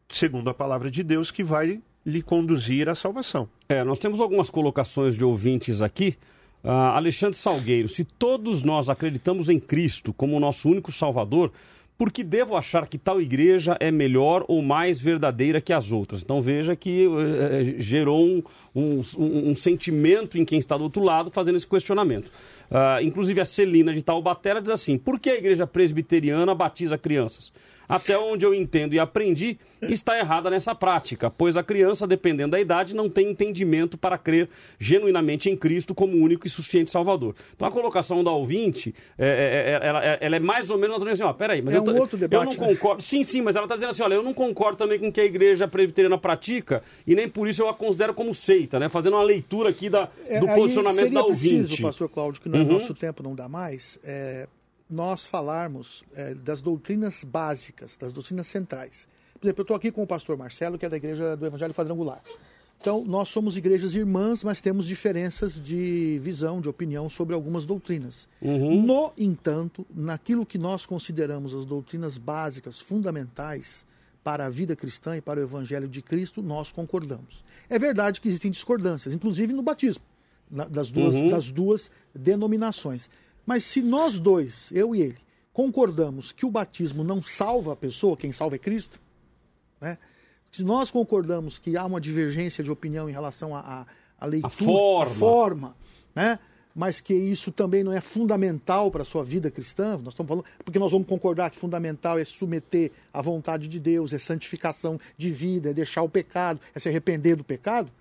S4: segundo a palavra de Deus, que vai lhe conduzir à salvação.
S3: É, nós temos algumas colocações de ouvintes aqui. Uh, Alexandre Salgueiro, se todos nós acreditamos em Cristo como nosso único Salvador, por que devo achar que tal igreja é melhor ou mais verdadeira que as outras? Então veja que uh, gerou um, um, um, sentimento em quem está do outro lado fazendo esse questionamento. Uh, inclusive a Celina de Taubaté diz assim: por que a igreja presbiteriana batiza crianças? Até onde eu entendo e aprendi, está errada nessa prática, pois a criança, dependendo da idade, não tem entendimento para crer genuinamente em Cristo como único e suficiente Salvador. Então a colocação da ouvinte, é, é, é ela, ela, é mais ou menos assim, ó, peraí, mas
S5: é
S3: eu, tô,
S5: um outro debate,
S3: eu não né? concordo. Sim, sim, mas ela está dizendo assim, olha, eu não concordo também com o que a igreja presbiteriana pratica e nem por isso eu a considero como seita, né? Fazendo uma leitura aqui da, do é, posicionamento da ouvinte.
S5: Preciso, pastor Cláudio, que no uhum. nosso tempo não dá mais, é, nós falarmos é, das doutrinas básicas, das doutrinas centrais. Por exemplo, eu estou aqui com o pastor Marcelo, que é da Igreja do Evangelho Quadrangular. Então, nós somos igrejas irmãs, mas temos diferenças de visão, de opinião sobre algumas doutrinas.
S3: Uhum.
S5: No entanto, naquilo que nós consideramos as doutrinas básicas, fundamentais para a vida cristã e para o Evangelho de Cristo, nós concordamos. É verdade que existem discordâncias, inclusive no batismo, das duas, uhum. das duas denominações. Mas se nós dois, eu e ele, concordamos que o batismo não salva a pessoa, quem salva é Cristo, né? se nós concordamos que há uma divergência de opinião em relação à, leitura,
S3: A forma.
S5: à forma, né? mas que isso também não é fundamental para a sua vida cristã, nós estamos falando, porque nós vamos concordar que fundamental é submeter à vontade de Deus, é santificação de vida, é deixar o pecado, é se arrepender do pecado.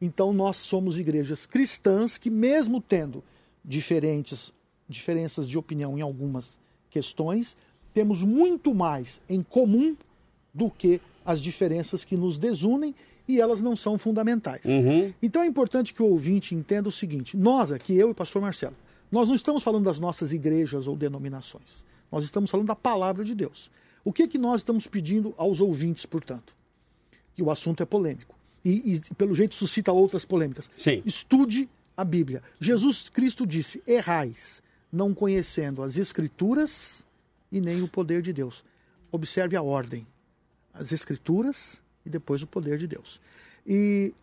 S5: Então nós somos igrejas cristãs que, mesmo tendo diferentes diferenças de opinião em algumas questões, temos muito mais em comum do que as diferenças que nos desunem e elas não são fundamentais.
S3: Uhum.
S5: Então é importante que o ouvinte entenda o seguinte: nós aqui, eu e o pastor Marcelo, nós não estamos falando das nossas igrejas ou denominações. Nós estamos falando da palavra de Deus. O que, que nós estamos pedindo aos ouvintes, portanto? E o assunto é polêmico. E, e, pelo jeito suscita outras polêmicas.
S3: Sim.
S5: Estude a Bíblia. Jesus Cristo disse: errais, não conhecendo as Escrituras e nem o poder de Deus. Observe a ordem: as Escrituras e depois o poder de Deus. E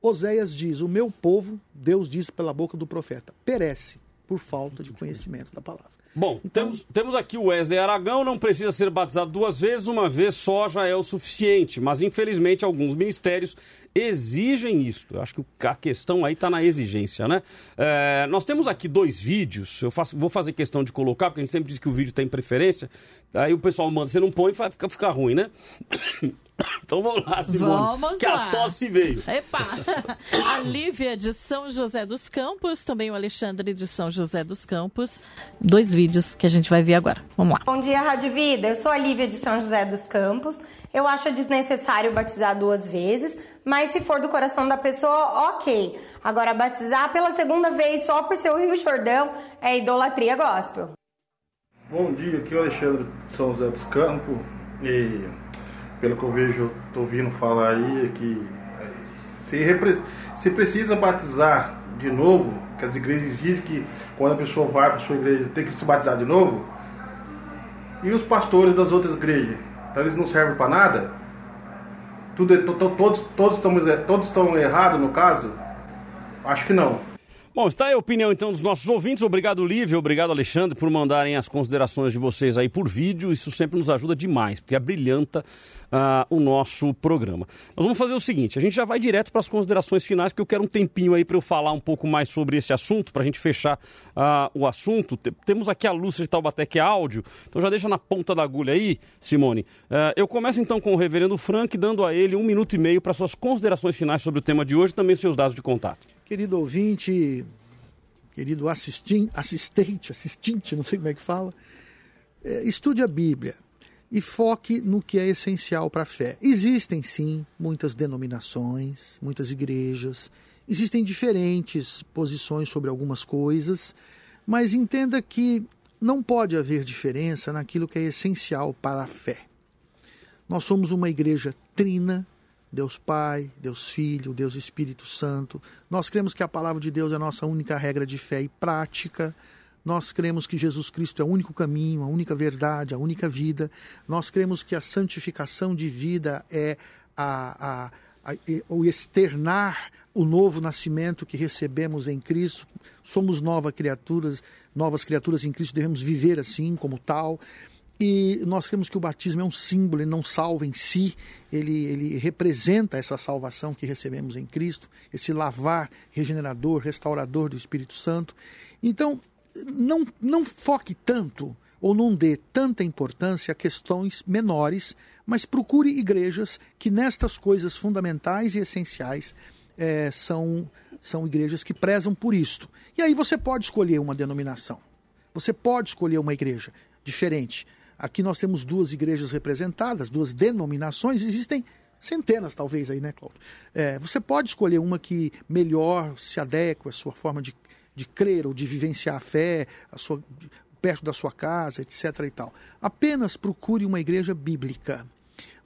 S5: Oséias diz: O meu povo, Deus diz pela boca do profeta, perece por falta de conhecimento da palavra.
S3: Bom, temos, temos aqui o Wesley Aragão, não precisa ser batizado duas vezes, uma vez só já é o suficiente. Mas infelizmente alguns ministérios exigem isso. Eu acho que a questão aí está na exigência, né? É, nós temos aqui dois vídeos, eu faço, vou fazer questão de colocar, porque a gente sempre diz que o vídeo tem preferência. Aí o pessoal manda, você não põe, fica, fica ruim, né? Então vamos lá, Simone.
S8: Vamos
S3: que
S8: lá.
S3: a tosse veio.
S8: Epa! A Lívia de São José dos Campos, também o Alexandre de São José dos Campos. Dois vídeos que a gente vai ver agora. Vamos lá.
S19: Bom dia, Rádio Vida. Eu sou a Lívia de São José dos Campos. Eu acho desnecessário batizar duas vezes, mas se for do coração da pessoa, ok. Agora, batizar pela segunda vez só por ser o Rio Jordão é idolatria gospel.
S20: Bom dia, aqui é o Alexandre de São José dos Campos e pelo que eu vejo, estou ouvindo falar aí que se, repre- se precisa batizar de novo, que as igrejas dizem que quando a pessoa vai para sua igreja tem que se batizar de novo, e os pastores das outras igrejas, então eles não servem para nada? Tudo, é- to- to- todos, todos, estamos, todos estão errados no caso? Acho que não.
S3: Bom, está aí a opinião então dos nossos ouvintes. Obrigado, Lívia. Obrigado, Alexandre, por mandarem as considerações de vocês aí por vídeo. Isso sempre nos ajuda demais, porque abrilhanta ah, o nosso programa. Nós vamos fazer o seguinte: a gente já vai direto para as considerações finais, porque eu quero um tempinho aí para eu falar um pouco mais sobre esse assunto, para a gente fechar ah, o assunto. Te- Temos aqui a Lúcia de Taubaté, que é áudio, então já deixa na ponta da agulha aí, Simone. Ah, eu começo então com o reverendo Frank, dando a ele um minuto e meio para suas considerações finais sobre o tema de hoje e também seus dados de contato.
S5: Querido ouvinte, querido assistin, assistente, assistente, não sei como é que fala, é, estude a Bíblia e foque no que é essencial para a fé. Existem sim muitas denominações, muitas igrejas, existem diferentes posições sobre algumas coisas, mas entenda que não pode haver diferença naquilo que é essencial para a fé. Nós somos uma igreja trina, Deus Pai, Deus Filho, Deus Espírito Santo. Nós cremos que a palavra de Deus é a nossa única regra de fé e prática. Nós cremos que Jesus Cristo é o único caminho, a única verdade, a única vida. Nós cremos que a santificação de vida é a, a, a, o externar o novo nascimento que recebemos em Cristo. Somos novas criaturas, novas criaturas em Cristo, devemos viver assim, como tal. E nós cremos que o batismo é um símbolo, ele não salva em si, ele, ele representa essa salvação que recebemos em Cristo, esse lavar regenerador, restaurador do Espírito Santo. Então, não, não foque tanto ou não dê tanta importância a questões menores, mas procure igrejas que nestas coisas fundamentais e essenciais eh, são, são igrejas que prezam por isto. E aí você pode escolher uma denominação, você pode escolher uma igreja diferente. Aqui nós temos duas igrejas representadas, duas denominações, existem centenas talvez aí, né, Cláudio? É, você pode escolher uma que melhor se adequa à sua forma de, de crer ou de vivenciar a fé, a sua, perto da sua casa, etc. e tal. Apenas procure uma igreja bíblica.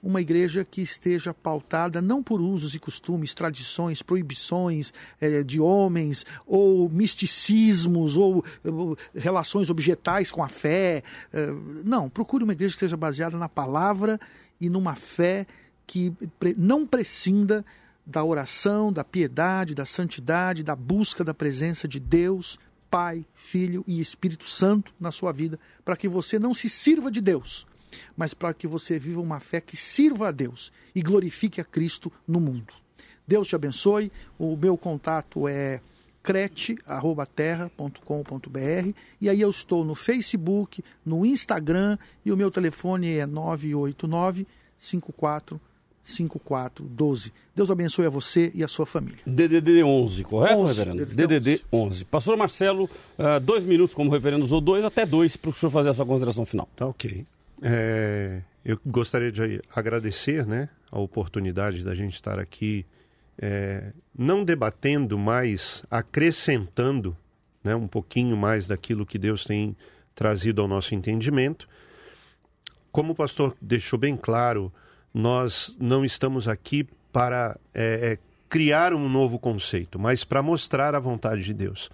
S5: Uma igreja que esteja pautada não por usos e costumes, tradições, proibições eh, de homens, ou misticismos, ou, ou relações objetais com a fé. Eh, não, procure uma igreja que esteja baseada na palavra e numa fé que não prescinda da oração, da piedade, da santidade, da busca da presença de Deus Pai, Filho e Espírito Santo na sua vida, para que você não se sirva de Deus, mas para que você viva uma fé que sirva a Deus e glorifique a Cristo no mundo. Deus te abençoe. O meu contato é crete@terra.com.br e aí eu estou no Facebook, no Instagram e o meu telefone é 989 54 5412. Deus abençoe a você e a sua família.
S3: DDD 11, correto,
S5: 11,
S3: reverendo?
S5: DDD
S3: DDD 11. Pastor Marcelo, uh, dois minutos, como o reverendo usou dois, até dois, para o senhor fazer a sua consideração final.
S4: Tá ok. É, eu gostaria de agradecer né, a oportunidade da gente estar aqui, é, não debatendo, mas acrescentando né, um pouquinho mais daquilo que Deus tem trazido ao nosso entendimento. Como o pastor deixou bem claro, nós não estamos aqui para é, é, criar um novo conceito, mas para mostrar a vontade de Deus.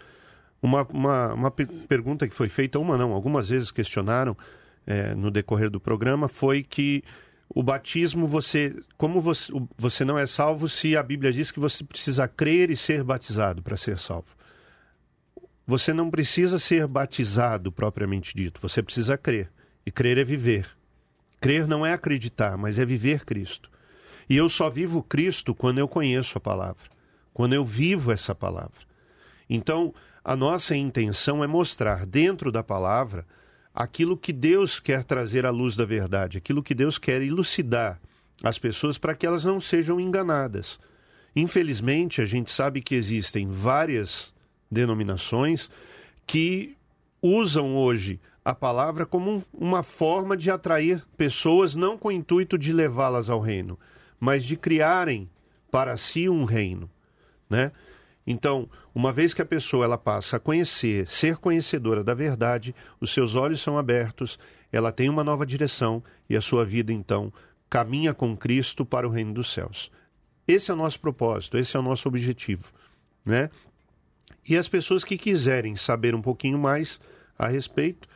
S4: Uma, uma, uma pergunta que foi feita, uma não, algumas vezes questionaram é, no decorrer do programa, foi que o batismo, você, como você, você não é salvo se a Bíblia diz que você precisa crer e ser batizado para ser salvo. Você não precisa ser batizado propriamente dito, você precisa crer. E crer é viver. Crer não é acreditar, mas é viver Cristo. E eu só vivo Cristo quando eu conheço a palavra, quando eu vivo essa palavra. Então, a nossa intenção é mostrar dentro da palavra aquilo que Deus quer trazer à luz da verdade, aquilo que Deus quer elucidar as pessoas para que elas não sejam enganadas. Infelizmente, a gente sabe que existem várias denominações que usam hoje a palavra como um, uma forma de atrair pessoas não com o intuito de levá-las ao reino, mas de criarem para si um reino, né? Então, uma vez que a pessoa ela passa a conhecer, ser conhecedora da verdade, os seus olhos são abertos, ela tem uma nova direção e a sua vida então caminha com Cristo para o reino dos céus. Esse é o nosso propósito, esse é o nosso objetivo, né? E as pessoas que quiserem saber um pouquinho mais a respeito,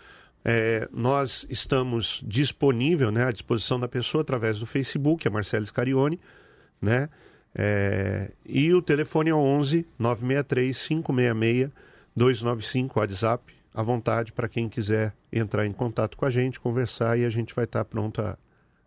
S4: é, nós estamos disponível, né, à disposição da pessoa através do Facebook, a Marcelo Scarione, né? É, e o telefone é 11 963 566 295 WhatsApp, à vontade para quem quiser entrar em contato com a gente, conversar e a gente vai estar pronto a,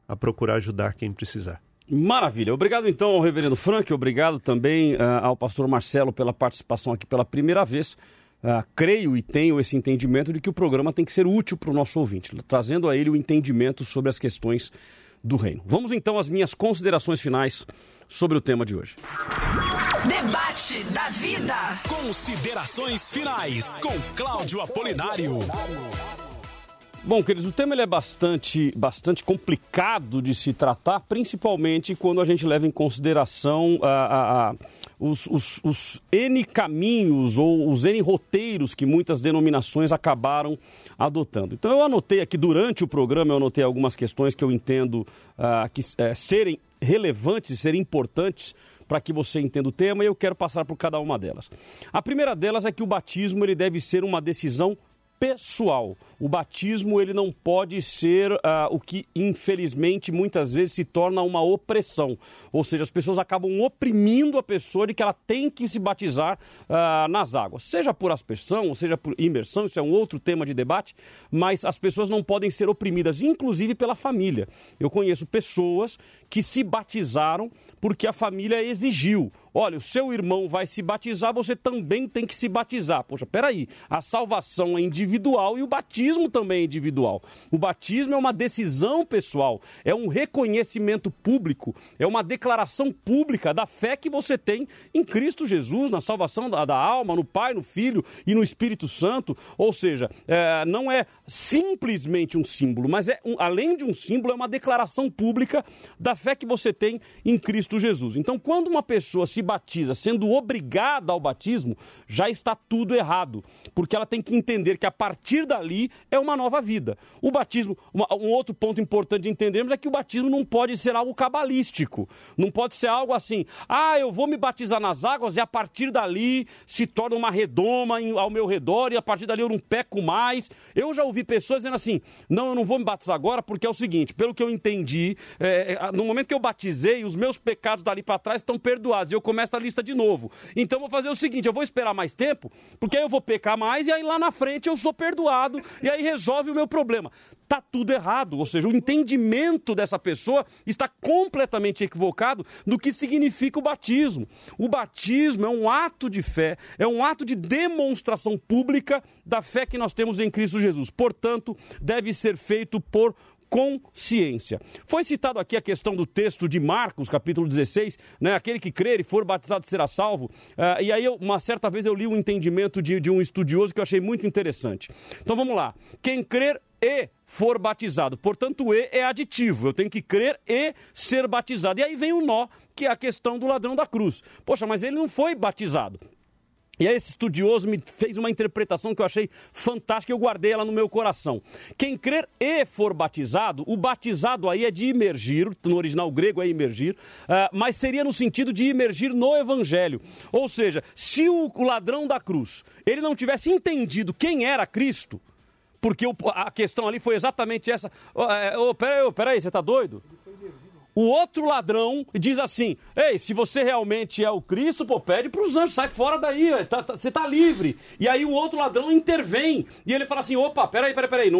S4: a procurar ajudar quem precisar.
S3: Maravilha. Obrigado então ao reverendo Frank, obrigado também uh, ao pastor Marcelo pela participação aqui pela primeira vez. Uh, creio e tenho esse entendimento de que o programa tem que ser útil para o nosso ouvinte, trazendo a ele o entendimento sobre as questões do reino. Vamos então às minhas considerações finais sobre o tema de hoje.
S2: Debate da vida.
S1: Considerações finais com Cláudio Apolinário.
S3: Bom, queridos, o tema ele é bastante, bastante complicado de se tratar, principalmente quando a gente leva em consideração a, a, a os, os, os, N caminhos ou os N roteiros que muitas denominações acabaram adotando. Então eu anotei aqui durante o programa, eu anotei algumas questões que eu entendo uh, que é, serem relevantes, serem importantes para que você entenda o tema e eu quero passar por cada uma delas. A primeira delas é que o batismo ele deve ser uma decisão pessoal. O batismo ele não pode ser uh, o que infelizmente muitas vezes se torna uma opressão, ou seja, as pessoas acabam oprimindo a pessoa de que ela tem que se batizar uh, nas águas, seja por aspersão, ou seja por imersão, isso é um outro tema de debate, mas as pessoas não podem ser oprimidas, inclusive pela família. Eu conheço pessoas que se batizaram porque a família exigiu. Olha, o seu irmão vai se batizar, você também tem que se batizar. Poxa, peraí, a salvação é individual e o batismo também é individual. O batismo é uma decisão pessoal, é um reconhecimento público, é uma declaração pública da fé que você tem em Cristo Jesus, na salvação da, da alma, no Pai, no Filho e no Espírito Santo. Ou seja, é, não é simplesmente um símbolo, mas é um, além de um símbolo, é uma declaração pública da fé que você tem em Cristo Jesus. Então, quando uma pessoa se batiza sendo obrigada ao batismo, já está tudo errado, porque ela tem que entender que a partir dali é uma nova vida. O batismo, um outro ponto importante de entendermos é que o batismo não pode ser algo cabalístico, não pode ser algo assim, ah, eu vou me batizar nas águas e a partir dali se torna uma redoma ao meu redor e a partir dali eu não peco mais. Eu já ouvi pessoas dizendo assim, não, eu não vou me batizar agora porque é o seguinte, pelo que eu entendi, é, no momento que eu batizei, os meus pecados dali para trás estão perdoados. Eu começa a lista de novo. Então vou fazer o seguinte, eu vou esperar mais tempo, porque aí eu vou pecar mais e aí lá na frente eu sou perdoado e aí resolve o meu problema. Tá tudo errado, ou seja, o entendimento dessa pessoa está completamente equivocado do que significa o batismo. O batismo é um ato de fé, é um ato de demonstração pública da fé que nós temos em Cristo Jesus. Portanto, deve ser feito por consciência. Foi citado aqui a questão do texto de Marcos, capítulo 16, né? Aquele que crer e for batizado será salvo. Uh, e aí, eu, uma certa vez, eu li um entendimento de, de um estudioso que eu achei muito interessante. Então vamos lá. Quem crer e for batizado. Portanto, e é aditivo. Eu tenho que crer e ser batizado. E aí vem o nó, que é a questão do ladrão da cruz. Poxa, mas ele não foi batizado. E aí esse estudioso me fez uma interpretação que eu achei fantástica e eu guardei ela no meu coração. Quem crer e for batizado, o batizado aí é de imergir, no original grego é imergir, uh, mas seria no sentido de imergir no evangelho. Ou seja, se o ladrão da cruz, ele não tivesse entendido quem era Cristo, porque a questão ali foi exatamente essa. Oh, oh, peraí, peraí, você está doido? O outro ladrão diz assim: Ei, se você realmente é o Cristo, pô, pede para os anjos, sai fora daí, tá, tá, você tá livre. E aí o outro ladrão intervém. E ele fala assim: opa, peraí, peraí, peraí,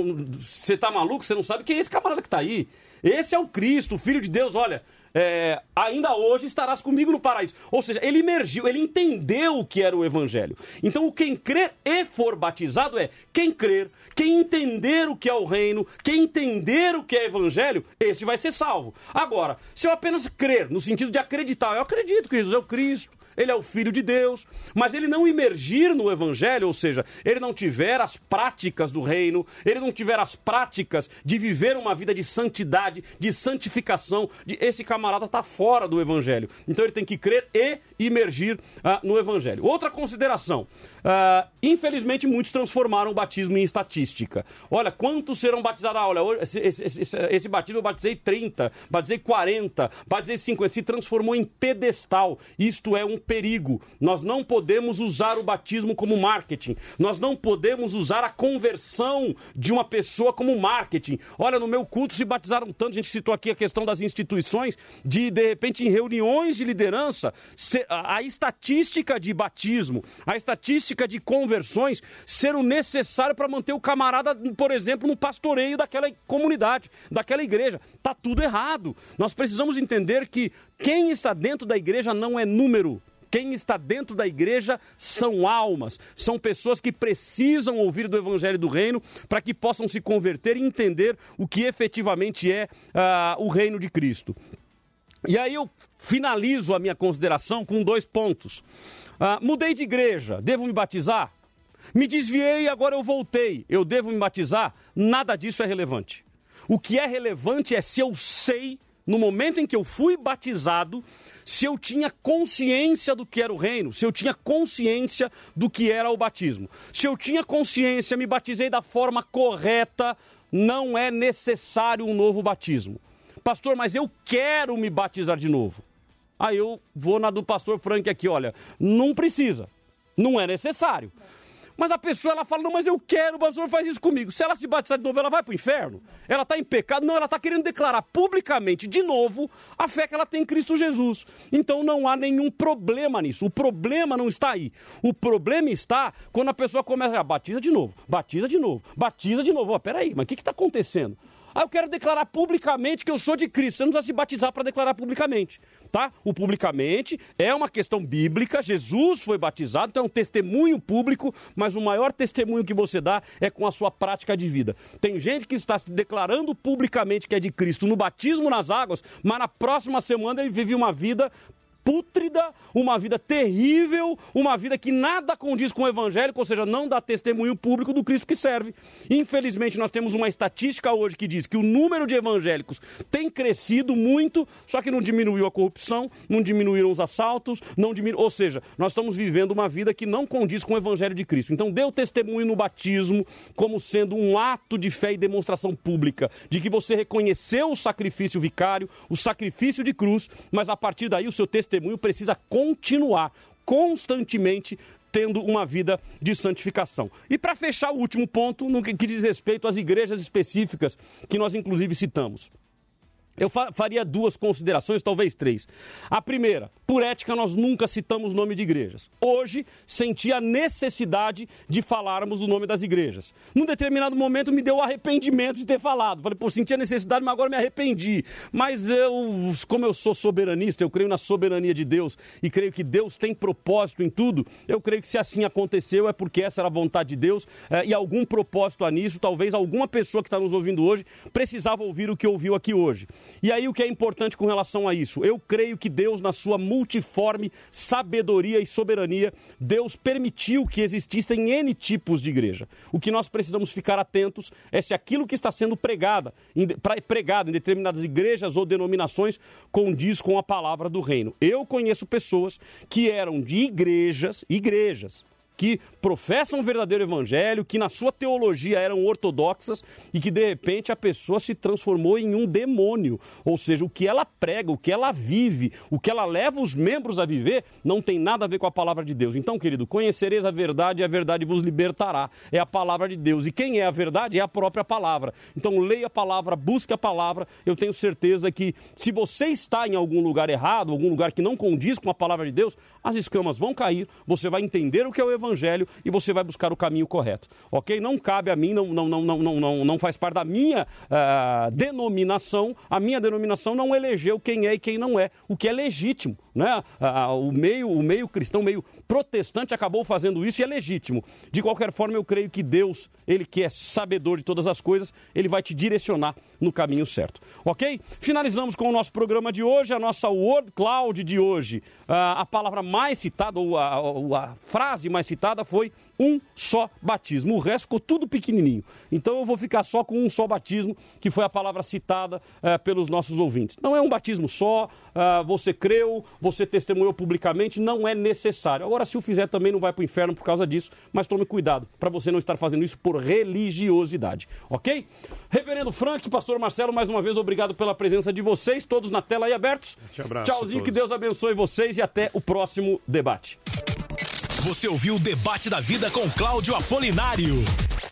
S3: você tá maluco? Você não sabe quem é esse camarada que tá aí? Esse é o Cristo, o Filho de Deus, olha é, ainda hoje estarás comigo no paraíso. Ou seja, ele emergiu, ele entendeu o que era o evangelho. Então, quem crer e for batizado é quem crer, quem entender o que é o reino, quem entender o que é evangelho, esse vai ser salvo. Agora, se eu apenas crer, no sentido de acreditar, eu acredito que Jesus é o Cristo, ele é o filho de Deus, mas ele não imergir no evangelho, ou seja, ele não tiver as práticas do reino, ele não tiver as práticas de viver uma vida de santidade, de santificação, de esse camarada está fora do evangelho. Então ele tem que crer e imergir uh, no evangelho. Outra consideração: uh, infelizmente muitos transformaram o batismo em estatística. Olha, quantos serão batizados? Ah, olha, esse, esse, esse, esse batismo eu batizei 30, batizei 40, batizei 50, se transformou em pedestal. Isto é um perigo. Nós não podemos usar o batismo como marketing. Nós não podemos usar a conversão de uma pessoa como marketing. Olha, no meu culto se batizaram tanto, a gente citou aqui a questão das instituições, de de repente em reuniões de liderança, a estatística de batismo, a estatística de conversões ser o necessário para manter o camarada, por exemplo, no pastoreio daquela comunidade, daquela igreja. Tá tudo errado. Nós precisamos entender que quem está dentro da igreja não é número, quem está dentro da igreja são almas, são pessoas que precisam ouvir do Evangelho do Reino para que possam se converter e entender o que efetivamente é uh, o reino de Cristo. E aí eu finalizo a minha consideração com dois pontos. Uh, mudei de igreja, devo me batizar? Me desviei e agora eu voltei, eu devo me batizar? Nada disso é relevante. O que é relevante é se eu sei, no momento em que eu fui batizado, se eu tinha consciência do que era o reino, se eu tinha consciência do que era o batismo. Se eu tinha consciência, me batizei da forma correta, não é necessário um novo batismo. Pastor, mas eu quero me batizar de novo. Aí eu vou na do pastor Frank aqui, olha, não precisa, não é necessário. Mas a pessoa ela fala, não, mas eu quero, o pastor faz isso comigo. Se ela se batizar de novo, ela vai para o inferno? Ela está em pecado? Não, ela está querendo declarar publicamente, de novo, a fé que ela tem em Cristo Jesus. Então não há nenhum problema nisso. O problema não está aí. O problema está quando a pessoa começa a batiza de novo, batiza de novo, batiza de novo. Ó, peraí, mas o que está acontecendo? Ah, eu quero declarar publicamente que eu sou de Cristo. Você não precisa se batizar para declarar publicamente, tá? O publicamente é uma questão bíblica. Jesus foi batizado, então é um testemunho público, mas o maior testemunho que você dá é com a sua prática de vida. Tem gente que está se declarando publicamente que é de Cristo no batismo nas águas, mas na próxima semana ele vive uma vida pútrida, uma vida terrível, uma vida que nada condiz com o evangélico, ou seja, não dá testemunho público do Cristo que serve. Infelizmente, nós temos uma estatística hoje que diz que o número de evangélicos tem crescido muito, só que não diminuiu a corrupção, não diminuíram os assaltos, não diminuiu, ou seja, nós estamos vivendo uma vida que não condiz com o evangelho de Cristo. Então, o testemunho no batismo como sendo um ato de fé e demonstração pública de que você reconheceu o sacrifício vicário, o sacrifício de cruz, mas a partir daí o seu testemunho testemunho precisa continuar constantemente tendo uma vida de santificação. E para fechar o último ponto, no que diz respeito às igrejas específicas que nós inclusive citamos. Eu fa faria duas considerações, talvez três. A primeira, por ética, nós nunca citamos nome de igrejas. Hoje, senti a necessidade de falarmos o nome das igrejas. Num determinado momento, me deu o arrependimento de ter falado. Falei, pô, senti a necessidade, mas agora me arrependi. Mas eu, como eu sou soberanista, eu creio na soberania de Deus e creio que Deus tem propósito em tudo, eu creio que se assim aconteceu é porque essa era a vontade de Deus é, e algum propósito há nisso. Talvez alguma pessoa que está nos ouvindo hoje precisava ouvir o que ouviu aqui hoje. E aí o que é importante com relação a isso? Eu creio que Deus, na sua multiforme sabedoria e soberania, Deus permitiu que existissem N tipos de igreja. O que nós precisamos ficar atentos é se aquilo que está sendo pregada, em, pregado em determinadas igrejas ou denominações condiz com a palavra do reino. Eu conheço pessoas que eram de igrejas, igrejas, que professam o verdadeiro evangelho, que na sua teologia eram ortodoxas e que de repente a pessoa se transformou em um demônio. Ou seja, o que ela prega, o que ela vive, o que ela leva os membros a viver, não tem nada a ver com a palavra de Deus. Então, querido, conhecereis a verdade e a verdade vos libertará. É a palavra de Deus. E quem é a verdade é a própria palavra. Então, leia a palavra, busque a palavra. Eu tenho certeza que se você está em algum lugar errado, algum lugar que não condiz com a palavra de Deus, as escamas vão cair, você vai entender o que é o evangelho evangelho e você vai buscar o caminho correto. Ok? Não cabe a mim, não, não, não, não, não, não faz parte da minha uh, denominação. A minha denominação não elegeu quem é e quem não é, o que é legítimo. Né? Uh, o, meio, o meio cristão, o meio protestante acabou fazendo isso e é legítimo. De qualquer forma, eu creio que Deus, Ele que é sabedor de todas as coisas, Ele vai te direcionar no caminho certo. Ok? Finalizamos com o nosso programa de hoje, a nossa Word Cloud de hoje. A palavra mais citada, ou a, a frase mais citada foi um só batismo. O resto ficou tudo pequenininho. Então eu vou ficar só com um só batismo, que foi a palavra citada uh, pelos nossos ouvintes. Não é um batismo só, uh, você creu, você testemunhou publicamente, não é necessário. Agora, se o fizer também não vai para o inferno por causa disso, mas tome cuidado para você não estar fazendo isso por religiosidade, ok? Reverendo Frank, Pastor Marcelo, mais uma vez obrigado pela presença de vocês, todos na tela aí abertos. Tchauzinho, que Deus abençoe vocês e até o próximo debate.
S1: Você ouviu o Debate da Vida com Cláudio Apolinário.